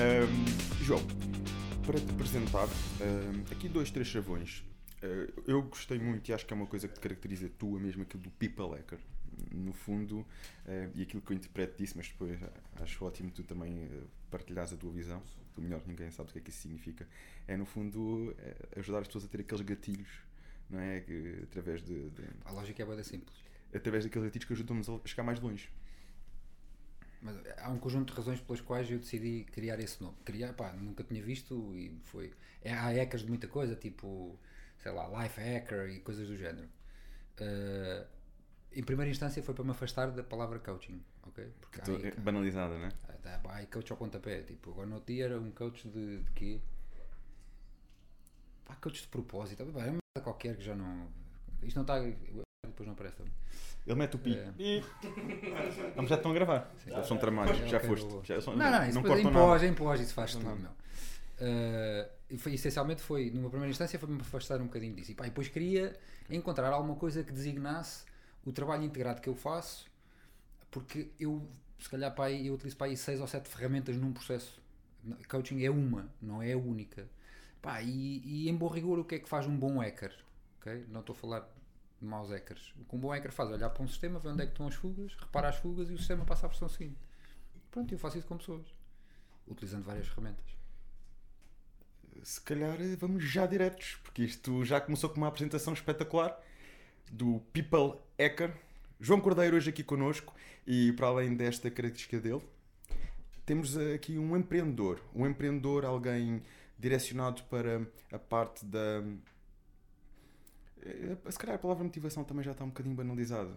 Ahm, João, para te apresentar, ahm, aqui dois, três chavões. Ah, eu gostei muito e acho que é uma coisa que te caracteriza tu, é mesmo aquilo do people hacker. No fundo, ah, e aquilo que eu interpreto disso, mas depois acho ótimo tu também ah, partilhares a tua visão. Tu melhor ninguém sabe o que é que isso significa. É no fundo ajudar as pessoas a ter aqueles gatilhos, não é? Que, através de, de- A lógica é bem simples. através daqueles gatilhos que ajudam-nos a chegar mais longe. Mas há um conjunto de razões pelas quais eu decidi criar esse nome. Criar, pá, nunca tinha visto e foi. É, há hackers de muita coisa, tipo, sei lá, life hacker e coisas do género. Uh, em primeira instância foi para me afastar da palavra coaching, ok? Porque aí- é banalizada, não é? Ah, tá, coach ao pontapé, tipo, agora no outro dia era um coach de, de quê? Pá, coach de propósito, pá, é uma merda qualquer que já não. Isto não está. Depois não aparece também. Ele mete o pi. É. Não, já estão a gravar. Já são tramados, É, já foste. Já são- Não, não, isso não depois em cortam nada. pós, em pós, isso faz tudo, não. meu. Uh, e foi, essencialmente foi, numa primeira instância, foi me afastar um bocadinho disso. E, pá, e depois queria encontrar alguma coisa que designasse o trabalho integrado que eu faço, porque eu, se calhar, pá, eu utilizo para aí seis ou sete ferramentas num processo. Coaching é uma, não é a única. Pá, e, e em bom rigor, o que é que faz um bom hacker? ok? Não estou a falar de maus hackers. O que um bom hacker faz é olhar para um sistema, ver onde é que estão as fugas, repara as fugas e o sistema passa à versão seguinte. Pronto, eu faço isso com pessoas, utilizando várias ferramentas. Se calhar eh, vamos já diretos, porque isto já começou com uma apresentação espetacular do People Hacker. João Cordeiro hoje aqui connosco e para além desta característica dele, temos eh, aqui um empreendedor. Um empreendedor, alguém direcionado para a parte da. Eh, Se calhar a palavra motivação também já está um bocadinho banalizada.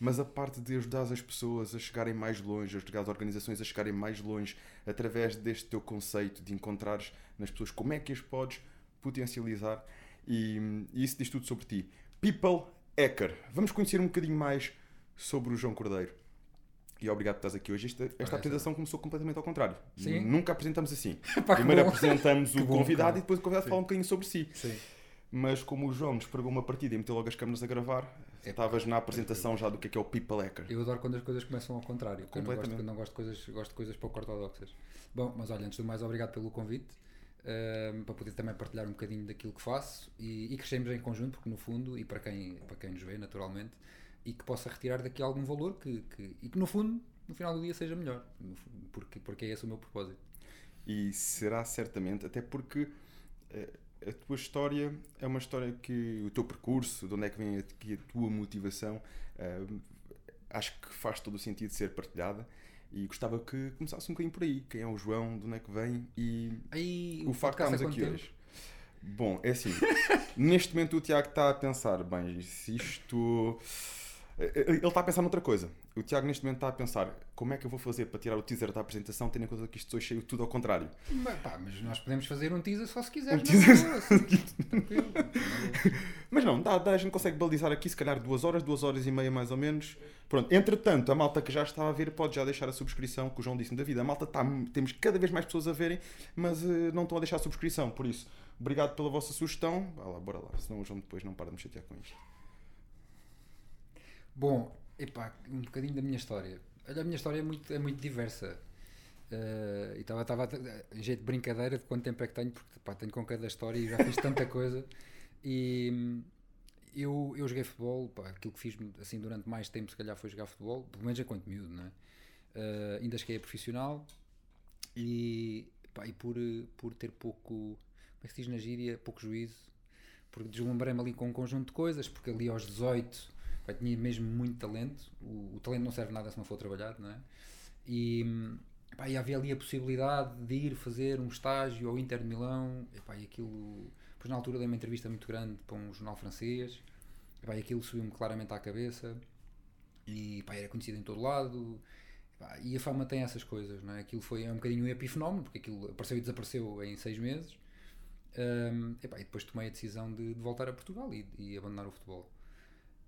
Mas a parte de ajudar as pessoas a chegarem mais longe, ajudar as organizações a chegarem mais longe através deste teu conceito de encontrares nas pessoas como é que as podes potencializar e, e isso diz tudo sobre ti. People Hacker. Vamos conhecer um bocadinho mais sobre o João Cordeiro. E obrigado por estás aqui hoje. Esta, esta Ora, apresentação começou completamente ao contrário. Sim. Nunca apresentamos assim. Pá, Primeiro bom. apresentamos o bom, convidado cara. e depois o convidado Sim. fala um bocadinho sobre si. Sim. Mas como o João nos pregou uma partida e meteu logo as câmaras a gravar, É, estavas na apresentação já do que é que é o People Hacker. Eu adoro quando as coisas começam ao contrário. porque Eu não gosto, Completamente. não gosto de coisas, gosto de coisas pouco ortodoxas. Bom, mas olha, antes do mais, obrigado pelo convite. ehm, para poder também partilhar um bocadinho daquilo que faço e, e crescemos em conjunto, porque no fundo, e para quem, para quem nos vê naturalmente, e que possa retirar daqui algum valor que, que- e que no fundo, no final do dia, seja melhor, porque, porque é esse o meu propósito. E será certamente, até porque eh, a tua história é uma história que o teu percurso, de onde é que vem aqui a tua motivação, eh, acho que faz todo o sentido ser partilhada. E gostava que começasse um bocadinho por aí. Quem é o João, de onde é que vem e Aí, o facto de estarmos aqui tempo? hoje. Bom, é assim. neste momento o Tiago está a pensar, bem, se isto. Ele está a pensar noutra coisa. O Tiago neste momento está a pensar como é que eu vou fazer para tirar o teaser da apresentação, tendo em conta que isto hoje cheio tudo ao contrário. Mas, pá, mas nós podemos fazer um teaser só se quiseres. Um teaser assim. Mas não, dá, dá, a gente consegue balizar aqui, se calhar duas horas, duas horas e meia mais ou menos. Pronto, entretanto, a malta que já está a ver pode já deixar a subscrição, que o João disse-me da vida. A malta está, temos cada vez mais pessoas a verem, mas eh, não estão a deixar a subscrição. Por isso, obrigado pela vossa sugestão. Vá lá, bora lá, senão o João depois não para de me chatear com isto. Bom, epá, um bocadinho da minha história. Olha, a minha história é muito, é muito diversa. Eh, e estava estava em jeito de brincadeira de quanto tempo é que tenho, porque pá, tenho com cada história e já fiz tanta coisa. E hum, eu, eu joguei futebol, pá, aquilo que fiz assim durante mais tempo, se calhar, foi jogar futebol, pelo menos enquanto miúdo, não é? Eh, ainda cheguei a profissional e, pá, e por, eh, por ter pouco, como é que se diz na gíria, pouco juízo, porque deslumbrei-me ali com um conjunto de coisas, porque ali aos 18 pá, tinha mesmo muito talento, o, o talento não serve nada se não for trabalhado, não é? E, pá, e havia ali a possibilidade de ir fazer um estágio ao Inter de Milão, e, pá, e aquilo, pois na altura dei uma entrevista muito grande para um jornal francês, e, pá, e aquilo subiu-me claramente à cabeça, e pá, era conhecido em todo lado, e a fama tem essas coisas, não é? Aquilo foi é um bocadinho um epifenómeno, porque aquilo apareceu e desapareceu em seis meses. Um, e depois tomei a decisão de, de voltar a Portugal e, e abandonar o futebol.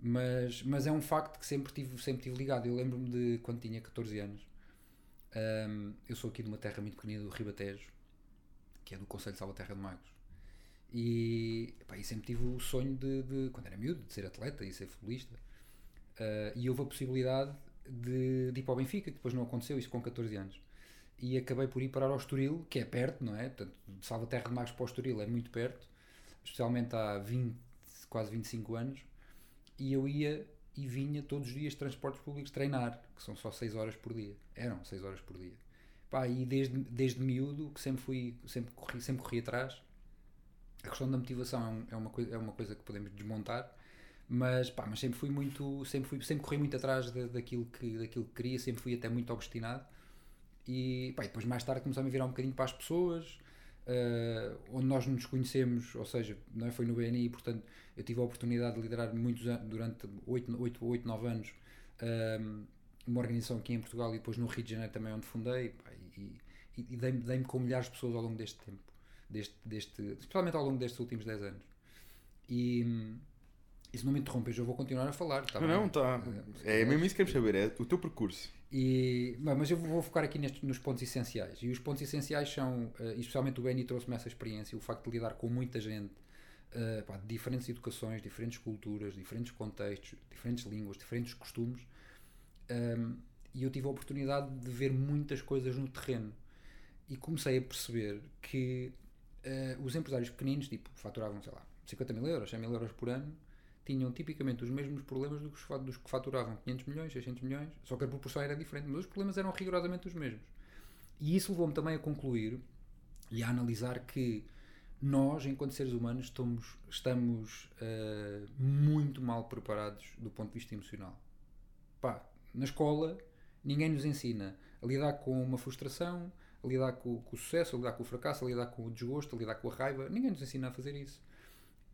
Mas, mas é um facto que sempre tive, sempre tive ligado. Eu lembro-me de quando tinha 14 anos. um, eu sou aqui de uma terra muito pequenina do Ribatejo, que é do Conselho de Salvaterra de Magos. E, epá, e sempre tive o sonho de, de, quando era miúdo, de ser atleta e ser futebolista. Uh, e houve a possibilidade de, de ir para o Benfica, que depois não aconteceu, isso com 14 anos. e acabei por ir parar ao Estoril, que é perto, não é? Portanto, de Salvaterra de Magos para o Estoril é muito perto, especialmente há 20, quase 25 anos, e eu ia e vinha todos os dias transportes públicos treinar, que são só 6 horas por dia. Eram 6 horas por dia. Pá, e desde, desde miúdo que sempre fui, sempre corri, sempre corri atrás. A questão da motivação é, é, uma, coisa, é uma coisa que podemos desmontar, mas, pá, mas sempre fui muito, sempre, fui, sempre corri muito atrás de, daquilo, que, daquilo que queria, sempre fui até muito obstinado. E, pá, e depois mais tarde começamos a virar um bocadinho para as pessoas, uh, onde nós nos conhecemos, ou seja, não é, foi no BNI, portanto eu tive a oportunidade de liderar muitos anos, durante 8, 8, 8 9 anos um, uma organização aqui em Portugal e depois no Rio de Janeiro também onde fundei e, e, e dei-me dei com milhares de pessoas ao longo deste tempo, deste, deste, especialmente ao longo destes últimos 10 anos. E, e se não me interrompes, eu vou continuar a falar. Tá não, bem? não, está. É, é mesmo isso que queremos saber, é o teu percurso. E, mas eu vou focar aqui nestes, nos pontos essenciais. E os pontos essenciais são, uh, especialmente o Benny trouxe-me essa experiência, o facto de lidar com muita gente uh, pá, de diferentes educações, diferentes culturas, diferentes contextos, diferentes línguas, diferentes costumes. Um, e eu tive a oportunidade de ver muitas coisas no terreno. E comecei a perceber que uh, os empresários pequeninos, tipo, faturavam, sei lá, 50 mil euros, 100 mil euros por ano, tinham tipicamente os mesmos problemas dos que faturavam 500 milhões, 600 milhões, só que a proporção era diferente, mas os problemas eram rigorosamente os mesmos. E isso levou-me também a concluir e a analisar que nós, enquanto seres humanos, estamos, estamos uh, muito mal preparados do ponto de vista emocional. Pá, na escola, ninguém nos ensina a lidar com uma frustração, a lidar com, com, o sucesso, a lidar com o fracasso, a lidar com o desgosto, a lidar com a raiva. Ninguém nos ensina a fazer isso.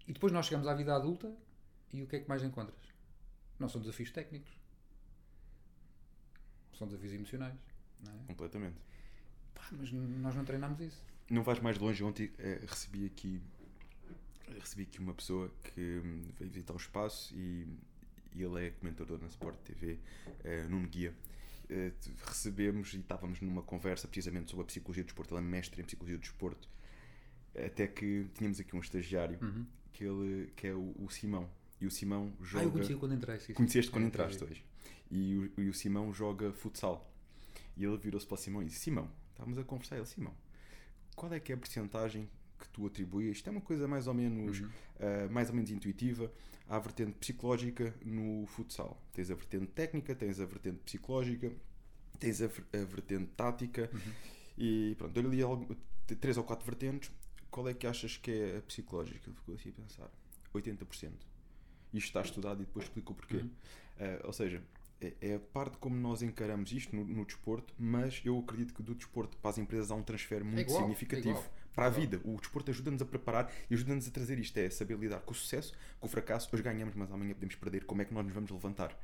E depois nós chegamos à vida adulta e o que é que mais encontras? Não são desafios técnicos. São desafios emocionais. É? Completamente. Pá, mas nós não treinamos isso. Não vais mais longe. Ontem eh, recebi aqui recebi aqui uma pessoa que hum, veio visitar o espaço e, e ele é comentador na Sport TV, eh, Nuno Guia. Eh, recebemos e estávamos numa conversa precisamente sobre a psicologia do desporto. Ele é mestre em psicologia do desporto. Até que tínhamos aqui um estagiário Uhum. que, ele, que é o, o Simão. E o Simão joga. Ah, eu conheci quando sim. Conheceste quando É, entraste é. hoje. E o, e o Simão joga futsal. E ele virou-se para o Simão e disse: Simão, estávamos a conversar. Ele, Simão, qual é que é a porcentagem que tu atribuis? Isto é uma coisa mais ou menos, Uhum. ah, mais ou menos intuitiva. À vertente psicológica no futsal. Tens a vertente técnica, tens a vertente psicológica, tens a, a vertente tática. Uhum. E pronto, algo- t- três ou quatro vertentes. Qual é que achas que é a psicológica? Ele ficou assim a pensar: 80%. Isto está estudado e depois explico o porquê. Uhum. Uh, ou seja, é, é a parte como nós encaramos isto no, no desporto, mas eu acredito que do desporto para as empresas há um transfer muito igual, significativo é igual, para a igual. vida. O desporto ajuda-nos a preparar e ajuda-nos a trazer isto: é saber lidar com o sucesso, com o fracasso. Hoje ganhamos, mas amanhã podemos perder. Como é que nós nos vamos levantar?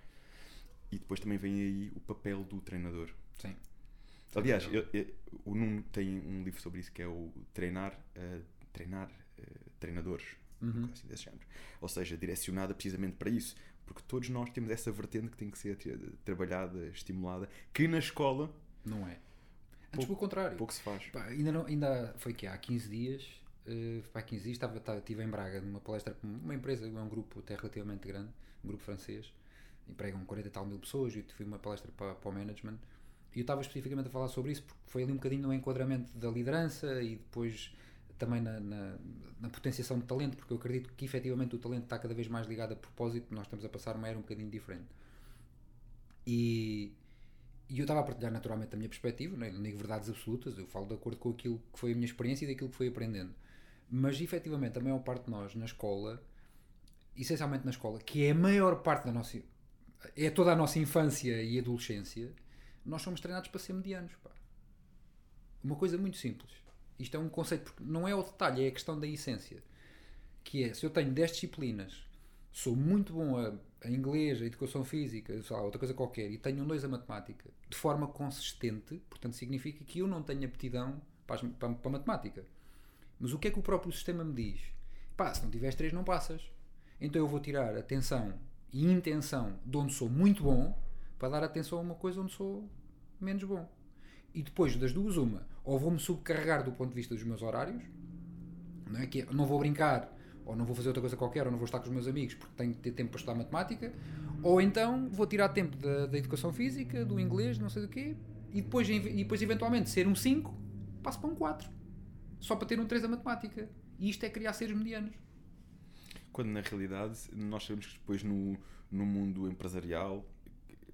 E depois também vem aí o papel do treinador. Sim. Aliás, eu- eu- o Nuno tem um livro sobre isso que é o Treinar, eh, treinar eh, Treinadores, Uhum. assim desse género. Ou seja, direcionada precisamente para isso. Porque todos nós temos essa vertente que tem que ser tra- trabalhada, estimulada, que na escola Não é. Antes Pouco- pelo contrário. pouco se faz. Pá, ainda, não, ainda foi que há 15 dias, uh, há 15 dias estava, estava, estive em Braga numa palestra com uma empresa, é um grupo até relativamente grande, um grupo francês, empregam 40 e tal mil pessoas, e fui uma palestra para, para o management, e eu estava especificamente a falar sobre isso, porque foi ali um bocadinho no enquadramento da liderança e depois também na, na, na potenciação de talento, porque eu acredito que efetivamente o talento está cada vez mais ligado a propósito, nós estamos a passar uma era um bocadinho diferente. E, e eu estava a partilhar naturalmente a minha perspectiva, né? não digo verdades absolutas, eu falo de acordo com aquilo que foi a minha experiência e daquilo que fui aprendendo. Mas efetivamente a maior parte de nós na escola, essencialmente na escola, que é a maior parte da nossa. é toda a nossa infância e adolescência, nós somos treinados para ser medianos. Pá. Uma coisa muito simples. Isto é um conceito, porque não é o detalhe, é a questão da essência. Que é, se eu tenho 10 disciplinas, sou muito bom a, a inglês, a educação física, lá, outra coisa qualquer, e tenho um 2 a matemática, de forma consistente, portanto significa que eu não tenho aptidão para, as- para, para a matemática. Mas o que é que o próprio sistema me diz? Pá, se não tiveres 3 não passas. Então eu vou tirar atenção e intenção de onde sou muito bom para dar atenção a uma coisa onde sou menos bom. E depois das duas, uma, ou vou-me subcarregar do ponto de vista dos meus horários, não é? Que é, não vou brincar, ou não vou fazer outra coisa qualquer, ou não vou estar com os meus amigos porque tenho que ter tempo para estudar matemática, ou então vou tirar tempo da, da educação física, do inglês, não sei do quê, e depois, e depois eventualmente ser um 5, passo para um 4. Só para ter um 3 a matemática. E isto é criar seres medianos. Quando na realidade nós sabemos que depois no, no mundo empresarial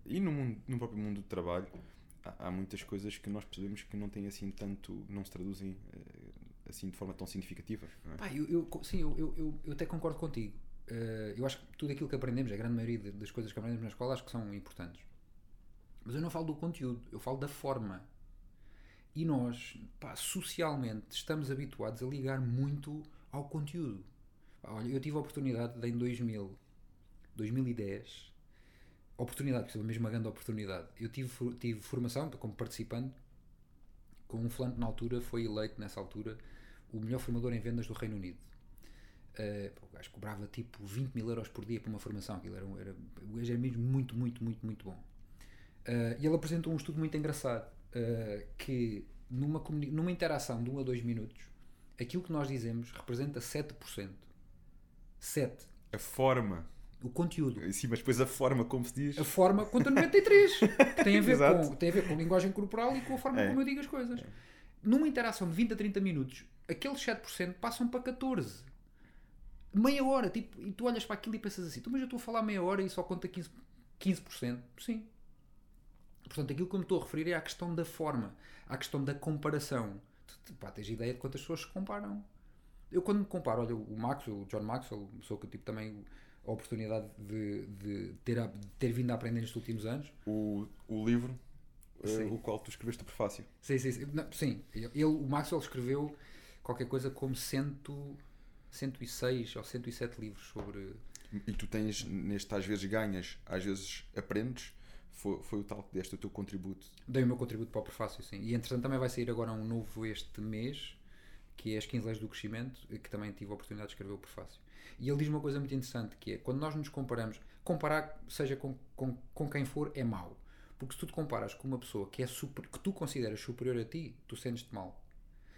e no, mundo, no próprio mundo do trabalho há, muitas coisas que nós percebemos que não têm assim tanto, não se traduzem eh, assim de forma tão significativa. é? Eu, eu- sim, eu, eu, eu, até concordo contigo. Eh, eu acho que tudo aquilo que aprendemos, a grande maioria das coisas que aprendemos na escola, acho que são importantes. Mas eu não falo do conteúdo, eu falo da forma. E nós, pá, socialmente, estamos habituados a ligar muito ao conteúdo. Olha, eu tive a oportunidade de, em 2000, 2010, oportunidade, porque mesmo uma grande oportunidade. Eu tive, tive formação como participante com um que na altura foi eleito, nessa altura, o melhor formador em vendas do Reino Unido. Uh, o gajo cobrava tipo 20 mil euros por dia para uma formação. Aquilo era, um- era, o gajo era mesmo muito, muito, muito, muito bom. Uh, e ele apresentou um estudo muito engraçado uh, que numa, numa interação de 1 a 2 minutos, aquilo que nós dizemos representa 7%. 7. A forma, O conteúdo. sim, mas depois a forma como se diz. A forma conta 93. que tem a, ver com, tem a ver com linguagem corporal e com a forma É. como eu digo as coisas. Numa interação de 20 a 30 minutos, aqueles 7% passam para 14. Meia hora, tipo, e tu olhas para aquilo e pensas assim, "Tu, mas eu estou a falar meia hora e só conta 15%. 15%. Sim. Portanto, aquilo que eu me estou a referir é à questão da forma, à questão da comparação. Tu, pá, tens ideia de quantas pessoas se comparam. Eu quando me comparo, olha, o Maxwell, o John Maxwell, pessoa que eu tive também a oportunidade de, de ter, a- de ter vindo a aprender nestes últimos anos. O, o livro, Sim. o qual tu escreveste o prefácio. Sim, sim, sim. Não, sim. Ele, o Maxwell escreveu qualquer coisa como cento, 106 ou 107 livros sobre. E tu tens, neste às vezes ganhas, às vezes aprendes, foi, foi o tal que deste o teu contributo. Dei o meu contributo para o prefácio, sim. E entretanto também vai sair agora um novo este mês, que é As 15 Leis do Crescimento, que também tive a oportunidade de escrever o prefácio. E ele diz uma coisa muito interessante, que é, quando nós nos comparamos, comparar, seja com, com, com quem for, é mau. Porque se tu te comparas com uma pessoa que, é super, que tu consideras superior a ti, tu sentes-te mal.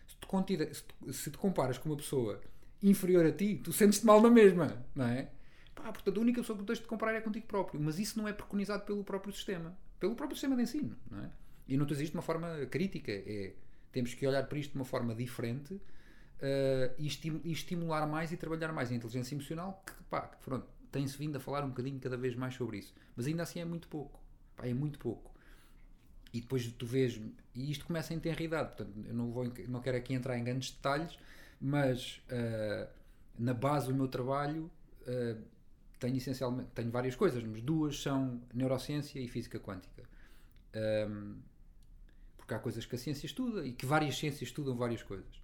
Se, te contida- se te- se te comparas com uma pessoa inferior a ti, tu sentes-te mal na mesma, não é? Pá, portanto, a única pessoa que tu tens de comparar é contigo próprio. Mas isso não é preconizado pelo próprio sistema. Pelo próprio sistema de ensino, não é? E não te existe de uma forma crítica. É, temos que olhar para isto de uma forma diferente eh, e, esti- e estimular mais e trabalhar mais a inteligência emocional, que, pá, pronto, tem-se vindo a falar um bocadinho cada vez mais sobre isso. Mas ainda assim é muito pouco. Pá, é muito pouco. E depois tu vês, e isto começa em tenra idade, portanto, eu não, vou, não quero aqui entrar em grandes detalhes, mas eh, na base do meu trabalho eh, tenho essencialmente, tenho várias coisas, mas duas são neurociência e física quântica. Ahm, porque há coisas que a ciência estuda e que várias ciências estudam várias coisas.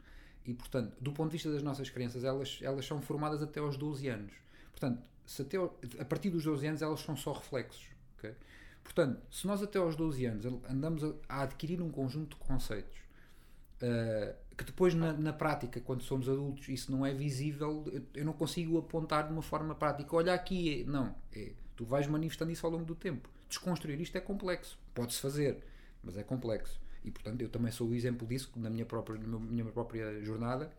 E, portanto, do ponto de vista das nossas crianças, elas, elas são formadas até aos 12 anos. Portanto, se até a partir dos 12 anos, elas são só reflexos. ok? Portanto, se nós até aos 12 anos andamos a, a adquirir um conjunto de conceitos uh, que depois na, na prática, quando somos adultos, isso não é visível, eu, eu não consigo apontar de uma forma prática. Olha aqui, é- não. É, tu vais manifestando isso ao longo do tempo. Desconstruir isto é complexo. Pode-se fazer, mas é complexo. E portanto, eu também sou o exemplo disso na minha própria, na minha própria jornada.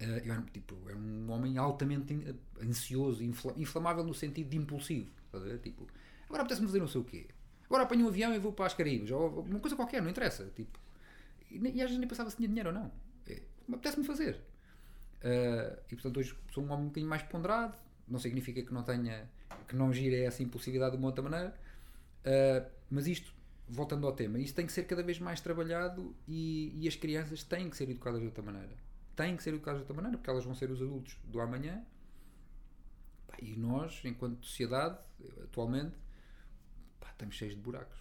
Uh, eu era, tipo, era um homem altamente ansioso, infla- inflamável no sentido de impulsivo. Tipo, agora apetece-me fazer não sei o quê. Agora apanho um avião e vou para as Caribes. Ou uma coisa qualquer, não interessa. Tipo, e, e às vezes nem pensava se tinha dinheiro ou não. É, apetece-me fazer. Uh, e portanto hoje sou um homem um bocadinho mais ponderado. Não significa que não tenha, que não gire essa impulsividade de uma outra maneira. Uh, mas isto, voltando ao tema, isto tem que ser cada vez mais trabalhado e, e as crianças têm que ser educadas de outra maneira. Têm que ser educadas de outra maneira porque elas vão ser os adultos do amanhã. E nós, enquanto sociedade, atualmente, pá, estamos cheios de buracos.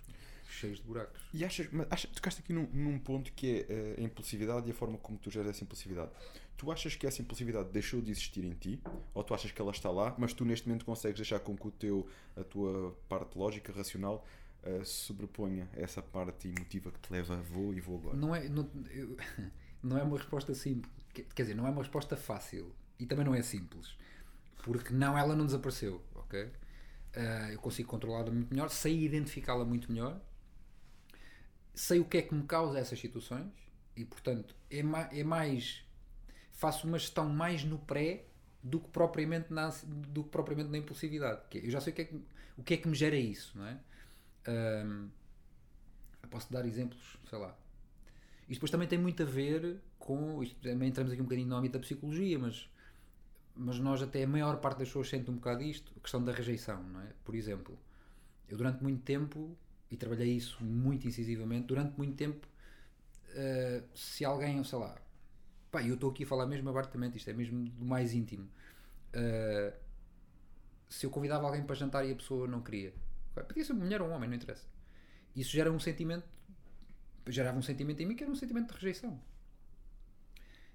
Cheios de buracos. E achas, mas achas tocaste aqui num, num ponto que é eh, a impulsividade e a forma como tu geras essa impulsividade. Tu achas que essa impulsividade deixou de existir em ti? Ou tu achas que ela está lá, mas tu neste momento consegues deixar com que o teu, a tua parte lógica, racional, sobreponha essa parte emotiva que te leva a vou e vou agora? Não é, não, eu- não é uma resposta simples. Quer dizer, não é uma resposta fácil. E também não é simples. Porque não, ela não desapareceu. ok? Ah, eu consigo controlá-la muito melhor, sei identificá-la muito melhor, sei o que é que me causa essas situações e, portanto, é, ma é mais. Faço uma gestão mais no pré do que propriamente na, do que propriamente na impulsividade. É, Eu já sei o que, é que, o que é que me gera isso, não é? Eu posso dar exemplos, sei lá. Isto depois também tem muito a ver com. Isto, também entramos aqui um bocadinho no âmbito da psicologia, mas, mas nós, até a maior parte das pessoas sente um bocado isto, a questão da rejeição, não é? Por exemplo, eu durante muito tempo, e trabalhei isso muito incisivamente, durante muito tempo, uh, se alguém, sei lá, pá, eu estou aqui a falar mesmo abertamente, isto é mesmo do mais íntimo. Uh, se eu convidava alguém para jantar e a pessoa não queria, podia ser uma mulher ou um homem, não interessa. Isso gera um sentimento, gerava um sentimento em mim que era um sentimento de rejeição.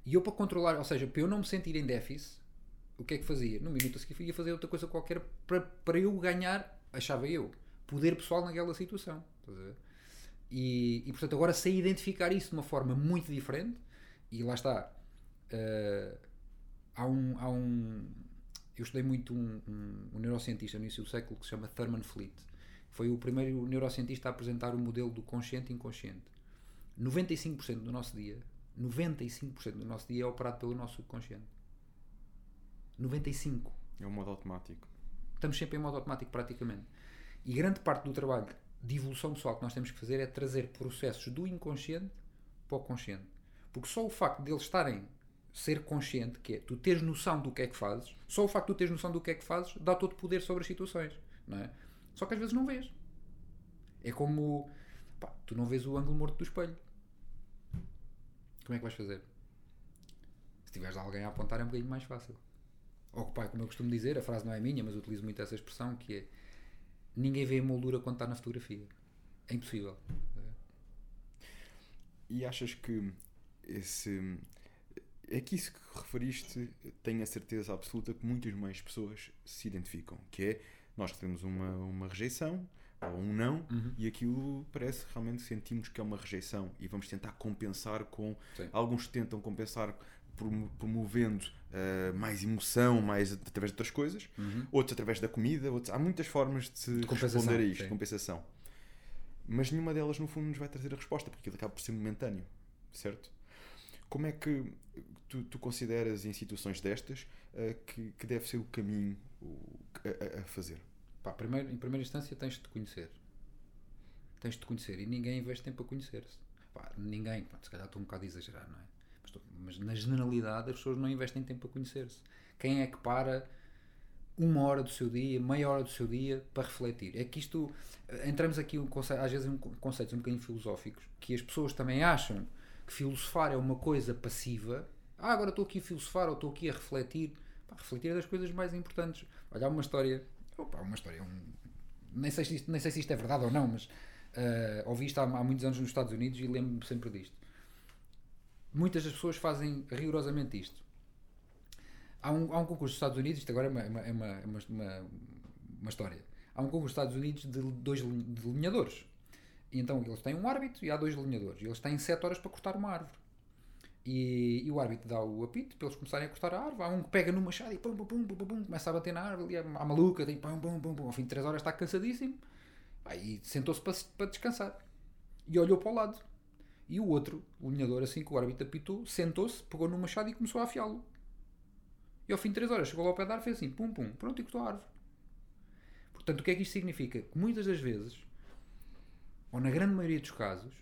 E eu, para controlar, ou seja, para eu não me sentir em déficit, o que é que fazia? No minuto a seguir ia fazer outra coisa qualquer para, para eu ganhar, achava eu, poder pessoal naquela situação. E, e portanto, agora sei identificar isso de uma forma muito diferente, e lá está. Uh, há um, há um. Eu estudei muito um, um, um neurocientista no início do século que se chama Thurman Fleet. Foi o primeiro neurocientista a apresentar o modelo do consciente e inconsciente. 95% do nosso dia 95% do nosso dia é operado pelo nosso subconsciente. 95%. É um modo automático. Estamos sempre em modo automático, praticamente. E grande parte do trabalho de evolução pessoal que nós temos que fazer é trazer processos do inconsciente para o consciente. Porque só o facto de eles estarem ser consciente, que é tu teres noção do que é que fazes, só o facto de tu teres noção do que é que fazes dá todo o poder sobre as situações. Não é? Só que às vezes não vês. É como pá, tu não vês o ângulo morto do espelho. Como é que vais fazer? Se tiveres alguém a apontar é um bocadinho mais fácil. Ou pai, como eu costumo dizer, a frase não é minha, mas utilizo muito essa expressão que é ninguém vê a moldura quando está na fotografia. É impossível. E achas que esse é que isso que referiste tenho a certeza absoluta que muitas mais pessoas se identificam, que é nós temos uma, uma rejeição ou um não, uhum. e aquilo parece realmente sentimos que é uma rejeição e vamos tentar compensar com. Sim. Alguns tentam compensar promovendo uh, mais emoção, mais através de outras coisas, uhum. outros através da comida, outros, há muitas formas de se responder a isto, sim. compensação. Mas nenhuma delas, no fundo, nos vai trazer a resposta, porque aquilo acaba por ser momentâneo, certo? Como é que tu, tu consideras em situações destas uh, que, que deve ser o caminho a, a fazer? Pá, primeiro, em primeira instância tens de conhecer. Tens de conhecer e ninguém investe tempo a conhecer-se. Ninguém, pronto, se calhar estou um bocado a exagerar, não é? Mas, estou, mas na generalidade as pessoas não investem tempo a conhecer-se. Quem é que para uma hora do seu dia, meia hora do seu dia para refletir? É que isto, entramos aqui um conceito, às vezes em conceitos um bocadinho filosóficos, que as pessoas também acham que filosofar é uma coisa passiva. Ah, agora estou aqui a filosofar ou estou aqui a refletir. Pá, refletir é das coisas mais importantes. Olha, uma história Opa, uma história. Um, nem, sei se isto, nem sei se isto é verdade ou não, mas uh, ouvi isto há, há muitos anos nos Estados Unidos e lembro-me sempre disto. Muitas das pessoas fazem rigorosamente isto. Há um, há um concurso dos Estados Unidos, isto agora é uma, é uma, é uma, uma, uma história. Há um concurso dos Estados Unidos de dois delineadores. E então eles têm um árbitro e há dois delineadores. E eles têm 7 horas para cortar uma árvore. E, e, o árbitro dá o apito para eles começarem a cortar a árvore. Há um que pega no machado e pum, pum, pum, pum, pum, começa a bater na árvore. E a, maluca tem pum, pum, pum, pum. Ao fim de 3 horas está cansadíssimo. Aí sentou-se para, para descansar. E olhou para o lado. E o outro, o linhador, assim que o árbitro apitou, sentou-se, pegou no machado e começou a afiá-lo. E ao fim de 3 horas chegou lá ao pé da árvore e fez assim, pum, pum, pronto, e cortou a árvore. Portanto, o que é que isto significa? Que muitas das vezes, ou na grande maioria dos casos,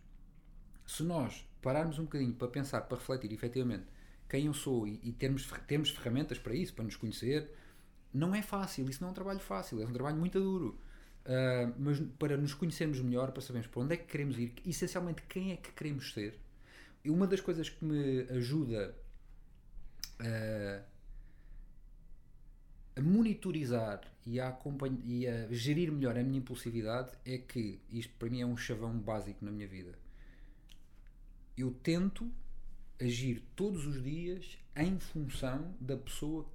se nós pararmos um bocadinho para pensar, para refletir efetivamente quem eu sou e, e termos, termos ferramentas para isso, para nos conhecer, não é fácil. Isso não é um trabalho fácil, é um trabalho muito duro. Uh, mas para nos conhecermos melhor, para sabermos para onde é que queremos ir, essencialmente quem é que queremos ser, e uma das coisas que me ajuda uh, a monitorizar e a, e a gerir melhor a minha impulsividade é que isto para mim é um chavão básico na minha vida eu tento agir todos os dias em função da pessoa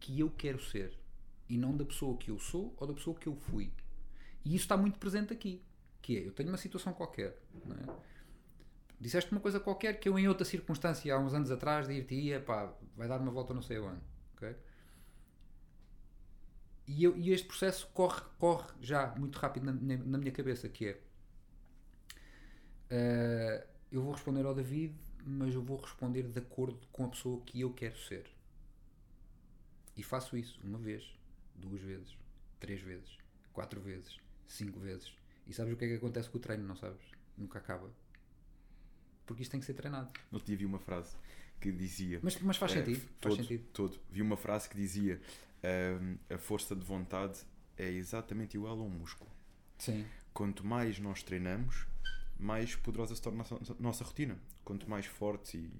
que eu quero ser e não da pessoa que eu sou ou da pessoa que eu fui. E isso está muito presente aqui, que é, eu tenho uma situação qualquer, é? disseste uma coisa qualquer que eu em outra circunstância há uns anos atrás dir-te-ia, pá, vai dar uma volta não sei onde, ok? E, eu, e este processo corre, corre já muito rápido na, na minha cabeça, que é uh, eu vou responder ao David, mas eu vou responder de acordo com a pessoa que eu quero ser. E faço isso uma vez, duas vezes, três vezes, quatro vezes, cinco vezes. E sabes o que é que acontece com o treino, não sabes? nunca acaba. Porque isto tem que ser treinado. No outro dia vi uma frase que dizia. Mas, mas faz eh, sentido. todo, faz sentido. todo. Vi uma frase que dizia: ehm, a força de vontade é exatamente igual a um músculo. Sim. Quanto mais nós treinamos, mais poderosa se torna a nossa, nossa rotina. Quanto mais fortes e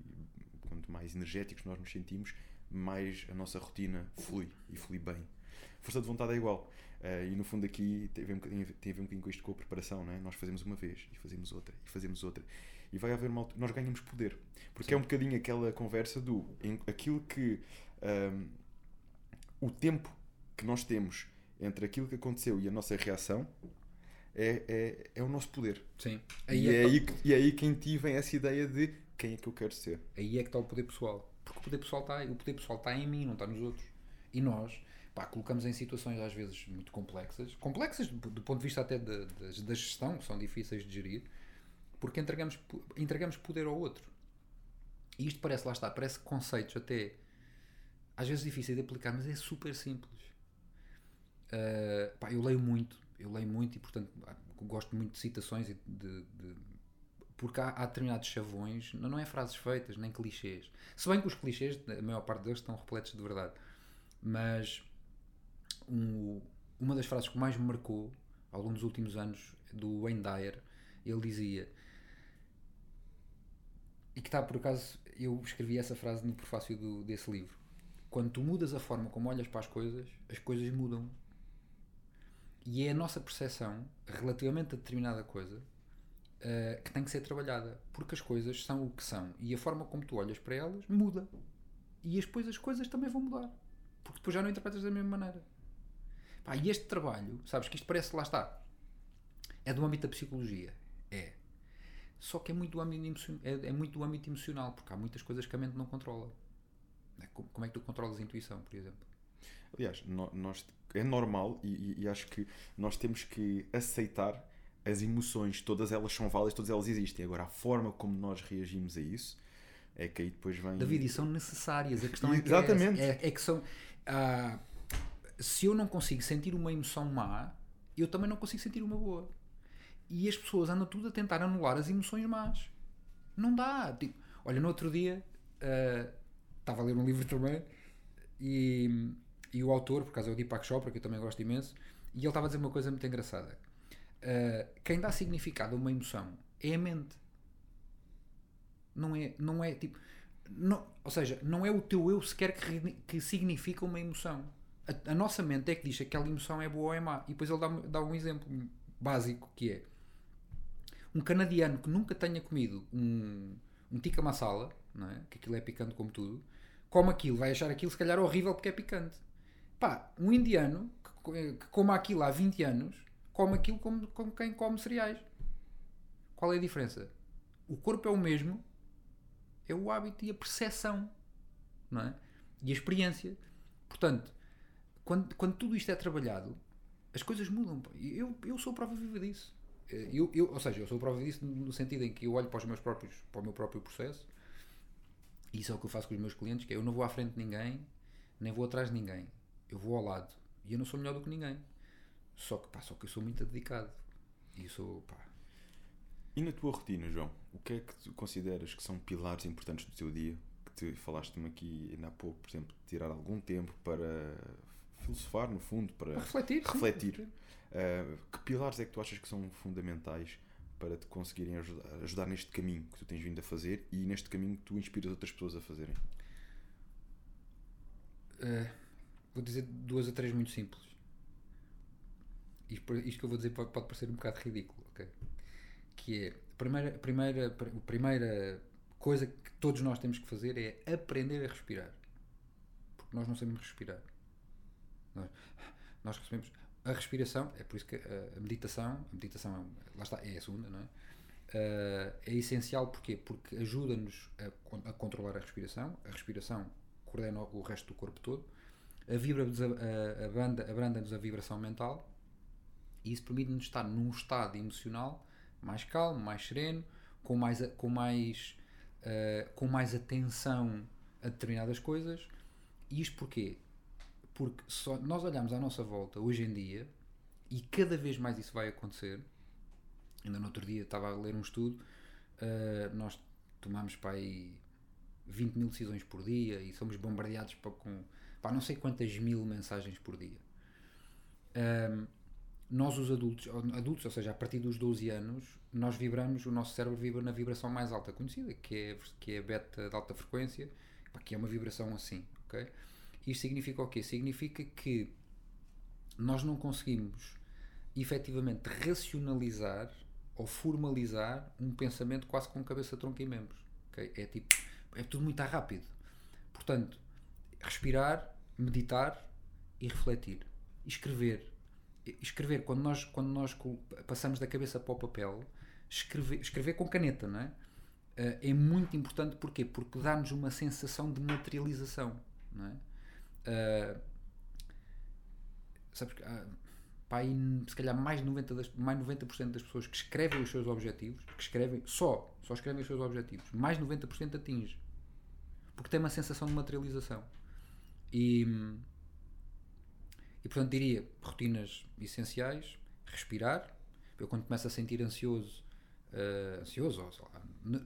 quanto mais energéticos nós nos sentimos, mais a nossa rotina flui e flui bem. Força de vontade é igual. Eh, e no fundo aqui tem a, ver um tem a ver um bocadinho com isto com a preparação, não é? Nós fazemos uma vez e fazemos outra e fazemos outra. E vai haver uma nós ganhamos poder. Porque Sim. é um bocadinho aquela conversa do em- aquilo que ahm, o tempo que nós temos entre aquilo que aconteceu e a nossa reação é, é, é o nosso poder. Sim. e, Aí é é, que aí, que- e é aí quem essa ideia de quem é que eu quero ser. tá- aí é que está o poder pessoal. Porque o poder pessoal está o poder pessoal está em mim, não está nos outros. E nós pá, colocamos em situações às vezes muito complexas, complexas do, do ponto de vista até da, da, gestão, que são difíceis de gerir, porque entregamos, entregamos poder ao outro. E isto parece, lá está, parece conceitos até às vezes difíceis de aplicar, mas é super simples. Uh, pá, eu leio muito, eu leio muito e portanto gosto muito de citações e de, de- porque há, há determinados chavões, não, não é frases feitas, nem clichês. Se bem que os clichês, a maior parte deles estão repletos de verdade. Mas um- uma das frases que mais me marcou ao longo dos últimos anos do Wayne Dyer, ele dizia e que está por acaso eu escrevi essa frase no prefácio do, desse livro quando tu mudas a forma como olhas para as coisas as coisas mudam e é a nossa percepção relativamente a determinada coisa eh, que tem que ser trabalhada porque as coisas são o que são e a forma como tu olhas para elas muda e depois as coisas também vão mudar porque depois já não interpretas da mesma maneira Pá, e este trabalho, sabes que isto parece, lá está, é do âmbito da psicologia. É. Só que é muito âmbito, é, é muito do âmbito emocional, porque há muitas coisas que a mente não controla. É co- Como é que tu controlas a intuição, por exemplo? Aliás, nós, é normal e, e- e acho que nós temos que aceitar as emoções, todas elas são válidas, todas elas existem. Agora, a forma como nós reagimos a isso é que aí depois vem. David, e são necessárias. A questão é que, Exatamente. É, é, é que são. ah, se eu não consigo sentir uma emoção má, eu também não consigo sentir uma boa. E as pessoas andam tudo a tentar anular as emoções más. Não dá. Tipo, olha, no outro dia ah, estava a ler um livro também e, e o autor, por acaso é o Deepak Chopra, que eu também gosto imenso, e ele estava a dizer uma coisa muito engraçada. Ah, quem dá significado a uma emoção é a mente. Não é, não é tipo. Não, ou seja, não é o teu eu sequer que, que significa uma emoção. A, a nossa mente é que diz que aquela emoção é boa ou é má. E depois ele dá, dá um exemplo básico que é um canadiano que nunca tenha comido um, um tikka masala, não é? que aquilo é picante como tudo, come aquilo, vai achar aquilo se calhar horrível porque é picante. Pá, um indiano que, co- que coma aquilo há 20 anos, come aquilo como, como quem come cereais. Qual é a diferença? O corpo é o mesmo, é o hábito e a percepção, não é? E a experiência. Portanto, quando, quando tudo isto é trabalhado, as coisas mudam. Eu, eu sou prova viva disso. Eh, Eu, eu, ou seja, eu sou prova disso no sentido em que eu olho para os meus próprios, para o meu próprio processo e isso é o que eu faço com os meus clientes, que é eu não vou à frente de ninguém, nem vou atrás de ninguém. Eu vou ao lado. E eu não sou melhor do que ninguém. Só que, pá, só que eu sou muito dedicado. E sou, pá, E na tua rotina, João, o que é que tu consideras que são pilares importantes do teu dia? Que te falaste-me aqui ainda há pouco, por exemplo, tirar algum tempo para filosofar, no fundo, para para refletir. sim. refletir. Uh, que pilares é que tu achas que são fundamentais para te conseguirem ajudar, ajudar neste caminho que tu tens vindo a fazer e neste caminho que tu inspiras outras pessoas a fazerem? Uh, vou dizer duas ou três muito simples. Isto, isto que eu vou dizer pode, pode parecer um bocado ridículo, ok? Que é a primeira, a primeira, a primeira coisa que todos nós temos que fazer é aprender a respirar. Porque nós não sabemos respirar. Nós, nós recebemos a respiração, é por isso que a, a meditação, a meditação é, lá está, é a segunda, não é? Uh, é essencial porquê? Porque ajuda-nos a, a controlar a respiração, a respiração coordena o resto do corpo todo, a vibra-nos a, a, abranda-nos a vibração mental e isso permite-nos estar num estado emocional mais calmo, mais sereno, com mais, com mais, uh, com mais atenção a determinadas coisas. E isto porquê? Porque só nós olhamos à nossa volta hoje em dia e cada vez mais isso vai acontecer. Ainda no outro dia estava a ler um estudo, uh, nós tomamos para aí 20 mil decisões por dia e somos bombardeados para, com para não sei quantas mil mensagens por dia. Um, nós, os adultos, adultos, ou seja, a partir dos 12 anos, nós vibramos, o nosso cérebro vibra na vibração mais alta conhecida, que é, que é a beta de alta frequência, que é uma vibração assim, ok? Isto significa o quê? Significa que nós não conseguimos efetivamente racionalizar ou formalizar um pensamento quase com cabeça, tronco e membros, ok? É tipo, é tudo muito rápido. Portanto, respirar, meditar e refletir. E escrever escrever, quando nós, quando nós passamos da cabeça para o papel, escrever, escrever com caneta, não é? Uh, é muito importante porquê? Porque dá-nos uma sensação de materialização, não é? Uh, sabes uh, pá, se calhar mais de 90%, das, mais 90 das pessoas que escrevem os seus objetivos, que escrevem só, só escrevem os seus objetivos, mais de 90% atinge. Porque tem uma sensação de materialização. E e portanto diria rotinas essenciais, respirar. Eu quando começo a sentir ansioso, uh, ansioso, ou, lá,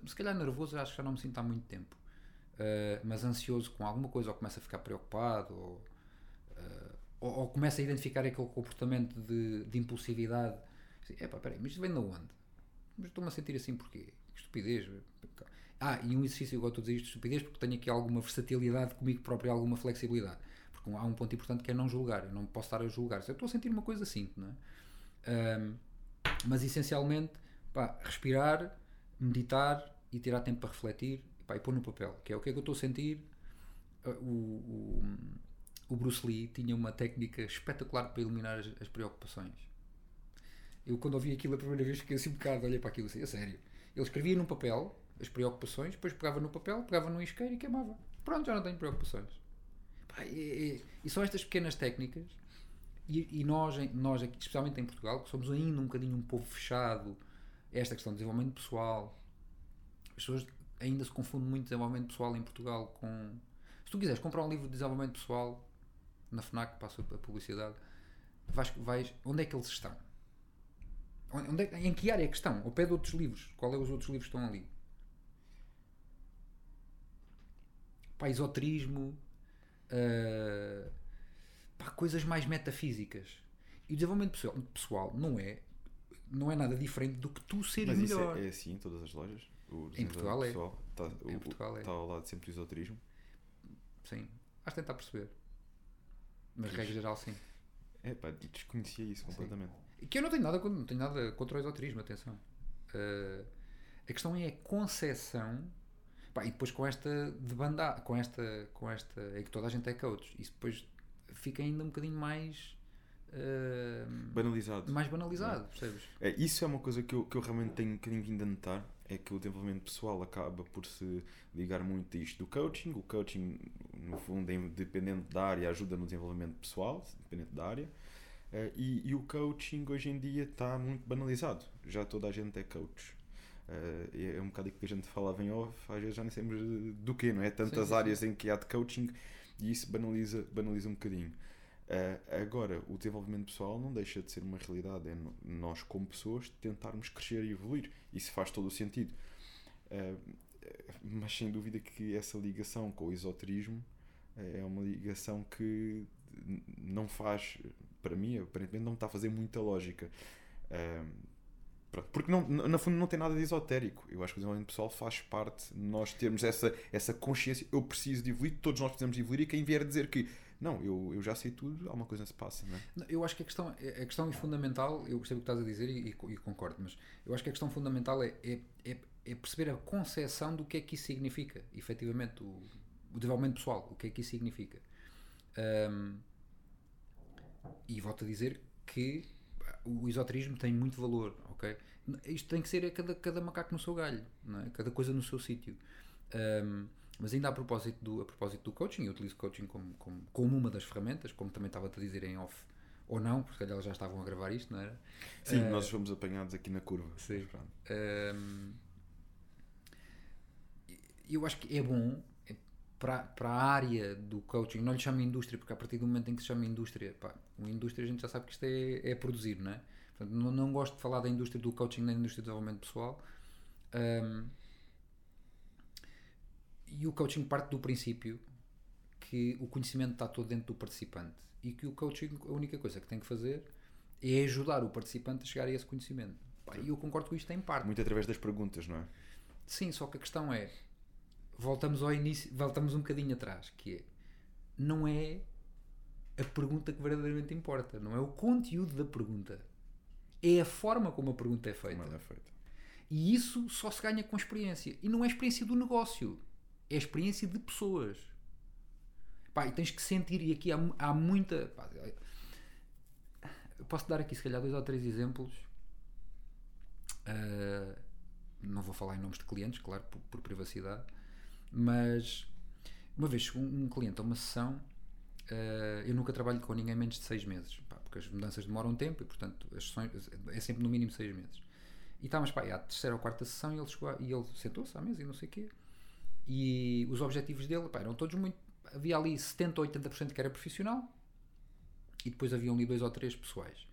se calhar nervoso, acho que já não me sinto há muito tempo. Uh, mas ansioso com alguma coisa, ou começo a ficar preocupado, ou, uh, ou, ou começo a identificar aquele comportamento de, de impulsividade. Assim, Epá, peraí, mas isto vem de onde? Mas estou-me a sentir assim porquê? Que estupidez. Ah, e um exercício, eu gosto de dizer isto, estupidez, porque tenho aqui alguma versatilidade comigo próprio, alguma flexibilidade há um ponto importante que é não julgar. Eu não posso estar a julgar. Eu estou a sentir uma coisa assim, não é? Um, mas essencialmente, pá, respirar, meditar e tirar tempo para refletir pá, e pôr no papel. Que é o que é que eu estou a sentir. Uh, o, o, o Bruce Lee tinha uma técnica espetacular para eliminar as, as, preocupações. Eu, quando ouvi aquilo a primeira vez, fiquei assim um bocado, olhei para aquilo assim, a sério. Ele escrevia num papel as preocupações, depois pegava no papel, pegava no isqueiro e queimava. Pronto, já não tenho preocupações e, e, são estas pequenas técnicas e, e, nós, nós aqui, especialmente em Portugal, que somos ainda um bocadinho um povo fechado, esta questão do desenvolvimento pessoal, as pessoas ainda se confundem muito desenvolvimento pessoal em Portugal com. Se tu quiseres comprar um livro de desenvolvimento pessoal na FNAC, passa a publicidade, vais, vais, onde é que eles estão? Onde é, em que área é que estão? Ao pé de outros livros. Qual é os outros livros que estão ali? Pá, esoterismo, uh, pá, coisas mais metafísicas. E o desenvolvimento pessoal, pessoal não é não é nada diferente do que tu seres Mas melhor. Mas é, é assim em todas as lojas? em Portugal é. Pessoal, tá, em o, Portugal é. Está ao lado sempre do esoterismo? Sim. Acho que tentar perceber. Mas, regra geral, sim. É pá, desconhecia isso completamente. Sim. Que eu não tenho nada, não tenho nada contra o esoterismo, atenção. Uh, a questão é a concepção Pá, e depois com esta de banda, com esta, com esta, é que toda a gente é coach, isso depois fica ainda um bocadinho mais uh, banalizado. Mais banalizado, é. percebes? É, isso é uma coisa que eu, que eu realmente tenho um bocadinho vindo a notar, é que o desenvolvimento pessoal acaba por se ligar muito a isto do coaching. O coaching, no fundo, é dependente da área, ajuda no desenvolvimento pessoal, dependente da área. Uh, e, e o coaching hoje em dia está muito banalizado. Já toda a gente é coach. Uh, é um bocado aquilo que a gente falava em off, às vezes já nem sabemos do que, não é? Tantas sim, áreas sim. em que há de coaching e isso banaliza, banaliza um bocadinho. Uh, agora, o desenvolvimento pessoal não deixa de ser uma realidade, é nós, como pessoas, tentarmos crescer e evoluir. Isso faz todo o sentido. Uh, mas sem dúvida que essa ligação com o esoterismo é uma ligação que não faz, para mim, aparentemente, não está a fazer muita lógica. Uh, Pronto, porque não, no fundo não tem nada de esotérico. Eu acho que o desenvolvimento pessoal faz parte de nós termos essa, essa consciência. Eu preciso de evoluir, todos nós precisamos de evoluir. E quem vier dizer que não, eu, eu já sei tudo, alguma coisa se passa. Não é? Eu acho que a questão, a questão fundamental, eu percebo o que estás a dizer e, e, e, concordo, mas eu acho que a questão fundamental é, é, é, é perceber a concepção do que é que isso significa, efetivamente, o, o desenvolvimento pessoal, o que é que isso significa. Um, e volto a dizer que o esoterismo tem muito valor, ok? Isto tem que ser cada, cada macaco no seu galho, é? cada coisa no seu sítio. Um, mas ainda a propósito, do, a propósito do coaching, eu utilizo coaching como, como, como uma das ferramentas, como também estava a dizer em off, ou não, porque elas já estavam a gravar isto, não era? Sim, uh, nós fomos apanhados aqui na curva. Sim. Um, eu acho que é bom para, para a área do coaching, não lhe chamo indústria, porque a partir do momento em que se chama indústria, pá, uma indústria a gente já sabe que isto é, é produzir, não é? Portanto, não, não gosto de falar da indústria do coaching nem da indústria do desenvolvimento pessoal. Um, e o coaching parte do princípio que o conhecimento está todo dentro do participante e que o coaching, a única coisa que tem que fazer é ajudar o participante a chegar a esse conhecimento. E eu concordo com isto em parte. Muito através das perguntas, não é? Sim, só que a questão é, voltamos ao início, voltamos um bocadinho atrás, que é, não é a pergunta que verdadeiramente importa, não é o conteúdo da pergunta, é a forma como a pergunta é feita. É feita. E isso só se ganha com experiência. E não é a experiência do negócio, é a experiência de pessoas. Pá, e tens que sentir, e aqui há, há muita. Pá, posso dar aqui, se calhar, dois ou três exemplos. Uh, não vou falar em nomes de clientes, claro, por, por privacidade, mas uma vez um, um cliente a uma sessão, uh, eu nunca trabalho com ninguém menos de seis meses, pá, porque as mudanças demoram tempo e, portanto, as sessões é sempre no mínimo seis meses. E estávamos, pá, à terceira ou quarta sessão e ele, chegou a, e ele sentou-se à mesa e não sei o quê. E os objetivos dele, pá, eram todos muito. Havia ali 70 ou 80% que era profissional e depois haviam ali dois ou três pessoais.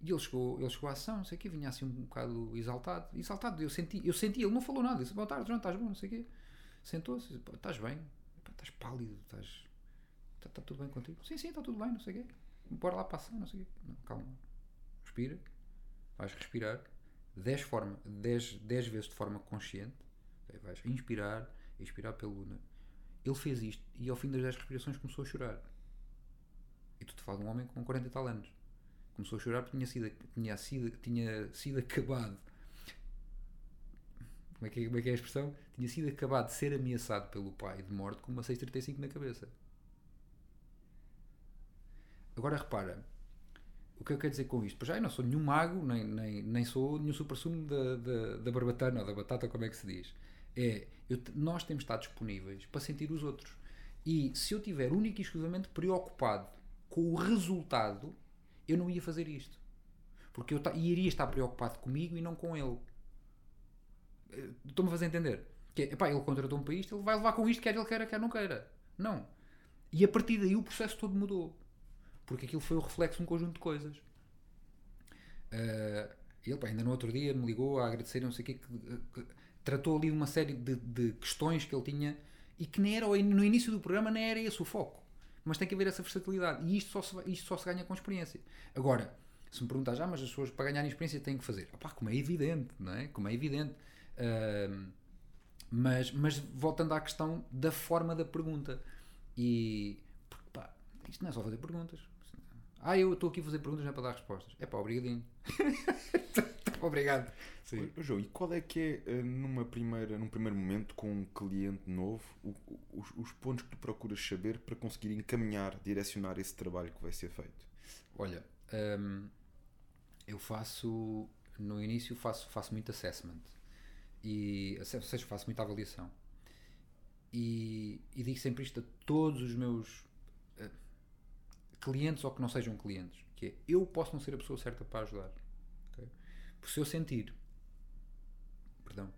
E ele chegou, ele chegou à ação, não sei o quê, vinha assim um bocado exaltado. Exaltado, eu senti, eu senti, ele não falou nada. disse: Boa tarde, João, estás bom, não sei o quê. Sentou-se, estás bem, estás pálido, estás. Está, está tudo bem contigo? Sim, sim, está tudo bem, não sei o quê. Bora lá passar, não sei o quê. Não, calma. Respira. Vais respirar 10 forma, 10, 10 vezes de forma consciente. Vais inspirar, expirar pelo. Ele fez isto e ao fim das 10 respirações começou a chorar. E tu te falas de um homem com 40 e tal anos. Começou a chorar porque tinha sido, tinha sido, tinha sido acabado. Como é, que é, como é que é a expressão? Tinha sido acabado de ser ameaçado pelo pai de morte com uma 635 na cabeça. Agora repara, o que eu quero dizer com isto? Pois já eu não sou nenhum mago, nem, nem, nem sou nenhum super-sumo da, da, da barbatana ou da batata, como é que se diz. É, eu, nós temos de estar disponíveis para sentir os outros. E se eu estiver único e exclusivamente preocupado com o resultado, eu não ia fazer isto. Porque eu iria estar preocupado comigo e não com ele. Eh, estou-me a fazer entender? Que é, epá, ele contratou-me para isto, ele vai levar com isto, quer ele queira, quer não queira. Não. E a partir daí o processo todo mudou. Porque aquilo foi o reflexo de um conjunto de coisas. Uh, ele, pá, ainda no outro dia, me ligou a agradecer, não sei o quê, que, que, tratou ali uma série de, de, questões que ele tinha e que nem era, no início do programa nem era esse o foco. Mas tem que haver essa versatilidade. E isto só se, isto só se ganha com experiência. Agora, se me perguntas, ah, mas as pessoas para ganharem experiência têm que fazer. Opá, como é evidente, não é? Como é evidente. Uh, mas, mas voltando à questão da forma da pergunta. E, porque, pá, isto não é só fazer perguntas. Ah, eu estou aqui a fazer perguntas, não é para dar respostas. É pá, obrigadinho. Obrigado. Sim. Ô, João, e qual é que é, eh, numa primeira, num primeiro momento, com um cliente novo, o, os, os pontos que tu procuras saber para conseguir encaminhar, direcionar esse trabalho que vai ser feito? Olha, hum, eu faço, no início, faço, faço muito assessment. E, ou seja, faço muita avaliação. E, e digo sempre isto a todos os meus uh, clientes ou que não sejam clientes, que é, eu posso não ser a pessoa certa para ajudar porque se eu sentir, perdão,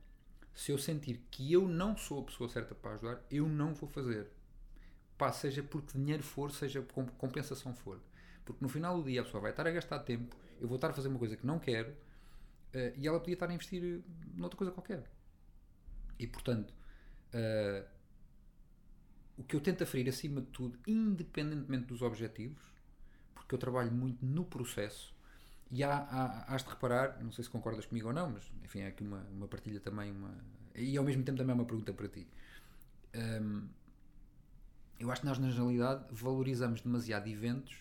se eu sentir que eu não sou a pessoa certa para ajudar, eu não vou fazer. Pá, seja porque dinheiro for, seja por compensação for. Porque no final do dia a pessoa vai estar a gastar tempo, eu vou estar a fazer uma coisa que não quero uh, e ela podia estar a investir noutra coisa qualquer. E portanto, uh, o que eu tento aferir acima de tudo, independentemente dos objetivos, porque eu trabalho muito no processo, e há, há, has de reparar, não sei se concordas comigo ou não, mas enfim, é aqui uma, uma partilha também, uma, e ao mesmo tempo também é uma pergunta para ti. Um, eu acho que nós, na generalidade, valorizamos demasiado eventos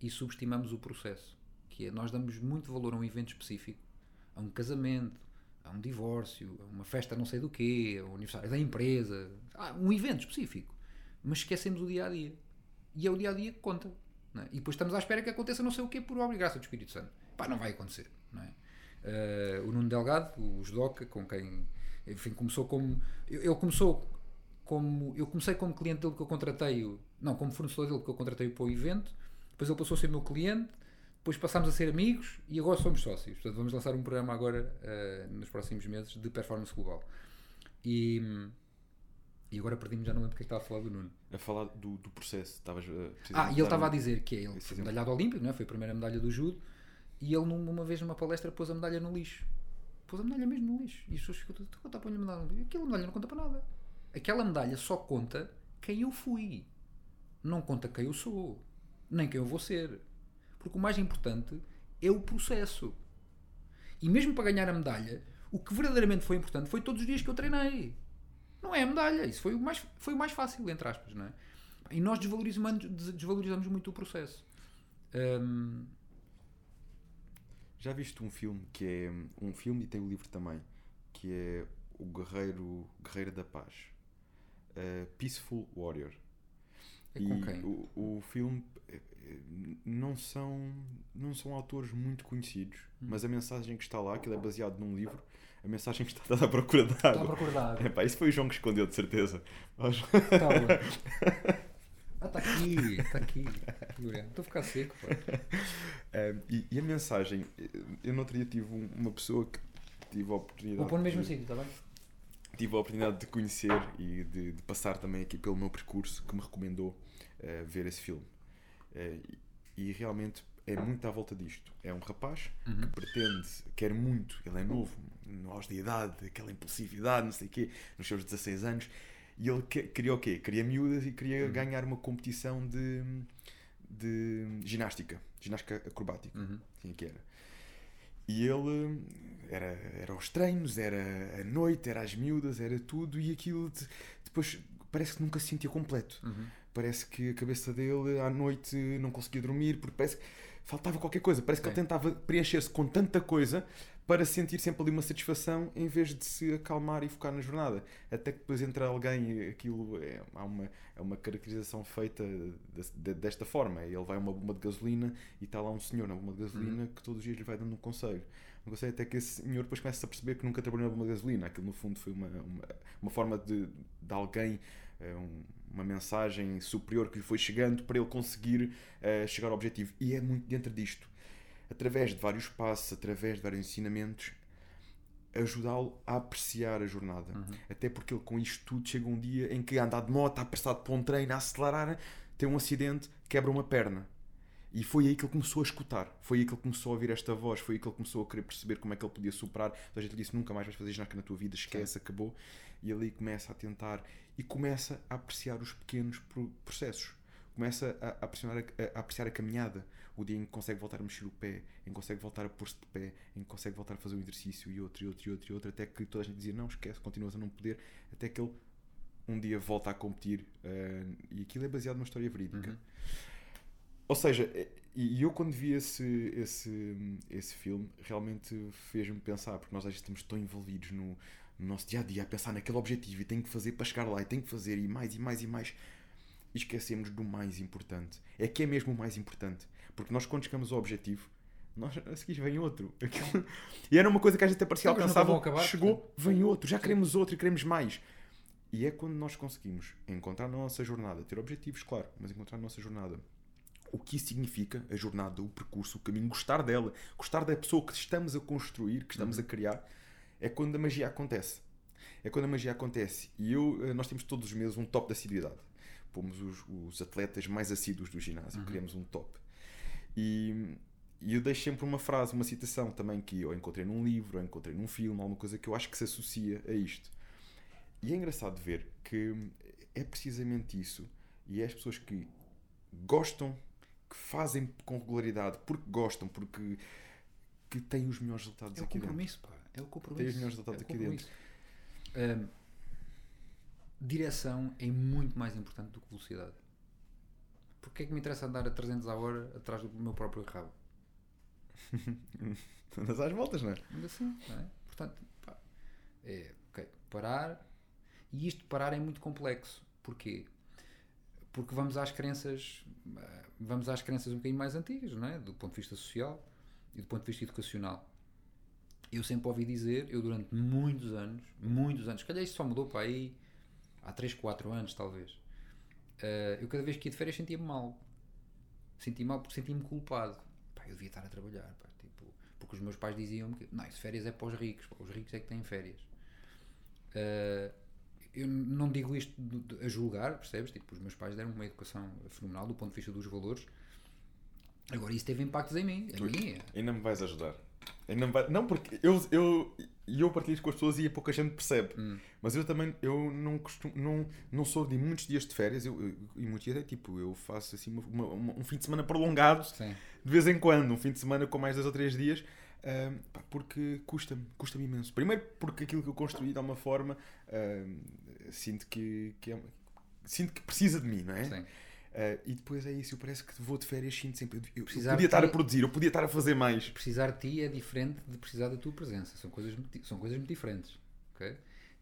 e subestimamos o processo. Que é, nós damos muito valor a um evento específico, a um casamento, a um divórcio, a uma festa não sei do quê, ao aniversário da empresa, a um evento específico. Mas esquecemos o dia a dia. E é o dia a dia que conta. É? E depois estamos à espera que aconteça não sei o quê por obra e graça do Espírito Santo. Pá, não vai acontecer. Não é? Uh, o Nuno Delgado, o judoca, com quem enfim, começou como. Ele começou como. Eu comecei como cliente dele que eu contratei, não, como fornecedor dele que eu contratei para o evento, depois ele passou a ser meu cliente, depois passámos a ser amigos e agora somos sócios. Portanto, vamos lançar um programa agora, uh, nos próximos meses, de performance global. E. E agora perdi-me, já não lembro porque é estava a falar do Nuno. A falar do, do processo. Estavas, uh, ah, e ele estava a dizer que é, ele foi medalhado olímpico, não é? foi a primeira medalha do judo E ele, numa vez numa palestra, pôs a medalha no lixo. Pôs a medalha mesmo no lixo. E as pessoas ficam tudo, conta põe a medalha no lixo. Aquela medalha não conta para nada. Aquela medalha só conta quem eu fui. Não conta quem eu sou. Nem quem eu vou ser. Porque o mais importante é o processo. E mesmo para ganhar a medalha, o que verdadeiramente foi importante foi todos os dias que eu treinei. Não é a medalha. Isso foi o mais, foi o mais fácil, entre aspas, não é? E nós desvalorizamos, desvalorizamos muito o processo. Hum, Já viste um filme que é um filme e tem o livro também, que é o Guerreiro, Guerreiro da Paz, Uh, Peaceful Warrior. É com quem? O, o filme não são não são autores muito conhecidos, Hum. mas a mensagem que está lá, que ele é baseado num livro, a mensagem que está dada à procura de Está a água. procurar água. Epá, isso foi o João que escondeu, de certeza. Mas- Tá. Ah, está aqui, está aqui. Estou a ficar seco. Pá. E, e a mensagem, eu não teria tive um- uma pessoa que tive a oportunidade. Vou pôr no mesmo de- sítio, está bem? tive a oportunidade de conhecer e de, de passar também aqui pelo meu percurso que me recomendou eh, ver esse filme. Eh, e, realmente é muito à volta disto. É um rapaz Uhum. que pretende, quer muito, ele é novo, no auge de idade, aquela impulsividade, não sei o quê, nos seus 16 anos, e ele que- queria o quê? Queria miúdas e queria Uhum. ganhar uma competição de, de ginástica, ginástica acrobática, Uhum. assim que era. E ele era, era aos treinos, era a noite, era às miúdas, era tudo, e aquilo de- depois parece que nunca se sentia completo. Uhum. Parece que a cabeça dele à noite não conseguia dormir, porque parece que faltava qualquer coisa. Parece que Sim. ele tentava preencher-se com tanta coisa para sentir sempre ali uma satisfação em vez de se acalmar e focar na jornada. Até que depois entra alguém, aquilo é, há uma, é uma caracterização feita de- de- desta forma. Ele vai a uma bomba de gasolina e está lá um senhor na bomba de gasolina que todos os dias lhe vai dando um conselho. Um conselho até que esse senhor depois começa a perceber que nunca trabalhou na bomba de gasolina. Aquilo no fundo foi uma, uma, uma forma de, de alguém, eh, um- uma mensagem superior que lhe foi chegando para ele conseguir eh, chegar ao objetivo. E é muito dentro disto. Através de vários passos, através de vários ensinamentos, ajudá-lo a apreciar a jornada. Uhum. Até porque ele com isto tudo chega um dia em que anda de moto, apressado para um treino, a acelerar, tem um acidente, quebra uma perna. E foi aí que ele começou a escutar, foi aí que ele começou a ouvir esta voz, foi aí que ele começou a querer perceber como é que ele podia superar. Então a gente lhe disse: nunca mais vais fazer ginástica na tua vida, esquece, acabou. E ali começa a tentar e começa a apreciar os pequenos pro- processos, começa a, a, apreciar a, apreciar a caminhada, o dia em que consegue voltar a mexer o pé, em que consegue voltar a pôr-se de pé, em que consegue voltar a fazer um exercício e outro, e outro, e outro, e outro, até que toda a gente dizia: não, esquece, continuas a não poder, até que ele um dia volta a competir. eh, e aquilo é baseado numa história verídica. Uhum. Ou seja, e e eu quando vi esse, esse, esse filme, realmente fez-me pensar, porque nós às vezes estamos tão envolvidos no, no nosso dia a dia, a pensar naquele objetivo e tenho que fazer para chegar lá, e tenho que fazer e mais e mais e mais, e esquecemos do mais importante. É que é mesmo o mais importante, porque nós quando chegamos ao objetivo, nós, a seguir vem outro. Aquilo- E era uma coisa que a gente até parecia vão alcançável. acabar, Chegou, portanto. vem outro, já queremos outro e queremos mais. E é quando nós conseguimos encontrar na nossa jornada, ter objetivos, claro, mas encontrar na nossa jornada o que isso significa, a jornada, o percurso, o caminho, gostar dela, gostar da pessoa que estamos a construir, que estamos a criar, é quando a magia acontece. É quando a magia acontece. E eu, eh, nós temos todos os meses um top da assiduidade. Pomos os, os atletas mais assíduos do ginásio, criamos um top. E, e eu deixo sempre uma frase, uma citação também que eu encontrei num livro, ou encontrei num filme, alguma coisa que eu acho que se associa a isto. E é engraçado ver que é precisamente isso. E é as pessoas que gostam, que fazem com regularidade, porque gostam, porque que têm os melhores resultados É o aqui dentro. compromisso, pá. É o compromisso. Tem os melhores resultados É aqui compromisso. Hum, direção é muito mais importante do que velocidade. Porque é que me interessa andar a 300 a hora atrás do meu próprio rabo? Andas às voltas, não é? Ainda assim, não é? Portanto, pá, é, ok, parar. E isto parar é muito complexo. Porquê? Porque vamos às crenças, ah, vamos às crenças um bocadinho mais antigas, não é? Do ponto de vista social e do ponto de vista educacional. Eu sempre ouvi dizer, eu durante muitos anos, muitos anos, se calhar isto só mudou para aí há 3, 4 anos talvez. ah, eu cada vez que ia de férias sentia-me mal. Sentia-me mal porque sentia-me culpado. Pá, eu devia estar a trabalhar, pá, tipo, porque os meus pais diziam-me que não, isso férias é para os ricos, pá, os ricos é que têm férias. Ah, eu não digo isto a julgar, percebes? Tipo, os meus pais deram uma educação fenomenal do ponto de vista dos valores, Agora isso teve impactos em mim. A mim. Ainda me vais ajudar. Vai... Não, porque eu, eu, eu partilho com as pessoas e a pouca gente percebe. Hum. Mas eu também eu não, costumo, não, não sou de muitos dias de férias. Eu, eu- e muitos dias é tipo, eu faço assim uma- uma- um fim de semana prolongado Sim. de vez em quando, um fim de semana com mais dois ou três dias, ahm, pá, porque custa-me, custa-me imenso. Primeiro porque aquilo que eu construí de alguma forma ahm, sinto que, que é- sinto que precisa de mim, não é? Sim. Ah, e depois é isso, eu parece que vou de férias, sinto sempre. Eu, eu podia estar a produzir, eu podia estar a fazer mais. Precisar de ti é diferente de precisar da tua presença. São coisas muito, são coisas muito diferentes. ok?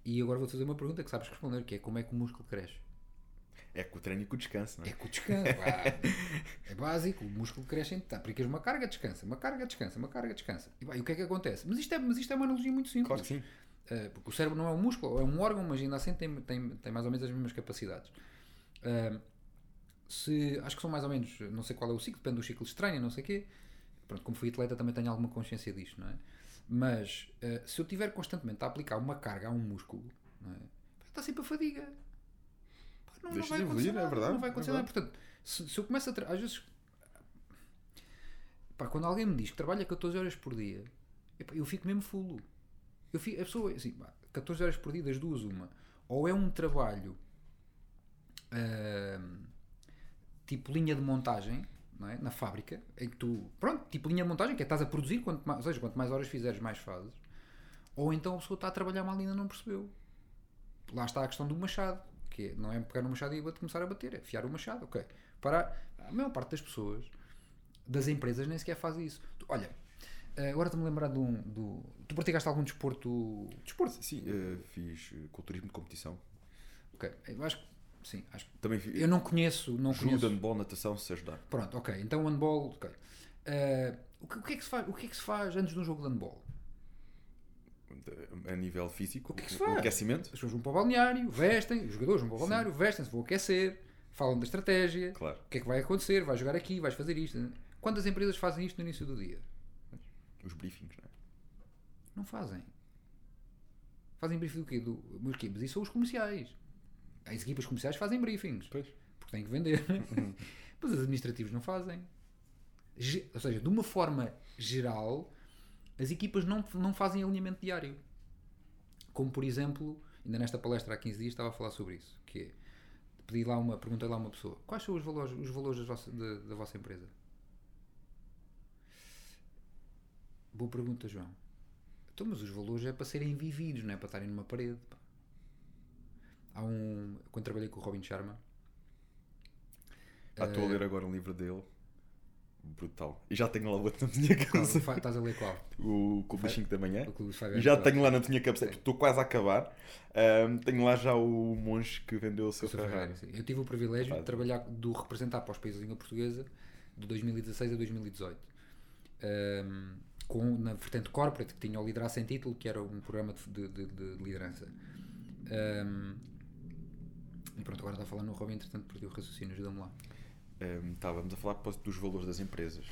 E agora vou-te fazer uma pergunta que sabes responder, que é como é que o músculo cresce? É com o treino e com o descanso, não é? É com o descanso. é básico, o músculo cresce tá, aplicas uma carga, descansa, uma carga, descansa, uma carga, descansa. E, pá, e o que é que acontece? Mas isto é, mas isto é uma analogia muito simples. Claro que sim. Uh, porque o cérebro não é um músculo, é um órgão, mas ainda assim tem, tem, tem mais ou menos as mesmas capacidades. Uh, se, acho que são mais ou menos, não sei qual é o ciclo, depende do ciclo de treino, não sei o quê. Pronto, como fui atleta também tenho alguma consciência disto, não é? Mas uh, se eu estiver constantemente a aplicar uma carga a um músculo, não é? está sempre a fadiga. Pá, não, não vai evoluir, é nada, verdade, não vai é acontecer nada. Portanto, se, se eu começo a. tra- Às vezes. Pá, quando alguém me diz que trabalha 14 horas por dia, epá, eu fico mesmo fulo. Eu fico, a pessoa, assim, pá, 14 horas por dia, das duas, uma. Ou é um trabalho ahm, tipo linha de montagem, é? na fábrica, em que tu, pronto, tipo linha de montagem, que é estás a produzir, quanto mais, ou seja, quanto mais horas fizeres, mais fazes. Ou então a pessoa está a trabalhar mal e ainda não percebeu. Lá está a questão do machado, que é- não é pegar no machado e começar a bater, é afiar o machado, ok. Para a maior parte das pessoas, das empresas, nem sequer faz isso. Olha, eh, agora estou-me a lembrar de um. Do, tu praticaste algum desporto. Desporto? Sim, eh, fiz eh, culturismo de competição. Ok, eu acho que. Sim, acho que. Também Eu não conheço. Não judo, conheço. handball, natação, se ajudar. Pronto, ok. Então handball. ok. Eh, o, que, o que é que se faz, o que é que se faz antes de um jogo de handball? A nível físico, O que é que se o faz? aquecimento, As pessoas vão para o balneário, vestem, os jogadores vão para o balneário, vestem-se, vão aquecer, falam da estratégia, claro. o que é que vai acontecer, vais jogar aqui, vais fazer isto. Quantas empresas fazem isto no início do dia? Os briefings, não é? Não fazem. Fazem briefing do quê? Do, mas quê? Mas isso são os comerciais. As equipas comerciais fazem briefings. Pois. Porque têm que vender. Uhum. mas os administrativos não fazem. Ge- Ou seja, de uma forma geral, as equipas não, não fazem alinhamento diário. Como, por exemplo, ainda nesta palestra há 15 dias estava a falar sobre isso. Que é, pedi lá uma, perguntei lá a uma pessoa, quais são os valores, os valores vossa- da, da vossa empresa? Boa pergunta, João. Então, mas os valores é para serem vividos, não é para estarem numa parede. pá. Há um. Quando trabalhei com o Robin Sharma, Ah, Estou a Eh, ler agora um livro dele. Brutal. E já tenho lá outro na minha casa. estás a ler qual? O Clube das 5 da manhã. O E já tenho lá na minha cabeceira. Estou quase a acabar. Ahm, tenho lá já o monge que vendeu o seu O Ferrari. Eu tive o privilégio de Faz. trabalhar, de representar para os países de língua portuguesa de 2016 a 2018. Ahm, com, na vertente corporate, que tinha o Liderar Sem Título, que era um programa de, de- de- de liderança. Ahm, e pronto, agora está a falar no Robin, entretanto perdi o raciocínio, ajuda-me lá. Ahm, Estávamos a falar dos valores das empresas.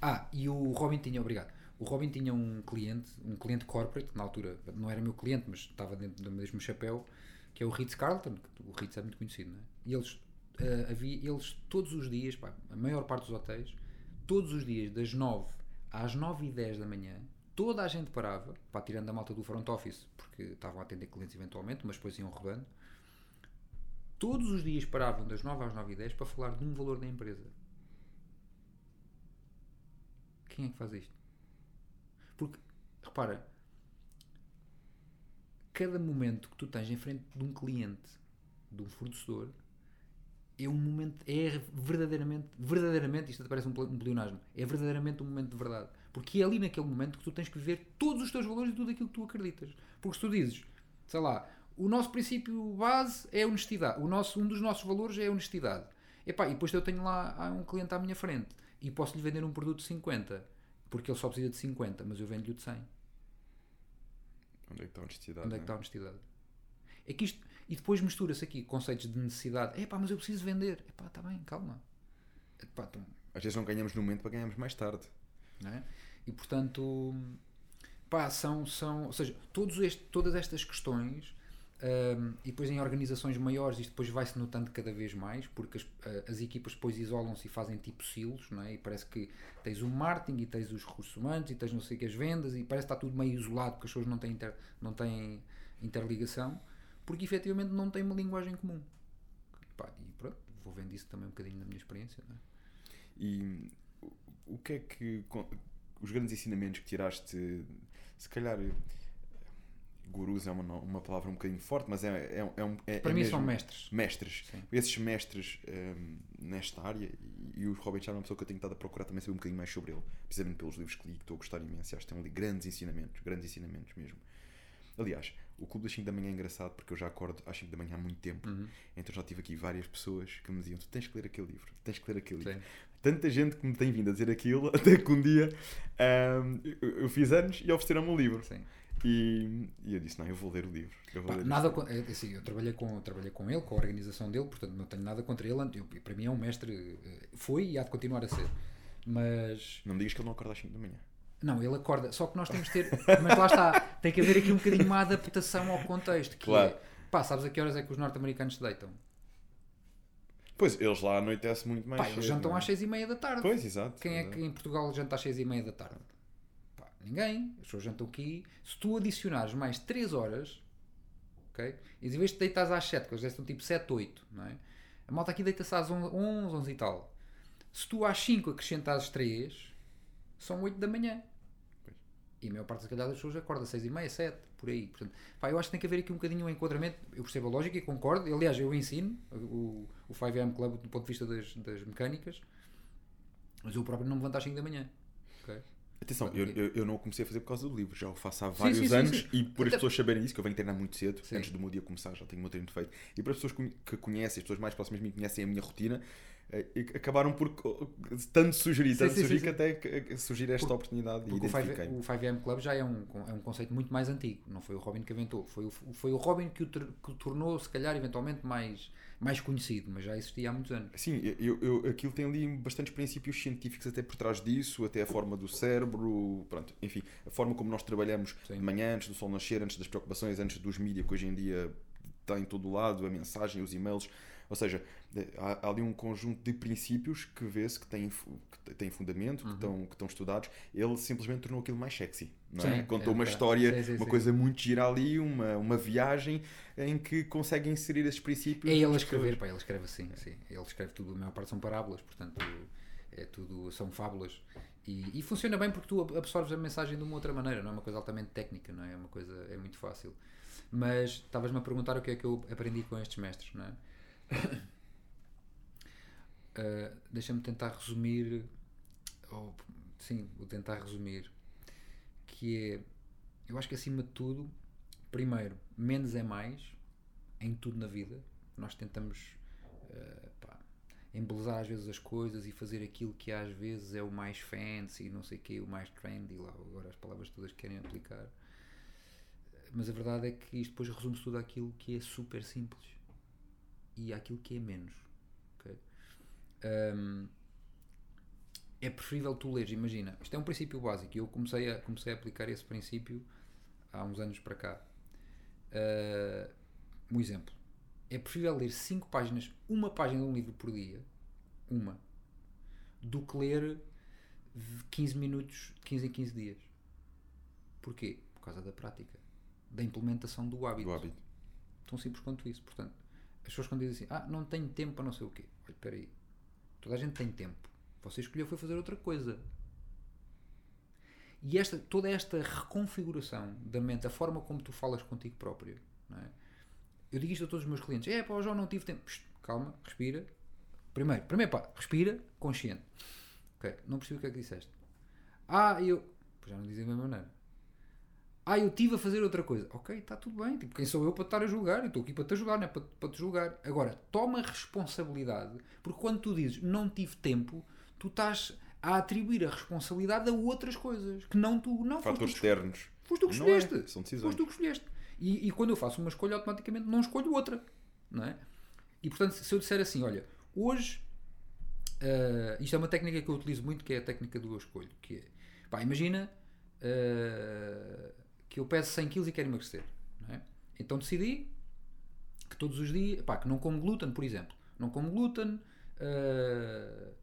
Ah, e o Robin tinha, obrigado. O Robin tinha um cliente, um cliente corporate, na altura não era meu cliente, mas estava dentro do mesmo chapéu, que é o Ritz Carlton, que o Ritz é muito conhecido, não é? E eles, ah, havia, eles todos os dias, pá, a maior parte dos hotéis, todos os dias, das 9 às 9 e 10 da manhã, toda a gente parava, pá, tirando a malta do front office, porque estavam a atender clientes eventualmente, mas depois iam rodando. Todos os dias paravam das 9 às 9 e 10 para falar de um valor da empresa. Quem é que faz isto? Porque, repara, cada momento que tu tens em frente de um cliente, de um fornecedor, é um momento, é verdadeiramente, verdadeiramente, isto até parece um ple- pleonasmo, é verdadeiramente um momento de verdade. Porque é ali naquele momento que tu tens que viver todos os teus valores e tudo aquilo que tu acreditas. Porque se tu dizes, sei lá, o nosso princípio base é a honestidade, o nosso, um dos nossos valores é a honestidade. Epá, e depois eu tenho lá um cliente à minha frente e posso lhe vender um produto de 50 porque ele só precisa de 50, mas eu vendo-lhe o de 100. Onde é que está a honestidade? Onde é que está não a honestidade? É que isto, e depois mistura-se aqui conceitos de necessidade. Epá, mas eu preciso vender. Epá, está bem, calma. Epá, então, Às vezes não ganhamos no momento para ganharmos mais tarde. é? E portanto, pá, são, são, ou seja, todos este, todas estas questões Um, e depois em organizações maiores isto depois vai-se notando cada vez mais porque as, uh, as equipas depois isolam-se e fazem tipo silos não é? e parece que tens o marketing e tens os recursos humanos e tens não sei que as vendas e parece que está tudo meio isolado porque as pessoas não têm, inter, não têm interligação porque efetivamente não têm uma linguagem comum Pá, e pronto, vou vendo isso também um bocadinho na minha experiência é? E o que é que os grandes ensinamentos que tiraste se calhar gurus é uma, uma palavra um bocadinho forte, mas é, é, é, um, é Para é mim mesmo, são mestres. Mestres. Sim. Esses mestres um, nesta área, e, e o Robert Sharma é uma pessoa que eu tenho estado a procurar também saber um bocadinho mais sobre ele, precisamente pelos livros que li, que estou a gostar imenso. Acho que tem ali grandes ensinamentos, grandes ensinamentos mesmo. Aliás, o Clube das 5 da Manhã é engraçado porque eu já acordo às 5 da manhã há muito tempo, Uhum. então já tive aqui várias pessoas que me diziam: Tu tens que ler aquele livro, tens que ler aquele livro tanta gente que me tem vindo a dizer aquilo, até que um dia eu, eu fiz anos e ofereceram-me um livro. Sim. E, e eu disse: Não, eu vou ler o livro. Pá, ler nada este con- é assim, eu trabalhei com, eu trabalhei com ele, com a organização dele, portanto não tenho nada contra ele. Eu, para mim é um mestre, eh, foi e há de continuar a ser. Mas livro. Não me digas que ele não acorda às 5 da manhã. não, ele acorda, só que nós temos de ter, mas lá está, tem que haver aqui um bocadinho uma adaptação ao contexto. Que Claro. é, pá, sabes a que horas é que os norte-americanos se deitam? Pois, eles lá anoitece muito mais. Pá, eles jantam não é? às seis e meia da tarde. Pois, exato. Quem é que em Portugal janta às 6 e meia da tarde? Ninguém. As pessoas jantam aqui. Se tu adicionares mais 3 horas, ok? E em vez de deitares às 7, que eles estão tipo 7, 8, não é? A malta aqui deita-se às 11, 11, 11 e tal. Se tu às 5 acrescentares 3, são 8 da manhã. E a maior parte, se calhar, das pessoas acorda às 6 e meia, 7, por aí. Portanto, pá, eu acho que tem que haver aqui um bocadinho um enquadramento. Eu percebo a lógica e concordo. Aliás, eu ensino o, o 5am Club do ponto de vista das, das mecânicas, mas eu próprio não me levanto às 5 da manhã. ok? Atenção, eu, eu, eu não o comecei a fazer por causa do livro, já o faço há vários sim, sim, anos sim. e por as Até- pessoas saberem isso, que eu venho treinar muito cedo, antes do meu dia começar, já tenho o meu treino feito. E para as pessoas que conhecem, as pessoas mais próximas de mim conhecem a minha rotina, eh, e acabaram por tanto sugerir, tanto sim, sugerir que até surgir esta oportunidade e Porque o 5, identifiquei. o 5am Club já é um, é um conceito muito mais antigo. Não foi o Robin que inventou. Foi o, foi o Robin que o, que o tornou, se calhar, eventualmente mais, mais conhecido. Mas já existia há muitos anos. Sim, eu, eu, aquilo tem ali bastantes princípios científicos até por trás disso, até a forma do cérebro, pronto, enfim, a forma como nós trabalhamos Sim. de manhã, antes do sol nascer, antes das preocupações, antes dos mídias que hoje em dia está em todo o lado, a mensagem, os e-mails, ou seja, há, há ali um conjunto de princípios que vê-se que têm, que têm fundamento, que, estão, que estão estudados, ele simplesmente tornou aquilo mais sexy, não é? Sim, Contou é uma história, Sim, sim, uma coisa muito gira ali, uma, uma viagem em que consegue inserir esses princípios. É ele a escrever, pá, ele escreve assim, sim. Ele escreve tudo, a maior parte são parábolas, portanto, é tudo, são fábulas. E, e funciona bem porque tu absorves a mensagem de uma outra maneira, não é uma coisa altamente técnica, não é? É uma coisa, é muito fácil. Mas estavas-me a perguntar o que é que eu aprendi com estes mestres, não é? Ah, Deixa-me tentar resumir, ou, sim, vou tentar resumir, que é, eu acho que acima de tudo, primeiro, menos é mais, em tudo na vida. Nós tentamos eh, pá, embelezar às vezes as coisas e fazer aquilo que às vezes é o mais fancy, não sei o quê, o mais trendy, lá agora as palavras todas que querem aplicar. Mas a verdade é que isto depois resume-se tudo àquilo que é super simples e àquilo que é menos. ok? Ahm, é preferível tu leres, imagina, isto é um princípio básico e eu comecei a, comecei a aplicar esse princípio há uns anos para cá. Ah, um exemplo. É preferível ler 5 páginas, uma página de um livro por dia, uma, do que ler 15 minutos, 15 em 15 dias. Porquê? Por causa da prática, da implementação do hábito. Do hábito. Tão simples quanto isso. Portanto, as pessoas quando dizem assim, ah, não tenho tempo para não sei o quê. Olha, espera aí. Toda a gente tem tempo. Você escolheu foi fazer outra coisa. E esta, toda esta reconfiguração da mente, a forma como tu falas contigo próprio, é? eu digo isto a todos os meus clientes: é pá, João, não tive tempo. Psst, calma, respira. Primeiro, primeiro pá, respira, consciente. Ok, não percebi o que é que disseste. Ah, eu. Pois já não dizem da mesma maneira. Ah, eu estive a fazer outra coisa. Ok, está tudo bem. Tipo, quem sou eu para estar a julgar? Eu estou aqui para te ajudar, não é para, para te julgar. Agora, toma responsabilidade, porque quando tu dizes não tive tempo, tu estás a atribuir a responsabilidade a outras coisas que não tu. Não, Fatores externos. foste tu que é, escolheste. são decisões. Foste tu que escolheste. E, e quando eu faço uma escolha, automaticamente não escolho outra. Não é? E portanto, se eu disser assim, olha, hoje. eh, isto é uma técnica que eu utilizo muito, que é a técnica do eu escolho. Que é, pá, imagina eh, que eu peso 100 kg e quero emagrecer. É? Então decidi, que todos os dias, pá, que não como glúten, por exemplo. Não como glúten, uh,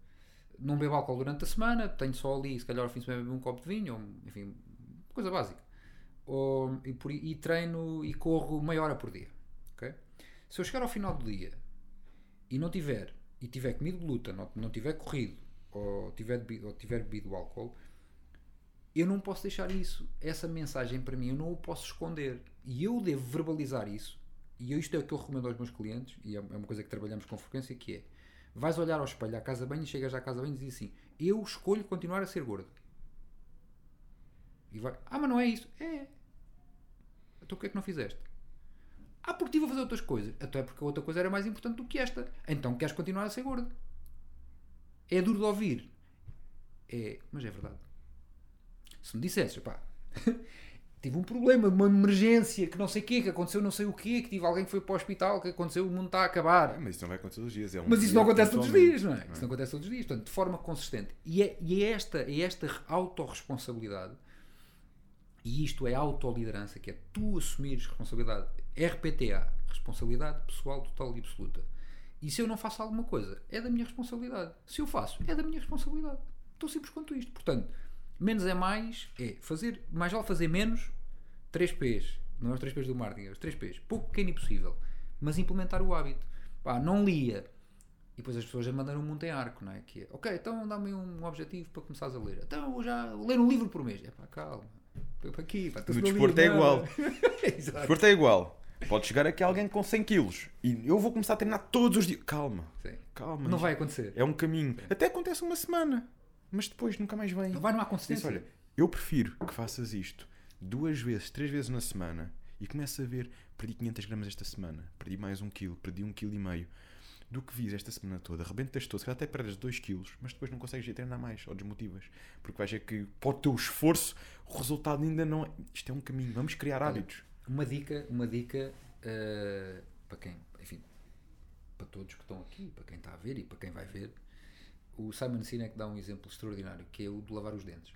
não bebo álcool durante a semana, tenho só ali, se calhar ao fim de semana bebo um copo de vinho, ou, enfim, coisa básica. Ou, e, por, e, treino e corro meia hora por dia. Okay? Se eu chegar ao final do dia e não tiver, e tiver comido glúten, ou não tiver corrido, ou tiver ou tiver bebido álcool, eu não posso deixar isso, essa mensagem para mim, eu não o posso esconder. E eu devo verbalizar isso. E isto é o que eu recomendo aos meus clientes, e é, é uma coisa que trabalhamos com frequência, que é vais olhar ao espelho à casa bem e chegas à casa bem e dizes assim, eu escolho continuar a ser gordo. E vai, ah, mas não é isso. É. Então o que é que não fizeste? Ah, porque estive a fazer outras coisas. Até porque a outra coisa era mais importante do que esta. Então queres continuar a ser gordo. É duro de ouvir. É, mas é verdade. Se me dissesses, pá, tive um problema, uma emergência, que não sei o quê, que aconteceu não sei o quê, que tive alguém que foi para o hospital, que aconteceu, o mundo está a acabar. É, mas isso não vai acontecer todos os dias. É um mas isso não acontece todos os dias, não é? não é? Isso não acontece todos os dias. Portanto, de forma consistente. E é, e é esta, é esta autorresponsabilidade, e isto é autoliderança, que é tu assumires responsabilidade. RPTA, responsabilidade pessoal total e absoluta. E se eu não faço alguma coisa, é da minha responsabilidade. Se eu faço, é da minha responsabilidade. Tão simples quanto isto. Portanto, menos é mais, é fazer, mais vale fazer menos, 3 P's, não é os 3 P's do marketing, é os 3 P's, pouco pequeno e possível, mas implementar o hábito. Pá, não lia. E depois as pessoas já mandaram um monte em arco, não é? Que é, ok, então dá-me um objetivo para começares a ler. Então vou já ler um livro por mês. É pá, calma. Para aqui, pá, No desporto é igual. no desporto é igual. Pode chegar aqui alguém com 100 quilos e eu vou começar a treinar todos os dias. Calma, Sim. calma. Não vai acontecer. É um caminho. Até acontece uma semana, mas depois nunca mais vem. Não vai, não há Disse, consistência. olha, eu prefiro que faças isto duas vezes, três vezes na semana e começa a ver, perdi 500 gramas esta semana, perdi mais um quilo, perdi um quilo e meio, do que vis esta semana toda, arrebentas todo, se calhar até perdes 2 quilos, mas depois não consegues ir treinar mais, ou desmotivas, porque vais ver que para o teu esforço o resultado ainda não é. Isto é um caminho, vamos criar hábitos. Uma dica, uma dica eh, para quem, enfim, para todos que estão aqui, para quem está a ver e para quem vai ver, o Simon Sinek dá um exemplo extraordinário, que é o de lavar os dentes.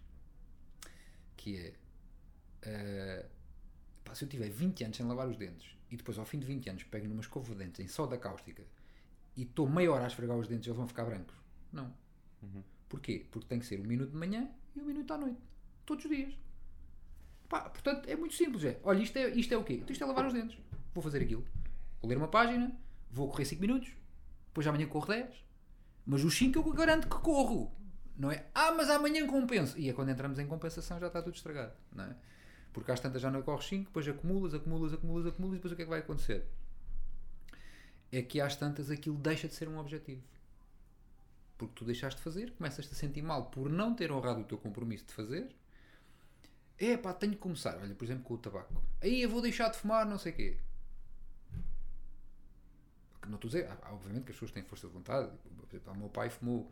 Que é, eh, pá, se eu tiver 20 anos sem lavar os dentes e depois ao fim de 20 anos pego numa escova de dentes em soda cáustica e estou meia hora a esfregar os dentes, eles vão ficar brancos. Não. Uhum. Porquê? Porque tem que ser um minuto de manhã e um minuto à noite. Todos os dias. Pá, portanto, é muito simples. É, olha, isto é, isto é o quê? Então isto é lavar os dentes. Vou fazer aquilo. Vou ler uma página, vou correr 5 minutos, depois amanhã corro 10. Mas os 5 eu garanto que corro. Não é? Ah, mas amanhã compenso. E é quando entramos em compensação já está tudo estragado. Não é? Porque às tantas já não corres 5, depois acumulas, acumulas, acumulas, acumulas e depois o que é que vai acontecer? É que às tantas aquilo deixa de ser um objetivo. Porque tu deixaste de fazer, começas-te a sentir mal por não ter honrado o teu compromisso de fazer. É pá, tenho que começar. Olha, por exemplo, com o tabaco. Aí eu vou deixar de fumar, não sei o quê. Que Não estou a dizer, obviamente que as pessoas têm força de vontade. Por exemplo, o meu pai fumou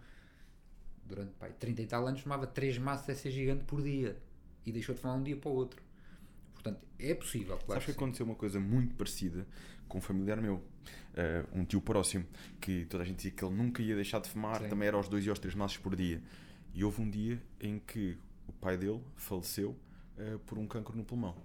durante pá, 30 e tal anos, fumava 3 maços essa gigante por dia e deixou de fumar um dia para o outro. Portanto, é possível, claro. Sabes que que aconteceu uma coisa muito parecida com um familiar meu, eh, um tio próximo, que toda a gente dizia que ele nunca ia deixar de fumar, Sim. também era aos dois e aos três maços por dia. E houve um dia em que o pai dele faleceu eh, por um cancro no pulmão.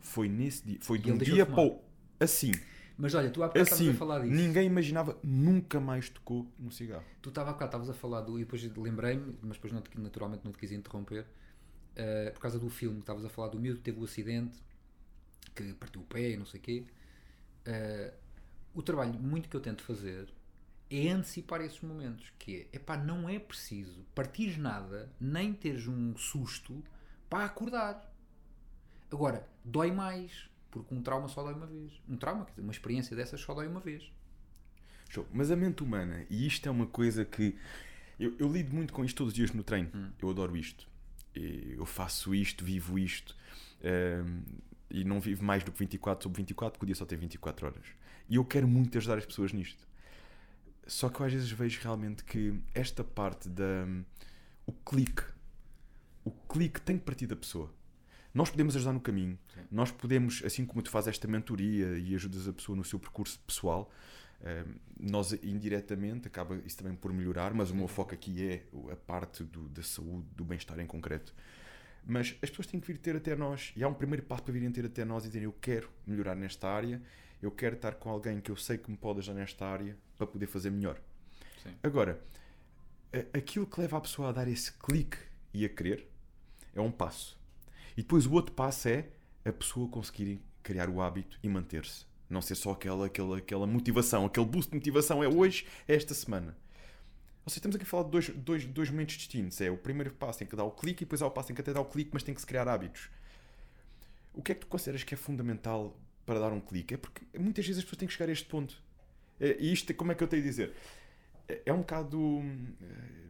Foi nesse dia, foi de E um ele deixou dia de para o. Assim, Mas olha, tu há bocado assim, estavas a falar disso. ninguém imaginava, nunca mais tocou no cigarro. Tu estava há bocado, estavas a falar do. E depois lembrei-me, mas depois não te- naturalmente não te quis interromper, eh, por causa do filme, estavas a falar do miúdo que teve o acidente, que partiu o pé e não sei o quê. Eh, o trabalho muito que eu tento fazer é antecipar esses momentos, que é, epá, não é preciso partires nada, nem teres um susto para acordar. Agora, dói mais, porque um trauma só dói uma vez. Um trauma, quer dizer, uma experiência dessas só dói uma vez. Show. Mas a mente humana, e isto é uma coisa que eu, eu lido muito com isto todos os dias no treino. Eu adoro isto. E Eu faço isto, vivo isto. ehm, e não vivo mais do que 24 sobre 24, porque o dia só tem 24 horas. E eu quero muito ajudar as pessoas nisto. Só que eu às vezes vejo realmente que esta parte da. O clique. O clique tem que partir da pessoa. Nós podemos ajudar no caminho. Sim. Nós podemos, assim como tu fazes esta mentoria e ajudas a pessoa no seu percurso pessoal, eh, nós indiretamente acaba isso também por melhorar, mas o meu foco aqui é a parte do- da saúde, do bem-estar em concreto. Mas as pessoas têm que vir ter até nós, e há um primeiro passo para virem ter até nós e dizerem eu quero melhorar nesta área Eu quero estar com alguém que eu sei que me pode ajudar nesta área para poder fazer melhor. Sim. Agora, aquilo que leva a pessoa a dar esse clique e a querer é um passo. E depois o outro passo é a pessoa conseguir criar o hábito e manter-se. Não ser só aquela, aquela, aquela motivação, aquele boost de motivação. É hoje, é esta semana. Ou seja, estamos aqui a falar de dois, dois, dois momentos distintos. É o primeiro passo em que dá o clique e depois há o passo em que até dá o clique, mas tem que se criar hábitos. O que é que tu consideras que é fundamental para dar um clique? É porque muitas vezes as pessoas têm que chegar a este ponto. É, E isto, como é que eu tenho a dizer? É- É um bocado. hum, eh,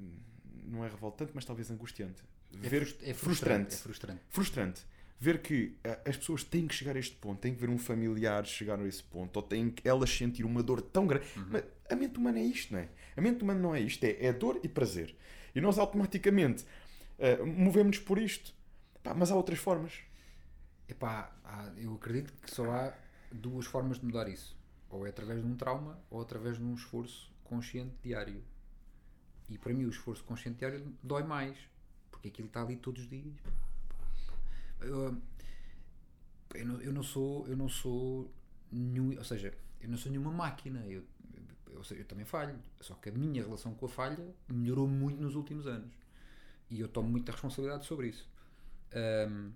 Não é revoltante, mas talvez angustiante. É, Ver, é frustrante. É frustrante. frustrante. Ver que ah, as pessoas têm que chegar a este ponto, têm que ver um familiar chegar a esse ponto, ou têm que elas sentir uma dor tão grande. Mas a mente humana é isto, não é? A mente humana não é isto, é, é dor e prazer. E nós automaticamente ah, movemos por isto. Pá, mas há outras formas. Epá, há- eu acredito que só há duas formas de mudar isso. Ou é através de um trauma, ou através de um esforço consciente diário. E para mim o esforço consciente diário dói mais. Porque aquilo está ali todos os dias. Pá, pá. Eu, eu, não, eu não sou. Eu não sou nenhum, ou seja, eu não sou nenhuma máquina. Eu, eu, eu também falho. Só que a minha relação com a falha melhorou muito nos últimos anos. E eu tomo muita responsabilidade sobre isso. Ahm,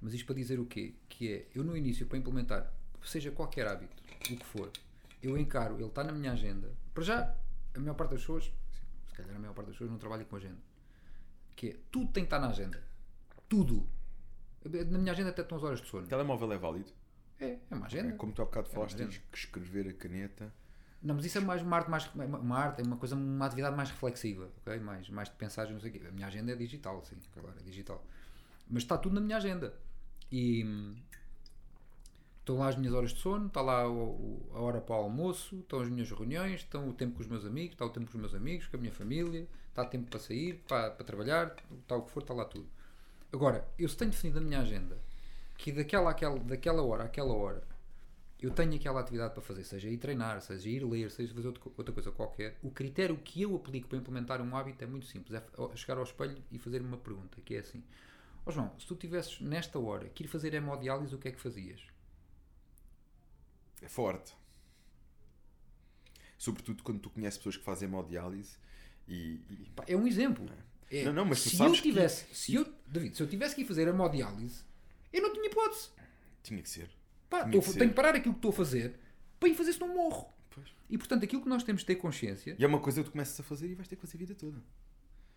mas isto para dizer o quê? Que é, eu no início, para implementar, seja qualquer hábito, o que for, eu encaro, ele está na minha agenda. Para já, a maior parte das pessoas, se calhar a maior parte das pessoas não trabalha com agenda. Que é, tudo tem que estar na agenda. Tudo. Na minha agenda até estão as horas de sono. O telemóvel é válido. É, é uma agenda. É como tu há bocado falaste, agenda. tens que escrever a caneta. Não, mas isso é mais uma arte, mais, uma arte, é uma coisa, uma atividade mais reflexiva, ok? Mais, mais de pensagem, não sei o quê. A minha agenda é digital, sim, claro, é digital. Mas está tudo na minha agenda. E estão lá as minhas horas de sono, está lá a hora para o almoço, estão as minhas reuniões, estão o tempo com os meus amigos, está o tempo com os meus amigos, com a minha família, está tempo para sair, para, para trabalhar, está o que for, está lá tudo. Agora, eu se tenho definido a minha agenda que daquela, àquela, daquela hora àquela hora eu tenho aquela atividade para fazer, seja ir treinar, seja ir ler, seja fazer outra co- outra coisa qualquer, o critério que eu aplico para implementar um hábito é muito simples. É chegar ao espelho e fazer uma pergunta, que é assim. Ó João, se tu tivesses nesta hora que ir fazer hemodiálise, o que é que fazias? É forte. Sobretudo quando tu conheces pessoas que fazem hemodiálise e, e Pá, é um exemplo. É, Não, não, mas se eu que- tivesse, se eu, David, se eu tivesse que ir fazer hemodiálise, eu não tinha hipótese. tinha que ser. Pá, Tinha tô- que ser. tenho que parar aquilo que estou a fazer para ir fazer se não morro. Pois. E portanto, aquilo que nós temos de ter consciência E é uma coisa que tu começas a fazer e vais ter que fazer a vida toda.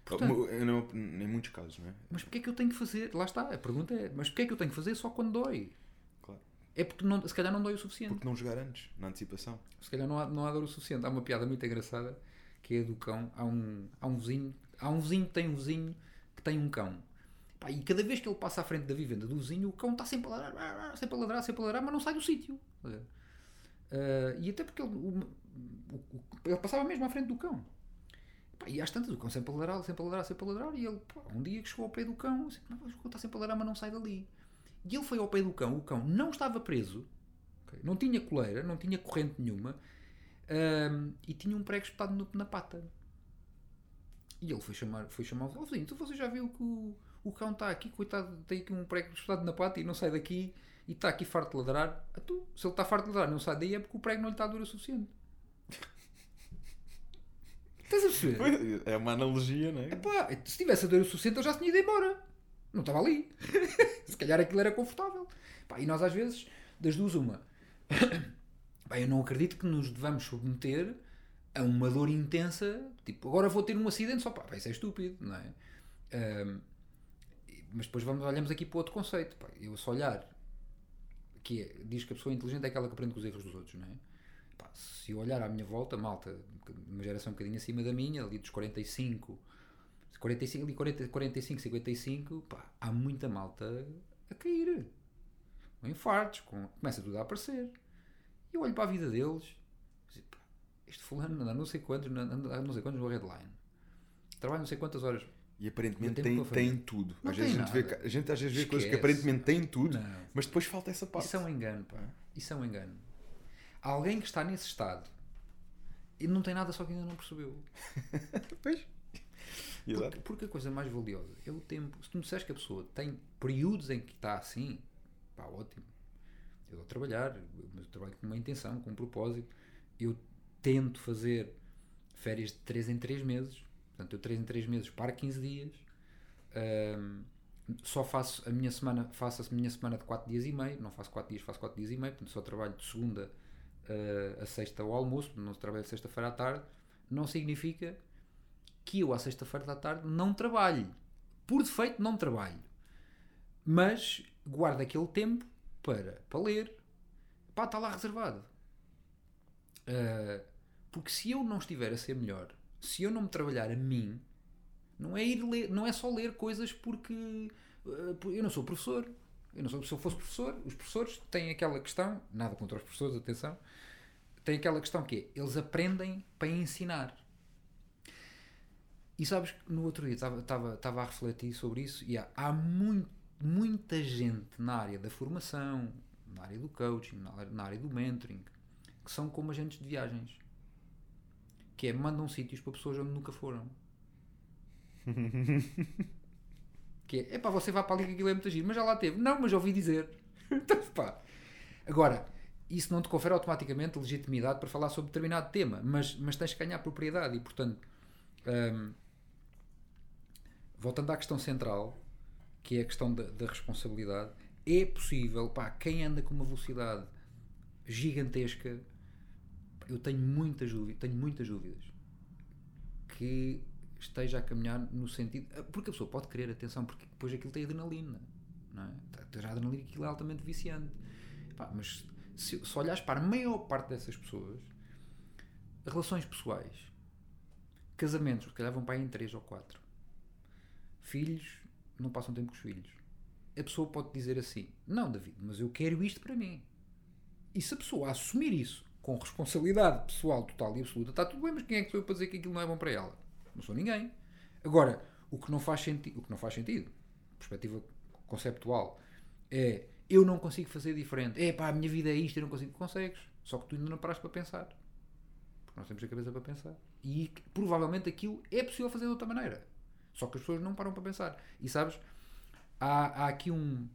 Portanto- não- em muitos casos, não é? Mas porquê é que eu tenho que fazer? Lá está, a pergunta é, mas porquê é que eu tenho que fazer só quando dói? Claro. É porque não, se calhar não dói o suficiente. Porque não jogar antes, na antecipação. Se calhar não há, não há dor o suficiente. Há uma piada muito engraçada que é do cão. Há um, há um vizinho, há um vizinho que tem um vizinho que tem um cão. Pá, e cada vez que ele passa à frente da vivenda do vizinho, o cão está sempre a ladrar, sempre a ladrar, sempre a ladrar, mas não sai do sítio. Ah, e até porque ele, o- o- ele passava mesmo à frente do cão. Pá, e às tantas, o cão sempre a ladrar, sempre a ladrar, sempre a ladrar. E ele, pá, um dia que chegou ao pé do cão, assim, "Mas o cão está sempre a ladrar, mas não sai dali. E ele foi ao pé do cão, o cão não estava preso, não tinha coleira, não tinha corrente nenhuma, ahm, e tinha um prego espetado no- na pata. E ele foi chamar, foi chamar o vizinho. Então você já viu que o, o cão está aqui, coitado, tem aqui um prego espetado na pata e não sai daqui e está aqui farto de ladrar. Ah, tu, se ele está farto de ladrar e não sai daí é porque o prego não lhe está duro o suficiente. Estás a perceber? É uma analogia, não é? Epá, se tivesse a dor o suficiente, eu já tinha ido embora. Não estava ali. se calhar aquilo era confortável. Pá, e nós às vezes, das duas, uma. Pá, eu não acredito que nos devamos submeter a uma dor intensa. Tipo, agora vou ter um acidente só. Pá, isso é estúpido, não é? E- mas depois vamos, olhamos aqui para outro conceito. Pá, eu se olhar, que é, diz que a pessoa inteligente é aquela que aprende com os erros dos outros, não é? Pá, se eu olhar à minha volta, malta, uma geração um bocadinho acima da minha, ali dos 45, 45, ali 40, 45, 55, pá, há muita malta a cair. Com infartos, com, começa tudo a aparecer. E eu olho para a vida deles, digo, este fulano anda não sei quantos, anda não sei quantos no Redline. Trabalha não sei quantas horas. E aparentemente Tem tem, tem tudo. Não Às vezes a tem gente, vê, a gente às vezes vê coisas que Esquece. aparentemente têm tudo, Não. mas depois falta essa parte. Isso é um engano, pá. Isso é um engano. Alguém que está nesse estado e não tem nada, só que ainda não percebeu. Pois. Porque, porque a coisa mais valiosa é o tempo. Se tu me disseres que a pessoa tem períodos em que está assim, pá, ótimo. Eu vou trabalhar, eu trabalho com uma intenção, com um propósito. Eu tento fazer férias de 3 em 3 meses. Portanto, eu 3 em 3 meses paro 15 dias. Um, só faço a minha semana, faço a minha semana de 4 dias e meio, não faço 4 dias, faço 4 dias e meio, portanto só trabalho de segunda uh, a sexta ao almoço, não trabalho sexta-feira à tarde, não significa que eu à sexta-feira da tarde não trabalho. Por defeito não trabalho. Mas guardo aquele tempo para, para ler. Pá, está lá reservado. Uh, porque se eu não estiver a ser melhor, se eu não me trabalhar a mim, não é ir ler, não é só ler coisas porque uh, eu não sou professor. Eu não sou, se eu fosse professor, os professores têm aquela questão, nada contra os professores, atenção, têm aquela questão que é, eles aprendem para ensinar. E sabes que no outro dia estava a refletir sobre isso e há, há muito, muita gente na área da formação, na área do coaching, na área, do mentoring, que são como agentes de viagens. Que é, mandam sítios para pessoas onde nunca foram. que é, pá, você vai para ali que aquilo é muito giro, mas já lá teve. Não, mas ouvi dizer. então, pá. Agora, isso não te confere automaticamente legitimidade para falar sobre determinado tema, mas, mas tens que ganhar propriedade e, portanto, hum, voltando à questão central, que é a questão da, da responsabilidade, é possível, pá, quem anda com uma velocidade gigantesca, eu tenho muitas dúvidas, tenho muitas dúvidas que esteja a caminhar no sentido. Porque a pessoa pode querer atenção, porque depois aquilo tem adrenalina, não é? Tem adrenalina aquilo é altamente viciante. Pá, mas se, se olhares para a maior parte dessas pessoas, relações pessoais, casamentos, se calhar vão para aí em 3 ou 4. Filhos, não passam tempo com os filhos. A pessoa pode dizer assim: Não, David, mas eu quero isto para mim. E se a pessoa assumir isso com responsabilidade pessoal total e absoluta, está tudo bem, mas quem é que sou eu para dizer que aquilo não é bom para ela? Não sou ninguém. Agora, o que não faz, senti o que não faz sentido, perspectiva conceptual, é eu não consigo fazer diferente. É pá, a minha vida é isto, eu não consigo. Consegues. Só que tu ainda não paraste para pensar. Porque nós temos a cabeça para pensar. E provavelmente aquilo é possível fazer de outra maneira. Só que as pessoas não param para pensar. E sabes, há, há aqui um,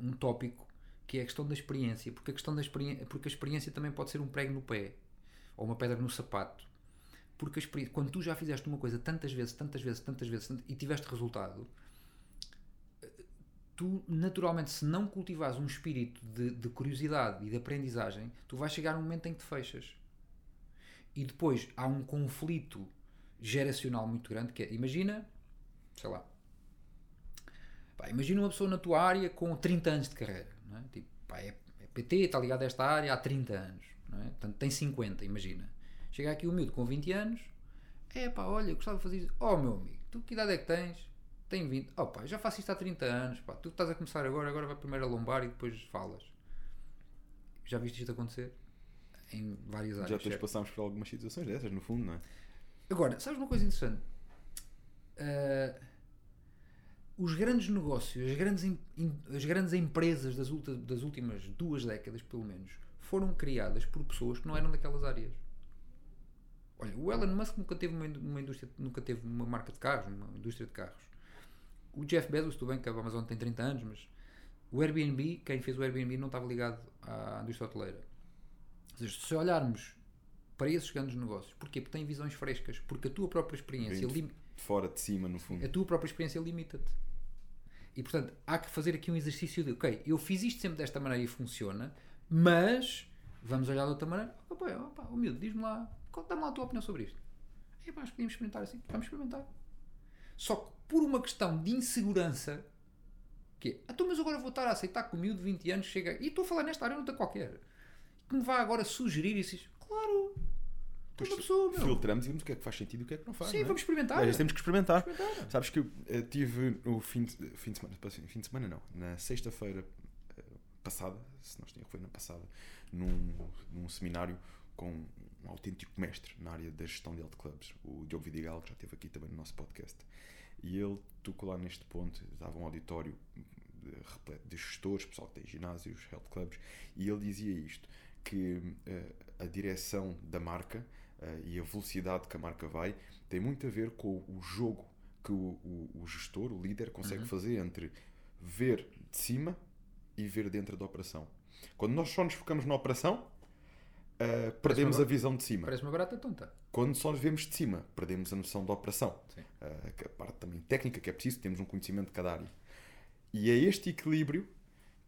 um tópico que é a questão da experiência. Porque a questão da experiência, porque a experiência também pode ser um prego no pé ou uma pedra no sapato. Porque quando tu já fizeste uma coisa tantas vezes, tantas vezes, tantas vezes e tiveste resultado, tu naturalmente, se não cultivares um espírito de, de curiosidade e de aprendizagem, tu vais chegar a um momento em que te fechas. E depois há um conflito geracional muito grande que é, imagina, sei lá, pá, imagina uma pessoa na tua área com 30 anos de carreira, é? Tipo, pá, é, é PT, está ligado a esta área há 30 anos, não é? Portanto, tem 50, imagina. Chega aqui um miúdo com 20 anos, é pá, olha, eu gostava de fazer isso. Oh, meu amigo, tu que idade é que tens? Tenho 20. Oh, pá, já faço isto há 30 anos, pá, tu estás a começar agora, agora vai primeiro a lombar e depois falas. Já viste isto acontecer? Em várias áreas. Já todos passámos por algumas situações dessas, no fundo, não é? Agora, sabes uma coisa interessante? Uh, os grandes negócios, as grandes, as grandes empresas das, ulti, das últimas duas décadas, pelo menos, foram criadas por pessoas que não eram daquelas áreas. Olha, o Elon Musk nunca teve uma, uma indústria, nunca teve uma marca de carros, uma indústria de carros. O Jeff Bezos, tudo bem que a Amazon tem 30 anos, mas o Airbnb, quem fez o Airbnb não estava ligado à indústria hoteleira. Ou seja, se olharmos para esses grandes negócios, porquê? Porque têm visões frescas, porque a tua própria experiência lim... fora de cima, no fundo. A tua própria experiência limita-te. E portanto, há que fazer aqui um exercício de, ok, eu fiz isto sempre desta maneira e funciona, mas vamos olhar de outra maneira. Opa, opa, humilde, diz-me lá, dá-me lá a tua opinião sobre isto. É pá, podíamos experimentar assim, vamos experimentar. Só que por uma questão de insegurança, que é, então, mas agora vou estar a aceitar que o miúdo de 20 anos chega, e estou a falar nesta área, não está qualquer, que me vá agora sugerir e diz, claro, pessoa. Filtramos e vemos o que é que faz sentido e o que é que não faz. Sim, não é? vamos experimentar. Às vezes temos que experimentar. experimentar. Sabes que eu uh, tive o fim de, fim de semana, fim de semana não, na sexta-feira uh, passada, se não estou foi na passada, num, num seminário com um autêntico mestre na área da gestão de health clubs, o Diogo Vidigal, que já esteve aqui também no nosso podcast. E ele tocou lá neste ponto, dava um auditório repleto de gestores, pessoal que tem ginásios, health clubs, e ele dizia isto, que uh, a direção da marca e a velocidade que a marca vai tem muito a ver com o jogo que o, o, o gestor, o líder, consegue uhum. fazer entre ver de cima e ver dentro da operação. Quando nós só nos focamos na operação, uh, perdemos a visão de cima. Parece uma barata tonta. Quando só nos vemos de cima, perdemos a noção da operação. Uh, a parte também técnica que é preciso, temos um conhecimento de cada área. E é este equilíbrio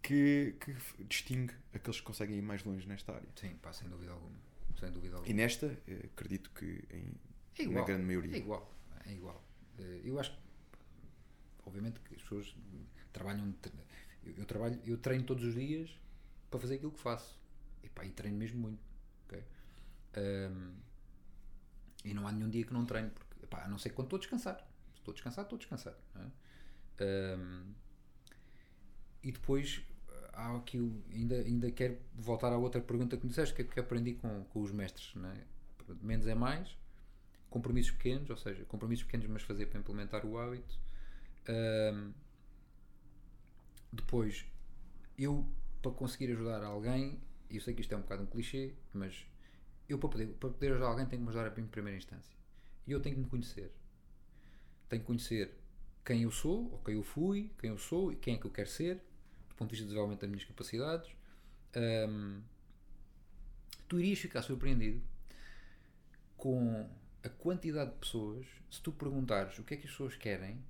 que, que distingue aqueles que conseguem ir mais longe nesta área. Sim, pá, sem dúvida alguma. Sem dúvida E alguma. nesta, eh, acredito que em, É na igual. grande maioria. É igual. É igual. Eh, Eu acho que, obviamente, que as pessoas trabalham. Eu, eu trabalho, eu treino todos os dias para fazer aquilo que faço. E, pá, e treino mesmo muito. ok? Ahm, e não há nenhum dia que não treino, porque, pá, a não ser quando estou a descansar. Se estou a descansar, estou a descansar. é? Ahm, e depois há aqui ainda, ainda quero voltar à outra pergunta que me disseste, que, é que aprendi com, com os mestres. Não é? Menos é mais, compromissos pequenos, ou seja, compromissos pequenos, mas fazer para implementar o hábito. Ahm, depois, eu para conseguir ajudar alguém, eu sei que isto é um bocado um clichê, mas eu para poder, para poder ajudar alguém tenho que me ajudar em primeira instância. E eu tenho que me conhecer. Tenho que conhecer quem eu sou, ou quem eu fui, quem eu sou e quem é que eu quero ser, ponto de vista de desenvolvimento das minhas capacidades. Ahm, tu irias ficar surpreendido com a quantidade de pessoas, se tu perguntares o que é que as pessoas querem,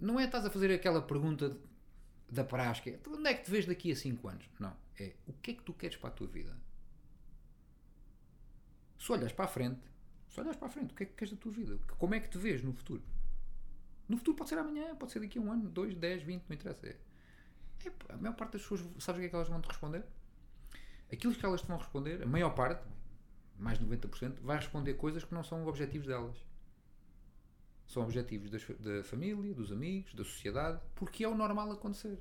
não é estás a fazer aquela pergunta da que é, "Tu onde é que te vês daqui a 5 anos? Não, é o que é que tu queres para a tua vida? Se olhas para a frente, se olhas para a frente, o que é que queres da tua vida? Como é que te vês no futuro? No futuro pode ser amanhã, pode ser daqui a um ano, dois, dez, vinte, não interessa. É, a maior parte das pessoas, sabes o que é que elas vão te responder? Aquilo que elas te vão responder, a maior parte, mais de 90%, vai responder coisas que não são objetivos delas. São objetivos das da família, dos amigos, da sociedade, porque é o normal acontecer.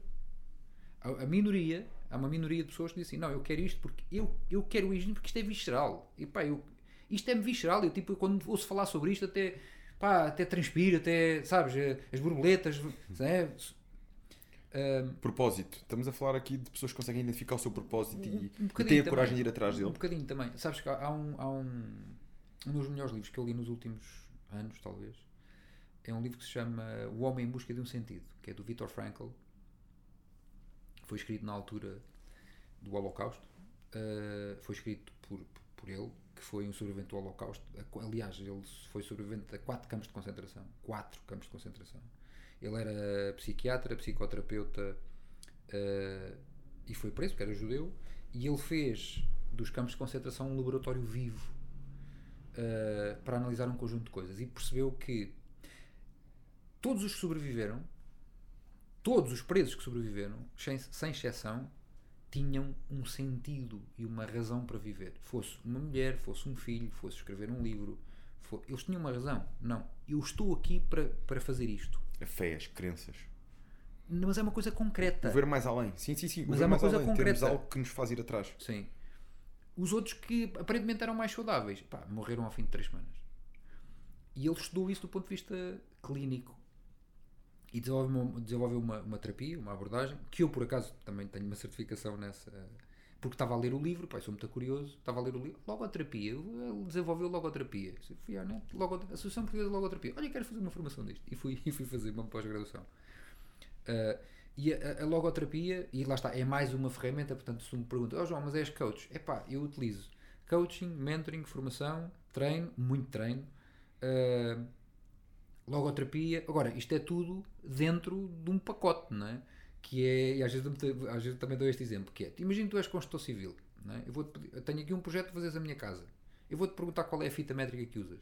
A, a minoria, há uma minoria de pessoas que dizem assim: Não, eu quero isto porque eu, eu quero isto porque isto é visceral. E pá, eu, isto é visceral. Eu, tipo, quando ouço falar sobre isto, até, pá, até transpiro, até, sabes, eh, as borboletas. né? Ahm, Propósito. Estamos a falar aqui de pessoas que conseguem identificar o seu propósito e, Um- um e têm a coragem de ir atrás Um dele. bocadinho também. Sabes que há, há um, há um, um dos melhores livros que eu li nos últimos anos, talvez. É um livro que se chama O Homem em Busca de um Sentido, que é do Viktor Frankl. Foi escrito na altura do Holocausto. Uh, foi escrito por, por ele, que foi um sobrevivente do Holocausto. Aliás, ele foi sobrevivente a quatro campos de concentração. Quatro campos de concentração. Ele era psiquiatra, psicoterapeuta uh, e foi preso, porque era judeu. E ele fez dos campos de concentração um laboratório vivo uh, para analisar um conjunto de coisas e percebeu que todos os que sobreviveram, todos os presos que sobreviveram, sem, sem exceção, tinham um sentido e uma razão para viver. Fosse uma mulher, fosse um filho, fosse escrever um livro, eles tinham uma razão. Não, eu estou aqui para, para fazer isto. A fé, as crenças. Mas é uma coisa concreta. O ver mais além. Sim, sim, sim. o Mas é uma coisa além. concreta. Temos algo que nos faz ir atrás. Sim. Os outros que aparentemente eram mais saudáveis, pá, morreram ao fim de três semanas. E ele estudou isso do ponto de vista clínico. E desenvolveu, uma, desenvolveu uma, uma terapia, uma abordagem, que eu por acaso também tenho uma certificação nessa. Porque estava a ler o livro, eu sou muito curioso, estava a ler o livro, logoterapia, ele desenvolveu logoterapia. Fui à net, logo, Associação Portuguesa de Logoterapia. Olha, quero fazer uma formação disto. E fui, e fui fazer uma pós-graduação. Uh, e a, a logoterapia, e lá está, é mais uma ferramenta, portanto, se me perguntas, oh João, mas és coach? É pá, eu utilizo coaching, mentoring, formação, treino, muito treino, uh, logoterapia. Agora, isto é tudo dentro de um pacote, não é? Que é, e às vezes, às vezes também dou este exemplo, que é, imagina que tu és construtor civil, não é? Eu, vou eu tenho aqui um projeto de fazeres a minha casa. Eu vou-te perguntar qual é a fita métrica que usas.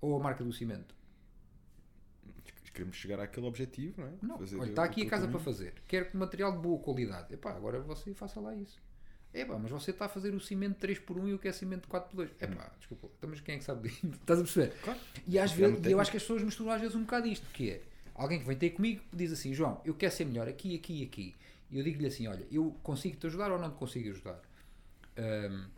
Ou a marca do cimento. Queremos chegar àquele objetivo, não é? Não, Fazer olha, está aqui a casa para fazer. Quero que material de boa qualidade. Epá, agora você faça lá isso. Epá, mas você está a fazer o cimento 3x1 e eu quero cimento 4x2. Epá, desculpa, então, mas quem é que sabe disso? Estás a perceber? Claro. E às É vezes, e eu acho que as pessoas misturam às vezes um bocado isto, que é alguém que vem ter comigo diz assim, João, eu quero ser melhor aqui, aqui e aqui. E eu digo-lhe assim, olha, eu consigo te ajudar ou não te consigo ajudar? Ahm,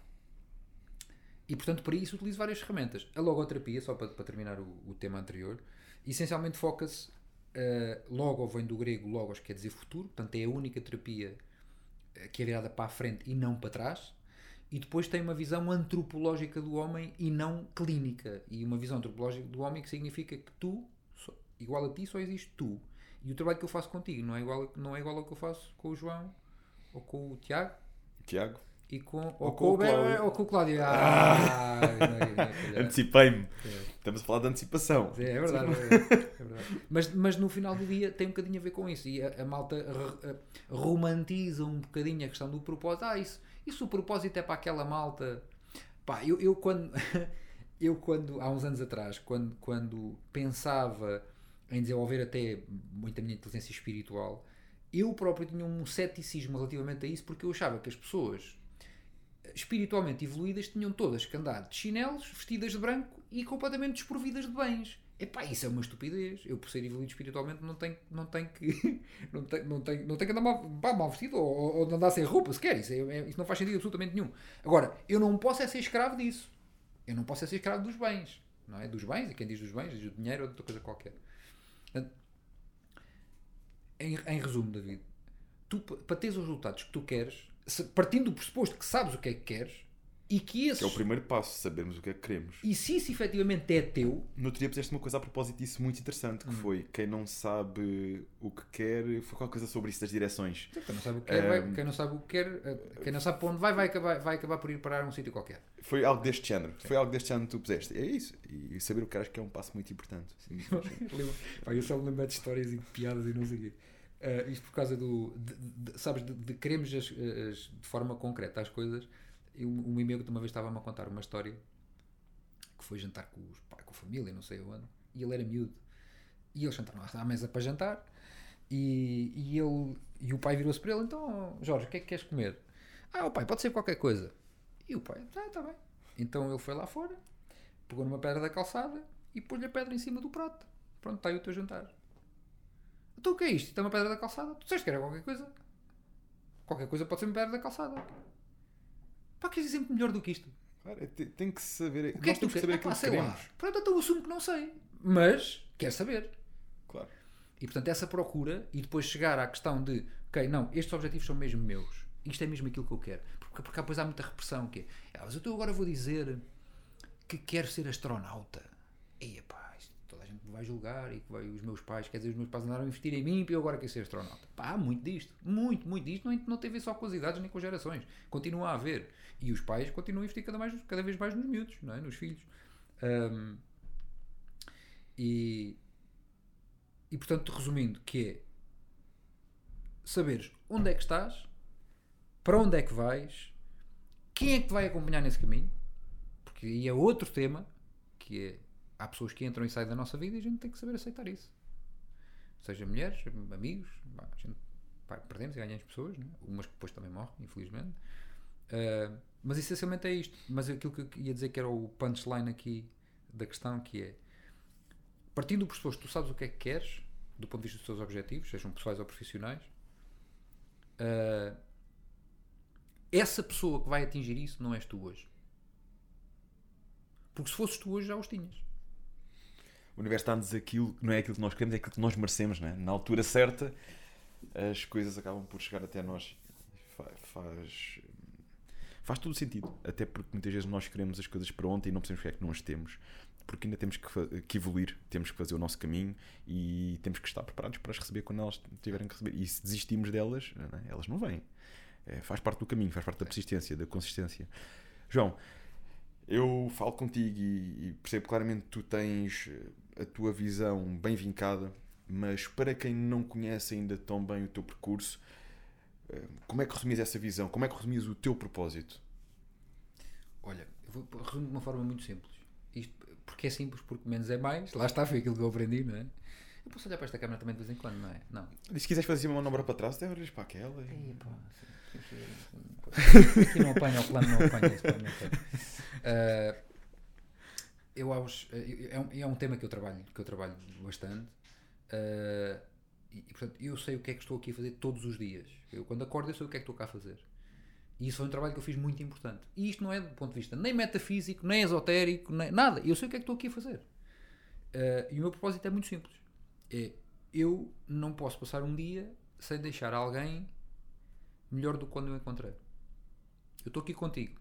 e portanto para isso utilizo várias ferramentas. A logoterapia, só para, para terminar o, o tema anterior, essencialmente foca-se, uh, logo vem do grego logos, quer dizer futuro, portanto é a única terapia eh, que é virada para a frente e não para trás. E depois tem uma visão antropológica do homem e não clínica. E uma visão antropológica do homem que significa que tu, igual a ti, só existe tu. E o trabalho que eu faço contigo não é igual, não é igual ao que eu faço com o João, ou com o Tiago, Tiago, e com, ou, Ou com, com o Cláudio. ou com o Cláudio. Ah, calhar. antecipei-me. É. Estamos a falar de antecipação. É, é verdade, é verdade, é verdade. Mas, mas no final do dia tem um bocadinho a ver com isso. E a, a malta a- romantiza um bocadinho a questão do propósito. Ah, isso, isso o propósito é para aquela malta. Pá, eu, eu quando. Eu quando, há uns anos atrás, quando, quando pensava em desenvolver até muita minha inteligência espiritual, eu próprio tinha um ceticismo relativamente a isso, porque eu achava que as pessoas espiritualmente evoluídas tinham todas que andar de chinelos, vestidas de branco e completamente desprovidas de bens. Epá, isso é uma estupidez. Eu, por ser evoluído espiritualmente, não tenho, não tenho que não tenho, não tenho, não tenho que andar mal, mal vestido ou, ou andar sem roupa sequer. Isso, é- é- isso não faz sentido absolutamente nenhum. Agora, eu não posso é ser escravo disso. Eu não posso é ser escravo dos bens. Não é? Dos bens, e quem diz dos bens, diz do dinheiro ou de outra coisa qualquer. Em, em resumo, David, tu, pa- para teres os resultados que tu queres, se- partindo do pressuposto que sabes o que é que queres e que esses. Que é o primeiro passo, sabermos o que é que queremos. E se isso efetivamente é teu, No outro dia puseste uma coisa a propósito disso muito interessante, Hum. que foi quem não sabe o que quer, foi qualquer coisa sobre isso das direções. quem não sabe o que quer, vai- Ehm, quem não sabe o que quer, eh, quem não sabe para onde vai, vai acabar, vai acabar por ir parar a um sítio qualquer. Foi algo deste género. Foi algo deste género que tu puseste. É isso. E saber o que acho que é um passo muito importante. Sim, Pá, eu só me lembro de histórias e de piadas e não sei o quê. Eh, isto por causa do. de- de- sabes, de, de queremos as- as- de forma concreta as coisas. Um, um amigo de uma vez estava-me a contar uma história que foi jantar com, os, com a família, não sei onde, e ele era miúdo. E eles sentaram à mesa para jantar e, e, ele, e o pai virou-se para ele: Então, Jorge, o que é que queres comer? Ah, o pai, pode ser qualquer coisa. E o pai, tá, tá bem. Então ele foi lá fora, pegou numa pedra da calçada e pôs-lhe a pedra em cima do prato. Pronto, está aí o teu jantar. Então o que é isto? Isto é uma pedra da calçada? Tu disseste que era qualquer coisa? Qualquer coisa pode ser uma pedra da calçada. Pá, queres dizer melhor do que isto? Claro, é, te- tem que saber. O que é que tu temos que queres? saber Ah, pá, que sei queremos. lá. Pronto, então eu assumo que não sei. Mas quero saber. Claro. E portanto, essa procura e depois chegar à questão de, ok, não, estes objetivos são mesmo meus. Isto é mesmo aquilo que eu quero. Porque, porque depois há muita repressão que é, "Ah, mas eu agora vou dizer que quero ser astronauta. E pá, me vai julgar e que vai, os meus pais, quer dizer, os meus pais andaram a investir em mim e eu agora quero ser astronauta. Pá, muito disto. Muito, muito disto. Não, não tem a ver só com as idades nem com as gerações. Continua a haver. E os pais continuam a investir cada, mais, cada vez mais nos miúdos, não é? nos filhos. Ahm, e, e portanto, resumindo, que é saberes onde é que estás, para onde é que vais, quem é que te vai acompanhar nesse caminho, porque aí é outro tema, que é há pessoas que entram e saem da nossa vida e a gente tem que saber aceitar isso. Seja mulheres, amigos, a gente, perdemos e ganhamos pessoas, né? umas que depois também morrem, infelizmente. Ah, mas essencialmente é isto. Mas aquilo que eu ia dizer que era o punchline aqui da questão, que é partindo do pressuposto tu sabes o que é que queres, do ponto de vista dos teus objetivos, sejam pessoais ou profissionais, ah, essa pessoa que vai atingir isso não és tu hoje. Porque se fosses tu hoje já os tinhas. O universo dá-nos aquilo, não é aquilo que nós queremos, é aquilo que nós merecemos, não é? Na altura certa, as coisas acabam por chegar até nós. Fa- Faz, faz todo sentido. Até porque muitas vezes nós queremos as coisas para ontem e não percebemos porque é que não as temos. Porque ainda temos que, que evoluir, temos que fazer o nosso caminho e temos que estar preparados para as receber quando elas tiverem que receber. E se desistimos delas, não é? elas não vêm. É, faz parte do caminho, faz parte da persistência, da consistência. João, eu falo contigo e, e percebo claramente que tu tens a tua visão bem vincada, mas para quem não conhece ainda tão bem o teu percurso, eh, como é que resumias essa visão? Como é que resumias o teu propósito? Olha, eu vou resumir de uma forma muito simples. Isto, porque é simples, porque menos é mais. Lá está, foi aquilo que eu aprendi, não é? Eu posso olhar para esta câmera também de vez em quando, não é? Não. E se quiseres fazer uma manobra para trás, até olhas para aquela. e- Ei, pá, sim, Aqui não apanha, o plano não apanha. Este plano não apanha. eu aos, é, um, é um tema que eu trabalho, que eu trabalho bastante. Ah, e, portanto, eu sei o que é que estou aqui a fazer todos os dias. Eu, quando acordo, eu sei o que é que estou cá a fazer. E isso foi um trabalho que eu fiz muito importante. E isto não é do ponto de vista nem metafísico, nem esotérico, nem nada. Eu sei o que é que estou aqui a fazer. Ah, e o meu propósito é muito simples. É, eu não posso passar um dia sem deixar alguém melhor do que quando eu encontrei. Eu estou aqui contigo.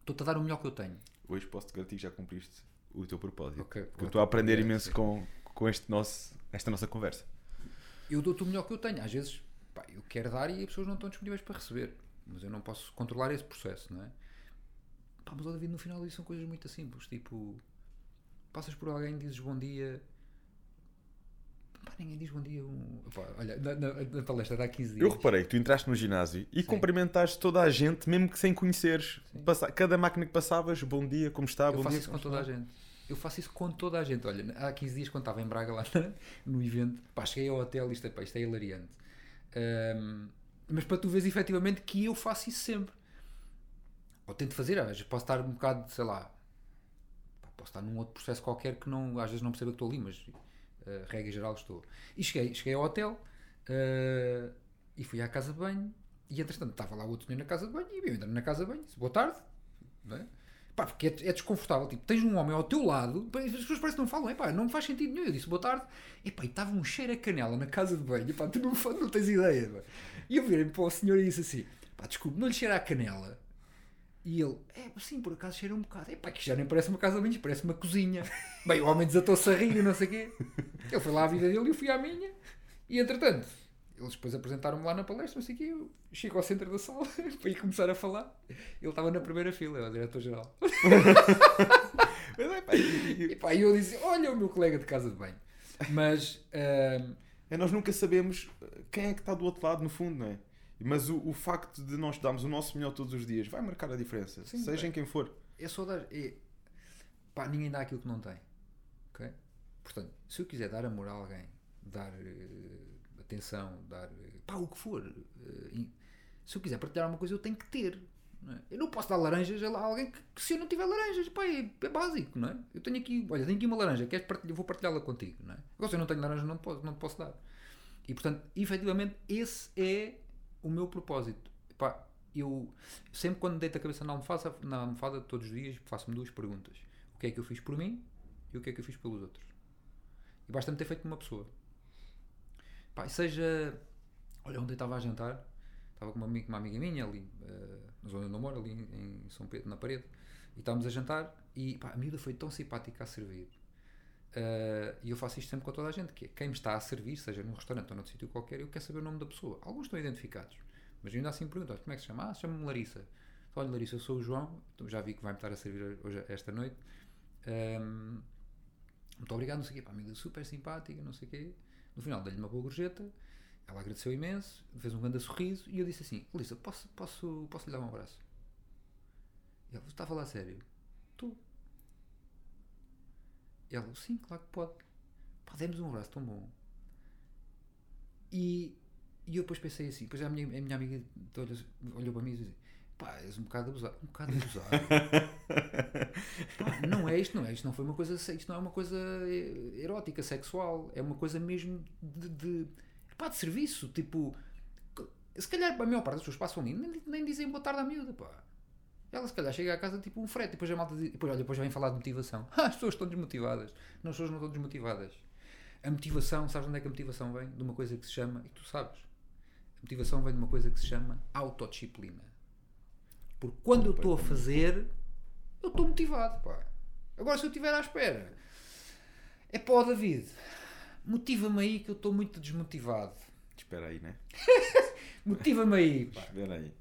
Estou-te a dar o melhor que eu tenho. Hoje posso-te garantir que já cumpriste o teu propósito. Ok, Porque eu estou a aprender imenso com, com este nosso esta nossa conversa. Eu dou-te o melhor que eu tenho. Às vezes, pá, eu quero dar e as pessoas não estão disponíveis para receber. Mas eu não posso controlar esse processo, não é? Pá, mas, ó, David, no final isso são coisas muito simples. Tipo, passas por alguém, dizes bom dia. Ninguém diz bom dia. Um... Olha, na, na, na palestra dá 15 dias. Eu reparei que tu entraste no ginásio e cumprimentaste toda a gente, mesmo que sem conheceres. Passa- Cada máquina que passavas, bom dia, como está, Eu bom faço dia. isso com toda a está. gente. Eu faço isso com toda a gente. Olha, há 15 dias, quando estava em Braga, lá no evento, pá, cheguei ao hotel, isto é, pá, isto é hilariante. Ahm, mas para tu veres efetivamente que eu faço isso sempre. Ou tento fazer, às vezes posso estar um bocado, sei lá, posso estar num outro processo qualquer que não, às vezes não percebo que estou ali, mas uh, regra geral estou. E cheguei, cheguei ao hotel uh, e fui à casa de banho e entretanto estava lá outro senhor na casa de banho e eu entrando na casa de banho, disse boa tarde, é? Pá, porque é, é desconfortável. Tipo, tens um homem ao teu lado, pá, as pessoas parecem que não falam, epá, não faz sentido nenhum. Eu disse boa tarde, epá, e estava um cheiro a canela na casa de banho, epá, tu não, não tens ideia. pá. E eu virei para o senhor e disse assim: pá, desculpe, não lhe cheira a canela. E ele, é, sim, por acaso cheira um bocado. Epá, que já nem parece uma casa de banho, isto parece uma cozinha. Bem, o homem desatou-se a rir e não sei o quê. Ele foi lá à vida dele e eu fui à minha. E entretanto, eles depois apresentaram-me lá na palestra, não sei o quê. Eu chego ao centro da sala para ir começar a falar. Ele estava na primeira fila, era o diretor-geral. E- pá, eu disse: Olha o meu colega de casa de banho. Mas, ahm, é, nós nunca sabemos eh, quem é que está do outro lado, no fundo, não é? Mas o, o facto de nós darmos o nosso melhor todos os dias vai marcar a diferença, Sim, seja bem. em quem for. é só dar. É, pá, ninguém dá aquilo que não tem. Ok? Portanto, se eu quiser dar amor a alguém, dar eh, atenção, dar. eh, pá, o que for. e- se eu quiser partilhar alguma coisa, eu tenho que ter. não é? Eu não posso dar laranjas a alguém que, que se eu não tiver laranjas, pá, é, é básico, não é? Eu tenho aqui, olha, tenho aqui uma laranja, queres partilhar, vou partilhá-la contigo, não é? Agora, se eu não tenho laranja, não posso, não posso dar. E portanto, efetivamente, esse é o meu propósito. Pá, eu sempre quando deito a cabeça na almofada, na almofada todos os dias, faço-me duas perguntas: o que é que eu fiz por mim e o que é que eu fiz pelos outros. E basta-me ter feito por uma pessoa. Pá, seja. Olha, ontem estava a jantar, estava com uma amiga, uma amiga minha ali, eh, na zona onde eu moro, ali em em São Pedro, na parede, e estávamos a jantar e pá, a miúda foi tão simpática a servir. Eh, e eu faço isto sempre com toda a gente, que é quem me está a servir, seja num restaurante ou noutro sítio qualquer, eu quero saber o nome da pessoa. Alguns estão identificados, mas ainda assim pergunto, "Olha, como é que se chama? Ah, chama-me Larissa. Olha, Larissa, eu sou o João, então já vi que vai-me estar a servir hoje, esta noite. Ehm, muito obrigado, não sei o quê. Pá, amiga super simpática, não sei o quê. No final dei-lhe uma boa gorjeta, ela agradeceu imenso, fez um grande sorriso e eu disse assim: Larissa, posso, posso, posso lhe dar um abraço? E ela, está a falar sério? Tu? E ela, sim, claro que pode. Pá, demos um abraço tão bom. E, e eu depois pensei assim, depois a minha, a minha amiga olhou, olhou para mim e disse, pá, és um bocado abusado. Um bocado abusado. Pá, não é isto, não é isto, não foi uma coisa, isto não é uma coisa eh, erótica, sexual, é uma coisa mesmo de, de, pá, de serviço, tipo, se calhar a maior parte das pessoas passam ali, nem, nem dizem boa tarde à miúda, pá. Ela se calhar chega a casa tipo um frete, depois a malta diz, depois, olha, depois vem falar de motivação. Ah, as pessoas estão desmotivadas. Não, as pessoas não estão desmotivadas. A motivação, sabes onde é que a motivação vem? De uma coisa que se chama, e tu sabes, a motivação vem de uma coisa que se chama autodisciplina. Porque quando eu estou a fazer, eu estou motivado, pá. Agora se eu estiver à espera, é pá, David, motiva-me aí que eu estou muito desmotivado. Espera aí, né? Motiva-me aí, pá. Espera aí.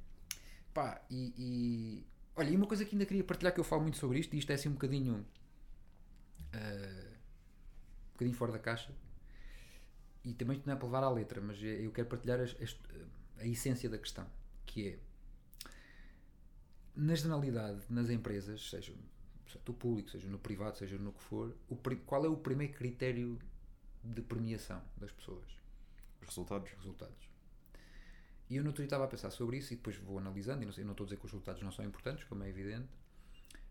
Pá, e, e- Olha, e uma coisa que ainda queria partilhar que eu falo muito sobre isto, e isto é assim um bocadinho. ah, um bocadinho fora da caixa. E também isto não é para levar à letra, mas é- eu quero partilhar as- as- a essência da questão, que é. Na generalidade, nas empresas, seja no público, seja no privado, seja no que for, o qual é o primeiro critério de premiação das pessoas? Os resultados. resultados. E eu no outro estava a pensar sobre isso e depois vou analisando, e não, não estou a dizer que os resultados não são importantes, como é evidente,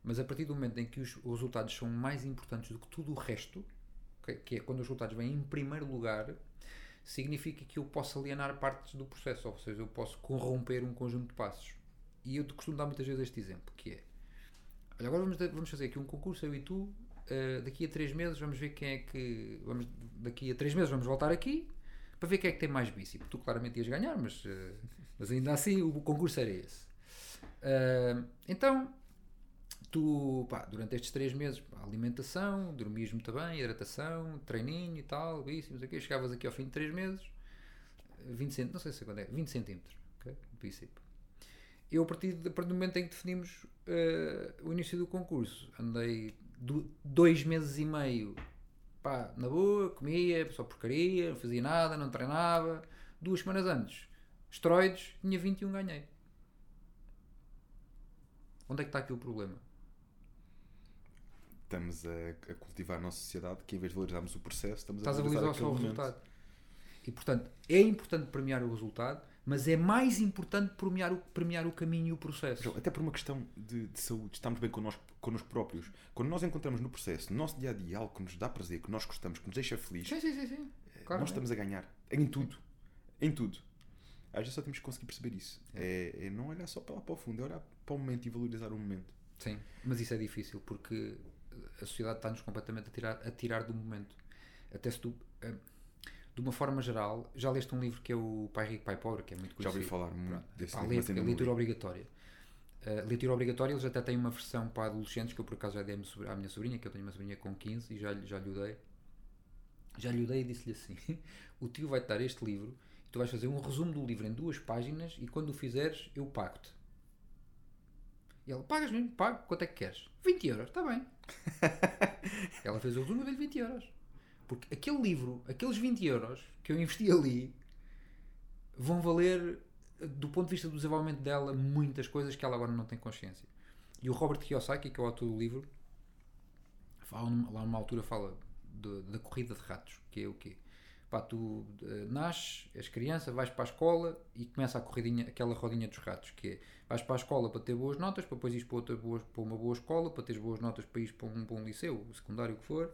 mas a partir do momento em que os, os resultados são mais importantes do que tudo o resto, que é quando os resultados vêm em primeiro lugar, significa que eu posso alienar partes do processo, ou seja, eu posso corromper um conjunto de passos. E eu costumo dar muitas vezes este exemplo, que é, olha, agora vamos, vamos fazer aqui um concurso, eu e tu, eh, daqui a três meses vamos ver quem é que, vamos, daqui a três meses vamos voltar aqui, para ver quem é que tem mais bíceps. Tu claramente ias ganhar, mas, eh, mas ainda assim o concurso era esse. Ah, então, tu, pá, durante estes três meses, pá, alimentação, dormias muito bem, hidratação, treininho e tal, isso, não sei o chegavas aqui ao fim de três meses, 20 centímetros, não sei se é quando é, 20 centímetros, ok? Princípio. Eu, a partir, de, a partir do momento em que definimos eh, o início do concurso, andei do- dois meses e meio, pá, na boa, comia, só porcaria, não fazia nada, não treinava. Duas semanas antes, esteroides, tinha 21, ganhei. Onde é que está aqui o problema? Estamos a, a cultivar na sociedade que em vez de valorizarmos o processo, estamos Estás a a valorizar valorizar o resultado. E portanto, é importante premiar o resultado, mas é mais importante premiar o, premiar o caminho e o processo. João, Até por uma questão de, de saúde, estamos bem connosco, connosco próprios. Quando nós encontramos no processo, no nosso dia a dia, algo que nos dá prazer, que nós gostamos, que nos deixa feliz, Sim, sim, sim. sim. Claro, nós é. estamos a ganhar. Em tudo. Em tudo. Às vezes só temos que conseguir perceber isso. É, é não olhar só para lá para o fundo, é olhar para o momento e valorizar o momento. Sim, mas isso é difícil porque a sociedade está-nos completamente a tirar, a tirar do momento. Até se tu, eh, de uma forma geral, já leste um livro que é o Pai Rico, Pai Pobre, que é muito Já conhecido. ouvi falar muito desse Pá, livro, lê, é leitura obrigatória. Uh, leitura obrigatória, eles até têm uma versão para adolescentes, que eu por acaso já dei à minha sobrinha- que eu tenho uma sobrinha com 15 e já, lhe- já lhe dei. Já lhe dei e disse-lhe assim: o tio vai-te dar este livro, e tu vais fazer um resumo do livro em duas páginas e quando o fizeres, eu pago-te. E ela, pagas mesmo? Pago. Quanto é que queres? 20 euros, está bem. ela fez o resumo e dei-lhe 20 euros. Porque aquele livro, aqueles 20 euros que eu investi ali, vão valer, do ponto de vista do desenvolvimento dela, muitas coisas que ela agora não tem consciência. E o Robert Kiyosaki, que é o autor do livro, fala, lá numa altura fala da corrida de ratos, que é o quê? Pá, tu eh, nasces, és criança, vais para a escola e começa a corridinha, aquela rodinha dos ratos, que é vais para a escola para ter boas notas, para depois ires para, outra boa, para uma boa escola, para teres boas notas para ir para um bom liceu, secundário o que for,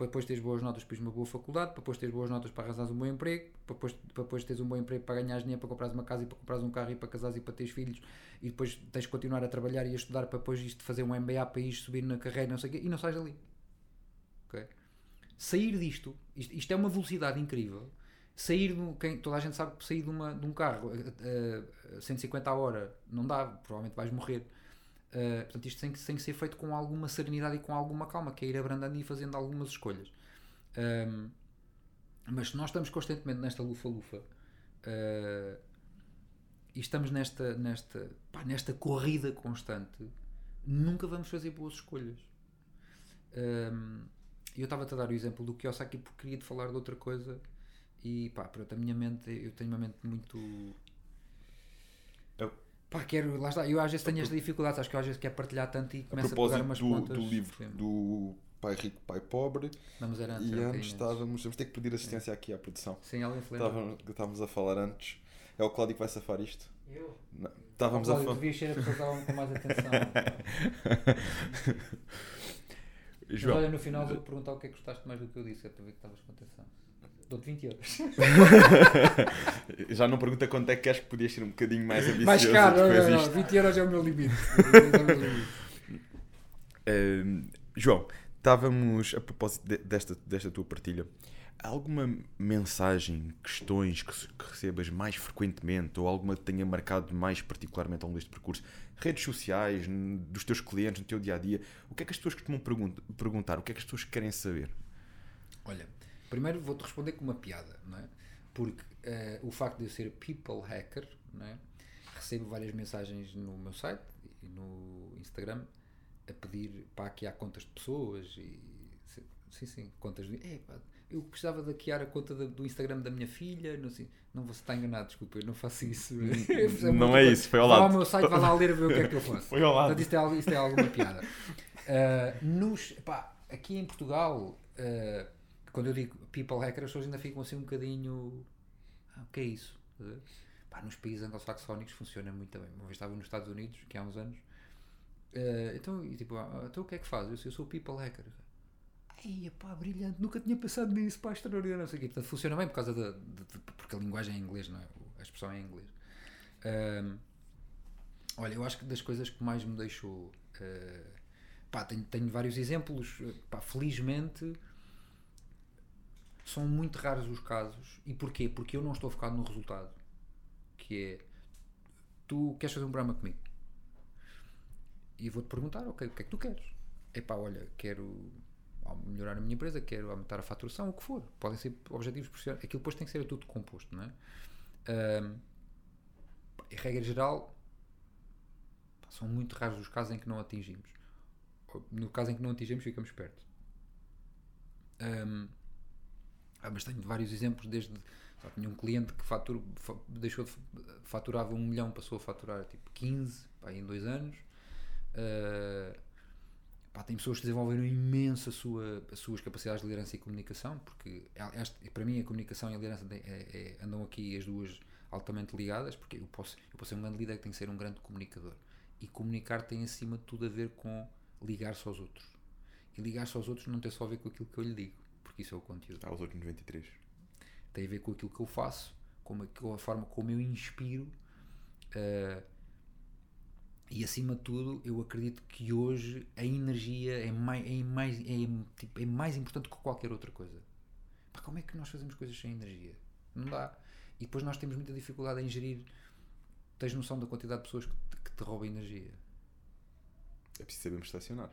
para depois teres boas notas para uma boa faculdade, para depois teres boas notas para arranjares um bom emprego, para depois, para depois teres um bom emprego para ganhares dinheiro, para comprares uma casa e para comprares um carro e para casares e para teres filhos e depois tens de continuar a trabalhar e a estudar para depois isto fazer um MBA para ir subir na carreira, não sei quê, e não sais dali. Ok? Sair disto, isto, isto é uma velocidade incrível. Sair, do, quem, toda a gente sabe que sair de, uma, de um carro a, a- a 150 a hora não dá, provavelmente vais morrer. Uh, portanto, isto tem que, tem que ser feito com alguma serenidade e com alguma calma, que é ir abrandando e fazendo algumas escolhas. Um, mas se nós estamos constantemente nesta lufa-lufa uh, e estamos nesta, nesta, pá, nesta corrida constante, nunca vamos fazer boas escolhas. Um, eu estava-te a dar o exemplo do Kiyosaki porque queria te falar de outra coisa e pá, pronto, a minha mente, eu tenho uma mente muito. Eu- Pá, quero, lá está, eu às vezes tenho esta dificuldade, acho que eu às vezes quero partilhar tanto e A começo a, pegar propósito umas do, pontas. do livro Sim. do Pai Rico, Pai Pobre, Vamos era antes, e antes estávamos, vamos ter que pedir assistência aqui à produção. Sim, alguém se lembra? Estávamos, estávamos a falar antes. É o Cláudio que vai safar isto? Eu? Não. Estávamos a Cláudio, falar. devia ser a pessoa que estavam com mais atenção. Mas João, olha, no final vou perguntar o que é que gostaste mais do que eu disse, é para ver que estavas com atenção. Dou-te 20 euros. já não pergunta quanto é que queres que podias ser um bocadinho mais ambicioso mais caro, não, não, não, 20 euros é o meu limite. 20 euros é o meu limite. Ahm, João, estávamos a propósito de- desta, desta tua partilha. Há alguma mensagem, questões que, que recebas mais frequentemente ou alguma que tenha marcado mais particularmente ao longo deste percurso? Redes sociais, dos teus clientes, no teu dia a dia? O que é que as pessoas costumam pergun- perguntar? O que é que as pessoas querem saber? Olha, primeiro vou-te responder com uma piada, não é? Porque eh, o facto de eu ser people hacker, não é? Recebo várias mensagens no meu site e no Instagram a pedir para hackear contas de pessoas e sim, sim, contas de. "Eh, pá, eu precisava de hackear a conta da- do Instagram da minha filha, não sei. Não você está enganado, desculpa, eu não faço isso. não é isso, foi ao Vai lado. ao meu site, vai lá ler ver o que é que eu faço. Foi ao lado. Portanto, isto é, isto é alguma piada. Uh, nos, pá, aqui em Portugal, uh, quando eu digo people hacker, as pessoas ainda ficam assim um bocadinho. Ah, o que é isso? Pá, nos países anglo-saxónicos funciona muito bem. Uma vez estava nos Estados Unidos, que há uns anos. uh, então, e tipo, ah, então o que é que faz? Eu, eu sou people hacker. Ai, pá, brilhante, nunca tinha pensado nisso, pá, extraordinário, não sei o quê. Portanto, funciona bem por causa da. porque a linguagem é em inglês, não é? A expressão é em inglês. Olha, eu acho que das coisas que mais me deixou. eh, pá, tenho, tenho vários exemplos. eh, Pá, felizmente são muito raros os casos. E porquê? Porque eu não estou focado no resultado. Que é. Tu queres fazer um programa comigo? e vou-te perguntar, ok, o que é que tu queres? Epá, olha, quero melhorar a minha empresa, quero aumentar a faturação, o que for. Podem ser objetivos profissionais. Aquilo depois tem que ser tudo composto, não é? Um, em regra geral, são muito raros os casos em que não atingimos. No caso em que não atingimos, ficamos perto. Um, ah, mas tenho vários exemplos, desde só tinha um cliente que fatura, deixou de faturava um milhão, passou a faturar tipo 15 pá, em dois anos. Uh, pá, tem pessoas que desenvolveram imenso a sua, as suas capacidades de liderança e comunicação, porque este, para mim a comunicação e a liderança é, é, andam aqui as duas altamente ligadas, porque eu posso, eu posso ser um grande líder que tem que ser um grande comunicador. E comunicar tem acima de tudo a ver com ligar-se aos outros. E ligar-se aos outros não tem só a ver com aquilo que eu lhe digo, porque isso é o conteúdo. Aos outros 93. Tem a ver com aquilo que eu faço, com a, forma como eu inspiro. Uh, e acima de tudo, eu acredito que hoje a energia é mais, é mais, é, tipo, é mais importante que qualquer outra coisa. Pá, como é que nós fazemos coisas sem energia? Não dá. E depois nós temos muita dificuldade em gerir. Tens noção da quantidade de pessoas que te, que te roubam energia? É preciso sabermos estacionar.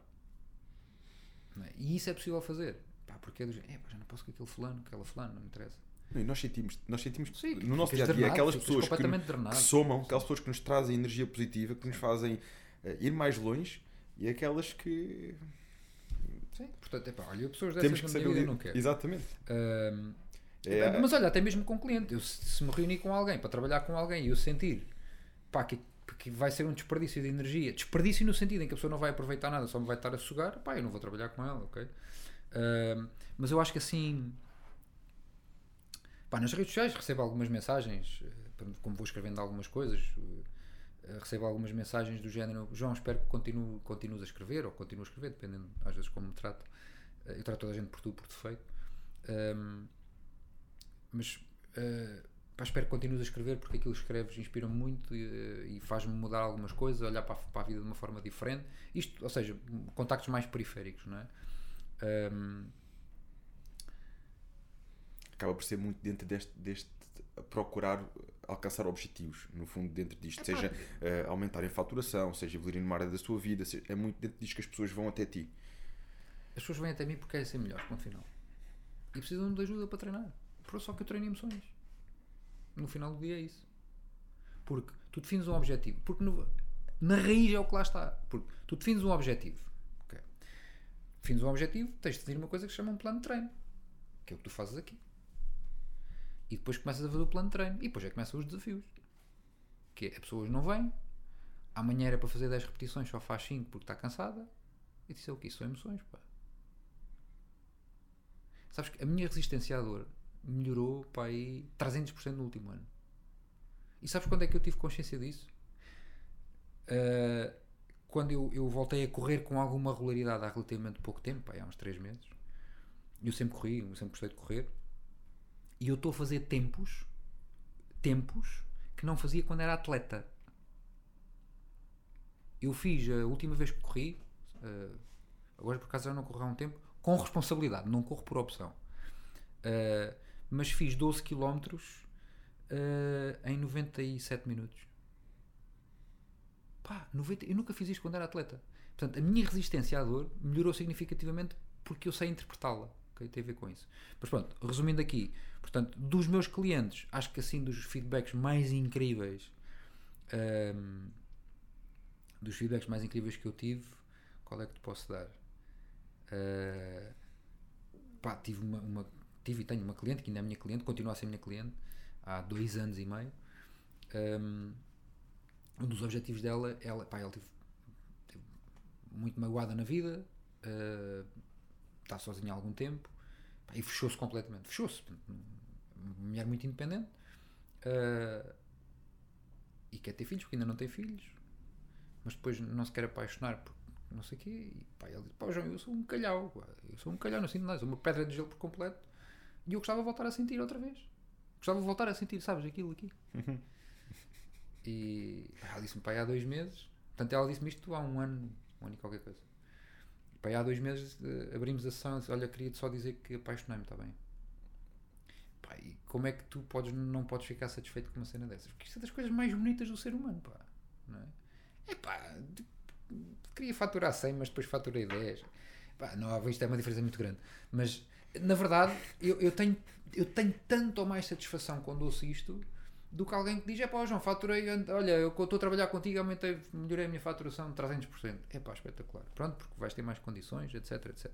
É? E isso é possível fazer. Pá, porque é do género, já não posso com aquele fulano, aquela fulano, não me interessa. E nós sentimos, nós sentimos Sim, no nosso dia a dia aquelas pessoas que, que, somam, aquelas pessoas que nos trazem energia positiva, que nos fazem uh, ir mais longe e aquelas que. Sim, portanto, é pá, olha, pessoas dessas Temos que saber vida, não quero. Exatamente. É, mas olha, até mesmo com cliente, eu, se, se me reunir com alguém para trabalhar com alguém e eu sentir pá, que, que vai ser um desperdício de energia, desperdício no sentido em que a pessoa não vai aproveitar nada, só me vai estar a sugar, pá, eu não vou trabalhar com ela, ok? Mas eu acho que assim Pá, nas redes sociais recebo algumas mensagens, eh, como vou escrevendo algumas coisas, eh, recebo algumas mensagens do género João, espero que continue, continues a escrever, ou continue a escrever, dependendo às vezes como me trato. Eh, eu trato toda a gente por tu, por defeito. Um, mas uh, pá, espero que continues a escrever porque aquilo que escreves inspira-me muito e, e faz-me mudar algumas coisas, olhar para a, para a, vida de uma forma diferente. Isto, ou seja, contactos mais periféricos, não é? Um, acaba por ser muito dentro deste, deste procurar alcançar objetivos, no fundo, dentro disto, seja uh, aumentarem a faturação, seja evoluir numa área da sua vida, seja, é muito dentro disto que as pessoas vão até ti. As pessoas vêm até mim porque querem ser melhores, no final. E precisam de ajuda para treinar. Por só que eu treino emoções. No final do dia é isso. Porque tu defines um objetivo. Porque no, na raiz é o que lá está. Porque tu defines um objetivo. Defines um objetivo, tens de definir uma coisa que se chama um plano de treino. Que é o que tu fazes aqui. E depois começas a fazer o plano de treino. E depois é que começam os desafios. Que é, a pessoa não vem, amanhã era para fazer 10 repetições, só faz 5 porque está cansada. E disse é o que? São emoções, pá. Sabes que a minha resistência à dor melhorou para aí 300% no último ano. E sabes quando é que eu tive consciência disso? Uh, quando eu, eu voltei a correr com alguma regularidade há relativamente pouco tempo, pá, há uns 3 meses. Eu sempre corri, eu sempre gostei de correr. E eu estou a fazer tempos, tempos, que não fazia quando era atleta. Eu fiz a última vez que corri, uh, agora por acaso já não corro há um tempo, com responsabilidade, não corro por opção. Uh, mas fiz 12 km uh, em 97 minutos. Pá, 90, eu nunca fiz isto quando era atleta. Portanto, a minha resistência à dor melhorou significativamente porque eu sei interpretá-la. Okay? Tem a ver com isso. Mas pronto, resumindo aqui, portanto, dos meus clientes, acho que assim dos feedbacks mais incríveis, um, dos feedbacks mais incríveis que eu tive, qual é que te posso dar? Uh, pá, tive uma, uma, tive e tenho uma cliente que ainda é minha cliente, continua a ser minha cliente há dois anos e meio. Um, um dos objetivos dela, ela, pá, ela teve, teve muito magoada na vida, uh, está sozinha há algum tempo pá, e fechou-se completamente. Fechou-se. Uma mulher muito independente uh, e quer ter filhos porque ainda não tem filhos, mas depois não se quer apaixonar por não sei o quê. E pá, ele diz: Pá, João, eu sou um calhau, eu sou um calhau, não sinto nada, sou uma pedra de gelo por completo. E eu gostava de voltar a sentir outra vez. Gostava de voltar a sentir, sabes, aquilo aqui. e ela disse-me, pai, há dois meses. Portanto, ela disse-me isto há um ano, um ano e qualquer coisa. Pai, há dois meses uh, abrimos a sessão e disse, olha, queria só dizer que apaixonei-me, está bem? Pai, como é que tu podes, não podes ficar satisfeito com uma cena dessas? Porque isto é das coisas mais bonitas do ser humano, pá. Não é? É pá, queria faturar 100, mas depois faturei 10. Pá, não, isto é uma diferença muito grande. Mas, na verdade, eu, eu, tenho, eu tenho tanto ou mais satisfação quando ouço isto do que alguém que diz: é pá, João, faturei, olha, eu estou a trabalhar contigo, aumentei, melhorei a minha faturação de 300%. É pá, espetacular. Pronto, porque vais ter mais condições, etc, etc.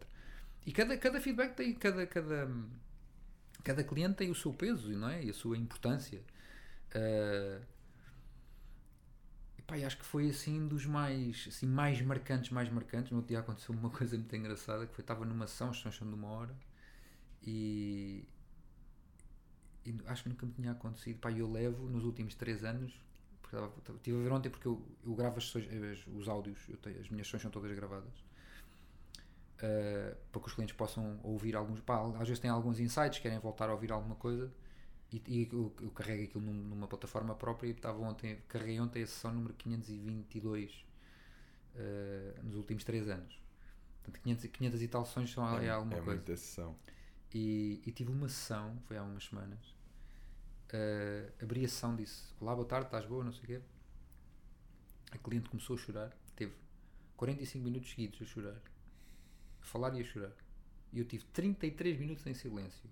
E cada, cada feedback tem, cada, cada, cada cliente tem o seu peso, não é? E a sua importância. Uh, Pá, acho que foi assim dos mais, assim, mais marcantes, mais marcantes. No outro dia aconteceu uma coisa muito engraçada que foi, estava numa sessão, sessão de uma hora e, e, acho que nunca me tinha acontecido. Pá, eu levo nos últimos 3 anos, estive a ver ontem porque eu, eu gravo as sessões, os áudios, tenho, as minhas sessões são todas gravadas. Uh, para que os clientes possam ouvir alguns. Pá, às vezes têm alguns insights, querem voltar a ouvir alguma coisa e, e eu, eu, carrego aquilo num, numa plataforma própria e estava ontem, carreguei ontem a sessão número 522 uh, eh, nos últimos 3 anos. Portanto, 500, 500 e tal sessões são é, é alguma é coisa. Muita sessão. E, e, tive uma sessão, foi há umas semanas. Uh, abri a sessão, disse: Olá, boa tarde, estás boa? Não sei o quê. A cliente começou a chorar, teve 45 minutos seguidos a chorar, a falar e a chorar. E eu tive 33 minutos em silêncio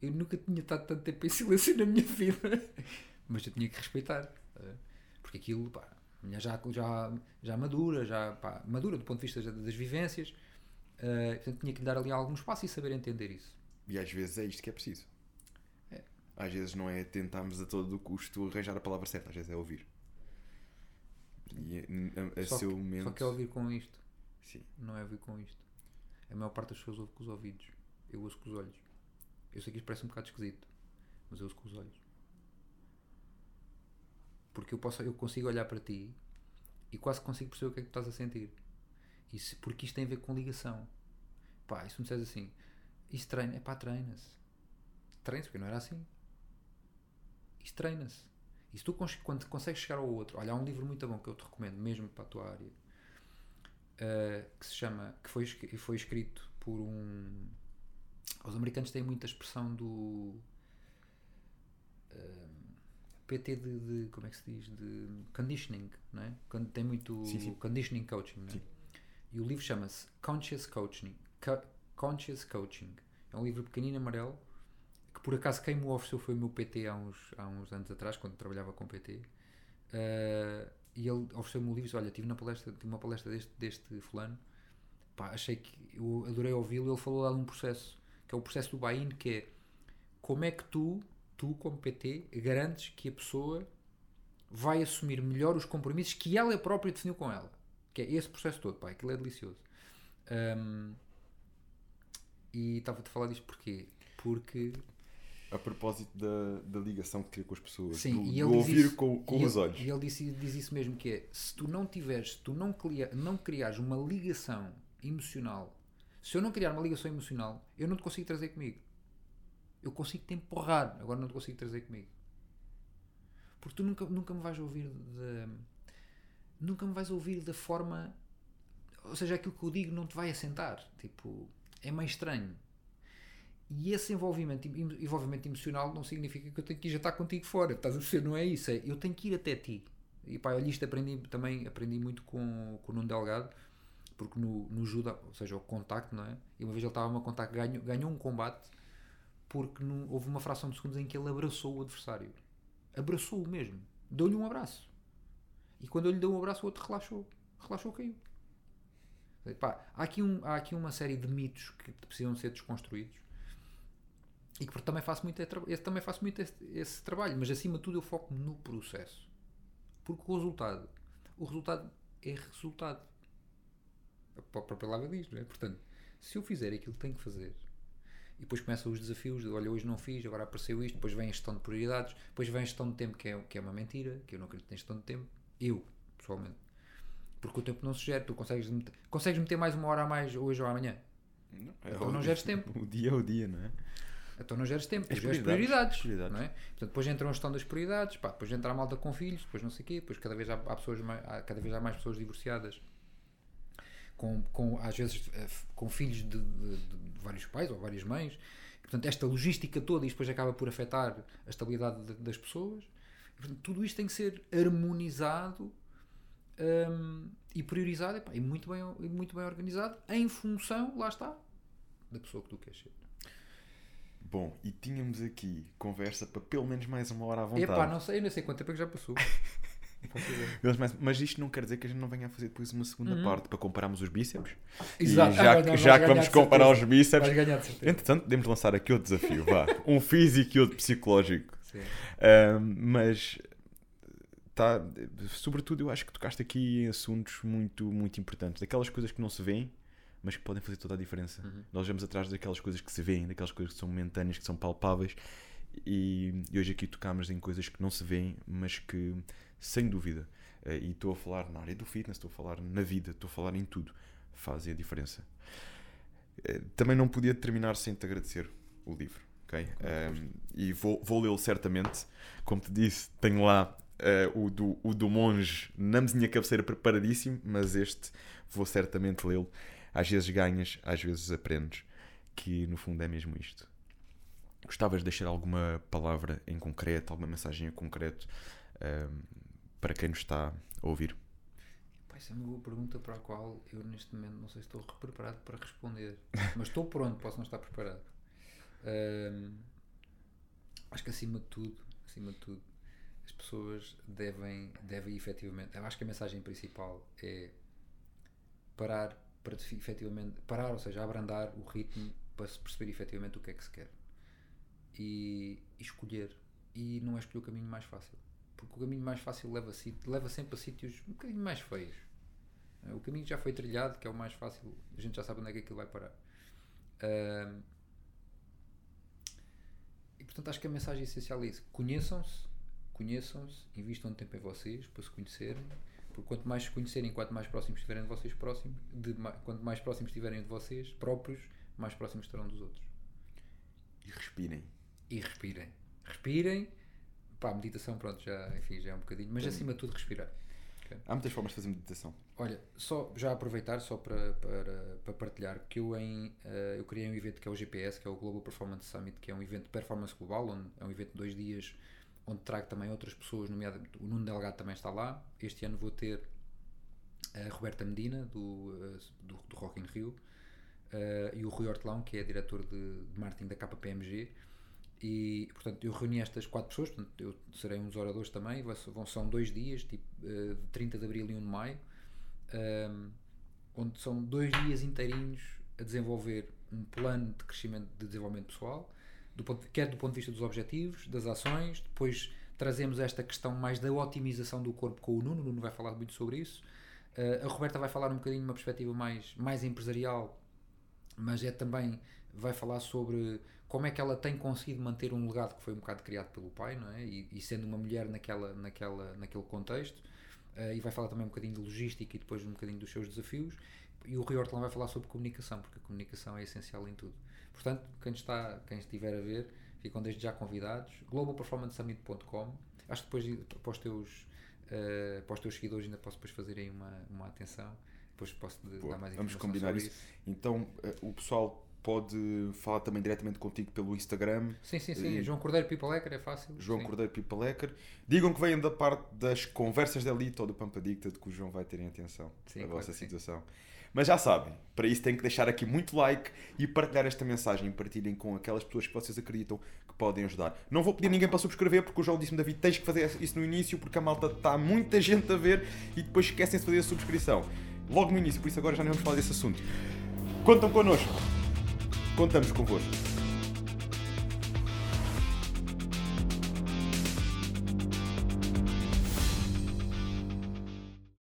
eu nunca tinha estado tanto tempo em silêncio na minha vida. Mas eu tinha que respeitar. Porque aquilo, pá, já, já, já madura, já pá, madura do ponto de vista das vivências. Uh, portanto, tinha que lhe dar ali algum espaço e saber entender isso. E às vezes é isto que é preciso. É. Às vezes não é tentarmos a todo o custo arranjar a palavra certa, às vezes é ouvir. E a, a só, seu que, momento... só que é ouvir com isto. Sim. Não é ouvir com isto. A maior parte das pessoas ouve com os ouvidos. Eu ouço com os olhos. Eu sei que isto parece um bocado esquisito, mas eu uso com os olhos. Porque eu, posso, eu consigo olhar para ti e quase consigo perceber o que é que tu estás a sentir. Isso, porque isto tem a ver com ligação. Pá, isso me disseres assim, isso treina, é pá, treina-se. Treina-se, porque não era assim. Isto treina-se. E se tu quando consegues chegar ao outro, olha, há um livro muito bom que eu te recomendo, mesmo para a tua área, uh, que se chama, que foi, foi escrito por um os americanos têm muita expressão do um, PT de, de, como é que se diz de conditioning não é tem muito sim, sim. conditioning coaching não é? e o livro chama-se conscious coaching Co conscious coaching é um livro pequenino amarelo por acaso quem me ofereceu foi o meu PT há uns, há uns anos atrás quando trabalhava com PT uh, e ele ofereceu-me o livro e disse, olha tive, na palestra, tive uma palestra deste, deste fulano Pá, achei que eu adorei ouvi-lo ele falou lá de um processo que é o processo do buy-in, que é como é que tu, tu como PT, garantes que a pessoa vai assumir melhor os compromissos que ela própria definiu com ela. Que é esse processo todo, pá, aquilo é delicioso. Um, e estava-te a falar disto porquê? Porque. A propósito da, da ligação que cria com as pessoas, Sim, do, e do ouvir isso, com, com os ele, olhos. E ele disse, diz isso mesmo: que é se tu não tiveres, se tu não, cria, não criares uma ligação emocional se eu não criar uma ligação emocional, eu não te consigo trazer comigo. Eu consigo te empurrar, agora não te consigo trazer comigo. Porque tu nunca, nunca me vais ouvir de. Nunca me vais ouvir da forma. Ou seja, aquilo que eu digo não te vai assentar. Tipo, é meio estranho. E esse envolvimento, envolvimento emocional não significa que eu tenho que ir já estar contigo fora. Estás a perceber? Não é isso. É, eu tenho que ir até ti. E pá, olha, isto aprendi também aprendi muito com, com o Nuno Delgado porque no, no judo, ou seja, o contacto, não é? E uma vez ele estava a contacto, ganhou, ganhou um combate porque no, houve uma fração de segundos em que ele abraçou o adversário. Abraçou-o mesmo. Deu-lhe um abraço. E quando ele lhe deu um abraço, o outro relaxou. Relaxou, caiu. Pá, há, aqui um, há aqui uma série de mitos que precisam ser desconstruídos e que também faço muito, esse, também faço muito esse, esse trabalho, mas acima de tudo eu foco no processo. Porque o resultado, o resultado é resultado a própria palavra diz, não é? Portanto, se eu fizer aquilo que tenho que fazer e depois começam os desafios de, olha, hoje não fiz, agora apareceu isto, depois vem a gestão de prioridades, depois vem a gestão de tempo, que é, que é uma mentira, que eu não acredito em gestão de tempo, eu, pessoalmente. Porque o tempo não se gera, tu consegues meter, consegues meter mais uma hora a mais hoje ou amanhã. Não, é então não geres tempo. O dia é o dia, não é? Então não geres tempo, tu geres prioridades. prioridades. Não é? Portanto, depois entra a gestão das prioridades, pá, depois entra a malta com filhos, depois não sei o quê, depois cada vez há, há pessoas mais, há, cada vez há mais pessoas divorciadas com, com às vezes eh, com filhos de, de, de, vários pais ou várias mães. Portanto, esta logística toda e depois acaba por afetar a estabilidade das pessoas. Portanto, tudo isto tem que ser harmonizado um, e priorizado epá, e muito bem, e muito bem organizado em função, lá está, da pessoa que tu queres ser. Bom, e tínhamos aqui conversa para pelo menos mais uma hora à vontade. Epá, não sei, eu não sei quanto tempo é que já passou. Mas, mas- isto não quer dizer que a gente não venha a fazer depois uma segunda Uhum. parte para compararmos os bíceps. Exato. E já, Ah, que- não, já que vamos comparar certeza. os bíceps. Entretanto, podemos lançar aqui outro desafio, vá. Um físico e outro psicológico. Sim. Ahm, mas tá, sobretudo eu acho que tocaste aqui em assuntos muito, muito importantes, daquelas coisas que não se veem, mas que podem fazer toda a diferença. Uhum. Nós vamos atrás daquelas coisas que se veem, daquelas coisas que são momentâneas, que são palpáveis, e, e hoje aqui tocámos em coisas que não se veem, mas que, sem dúvida, eh, e estou a falar na área do fitness, estou a falar na vida, estou a falar em tudo, fazem a diferença. Eh, Também não podia terminar sem te agradecer o livro, ok? Um, e vou, vou lê-lo certamente. Como te disse, tenho lá eh, o, do, o do monge na mesinha cabeceira preparadíssimo, mas este vou certamente lê-lo. Às vezes ganhas, às vezes aprendes, que no fundo é mesmo isto. Gostavas de deixar alguma palavra em concreto, alguma mensagem em concreto um, para quem nos está a ouvir? Isso é uma boa pergunta para a qual eu neste momento não sei se estou preparado para responder. Mas estou pronto, posso não estar preparado. Ahm, acho que acima de tudo, acima de tudo, as pessoas devem, devem efetivamente. Acho que a mensagem principal é parar para efetivamente parar, ou seja, abrandar o ritmo para se perceber efetivamente o que é que se quer. E, e escolher. E não é escolher o caminho mais fácil. Porque o caminho mais fácil leva, leva sempre a sítios um bocadinho mais feios. Eh, O caminho já foi trilhado, que é o mais fácil, a gente já sabe onde é que aquilo vai parar. E portanto acho que a mensagem essencial é isso. Conheçam-se, conheçam-se, invistam tempo em vocês para se conhecerem. Porque quanto mais se conhecerem, quanto mais próximos estiverem de vocês próximos, de quanto mais próximos estiverem de vocês próprios, mais próximos estarão dos outros. E respirem. E respirem. Respirem. Pá, meditação, pronto, já, enfim, já é um bocadinho. Mas acima de tudo, respirar. Há muitas formas de fazer meditação. Olha, só já aproveitar só para, para, para partilhar que eu em eh, eu criei um evento que é o GPS, que é o Global Performance Summit, que é um evento de performance global, onde é um evento de dois dias, onde trago também outras pessoas, nomeadamente o Nuno Delgado também está lá. Este ano vou ter a Roberta Medina do, eh, do, do Rock in Rio eh, e o Rui Hortelão, que é diretor de, de marketing da KPMG. E, portanto, eu reuni estas quatro pessoas, portanto, eu serei um dos oradores também, vão, são dois dias, tipo, eh, de 30 de Abril e 1 de Maio, um, onde são dois dias inteirinhos a desenvolver um plano de crescimento de desenvolvimento pessoal, do ponto, quer do ponto de vista dos objetivos, das ações, depois trazemos esta questão mais da otimização do corpo com o Nuno, o Nuno vai falar muito sobre isso. Uh, a Roberta vai falar um bocadinho uma perspectiva mais, mais empresarial, mas é também vai falar sobre como é que ela tem conseguido manter um legado que foi um bocado criado pelo pai, não é? E, e sendo uma mulher naquela, naquela, naquele contexto. Uh, e vai falar também um bocadinho de logística e depois um bocadinho dos seus desafios. E o Rui Hortelão vai falar sobre comunicação, porque a comunicação é essencial em tudo. Portanto, quem, está, quem estiver a ver, ficam desde já convidados. globalperformancesummit.com Acho que depois para os teus, uh, para os teus seguidores ainda posso depois fazer aí uma, uma atenção. Depois posso dar mais vamos informação combinar sobre isso. Então eh, o pessoal pode falar também diretamente contigo pelo Instagram, Sim, sim, sim. João Cordeiro People Hacker é fácil. João sim. Cordeiro Pipalecker. Digam que vêm da parte das conversas da Elite ou do Pampa Dicta, de que o João vai ter em atenção Sim, a claro vossa que sim. Mas já sabem, para isso têm que deixar aqui muito like e partilhar esta mensagem. Partilhem com aquelas pessoas que vocês acreditam que podem ajudar. Não vou pedir ninguém para subscrever, porque o João disse-me, David, tens que fazer isso no início, porque a malta está muita gente a ver e depois esquecem-se de fazer a subscrição. Logo no início, por isso agora já não vamos falar desse assunto. Contam connosco. Contamos convosco.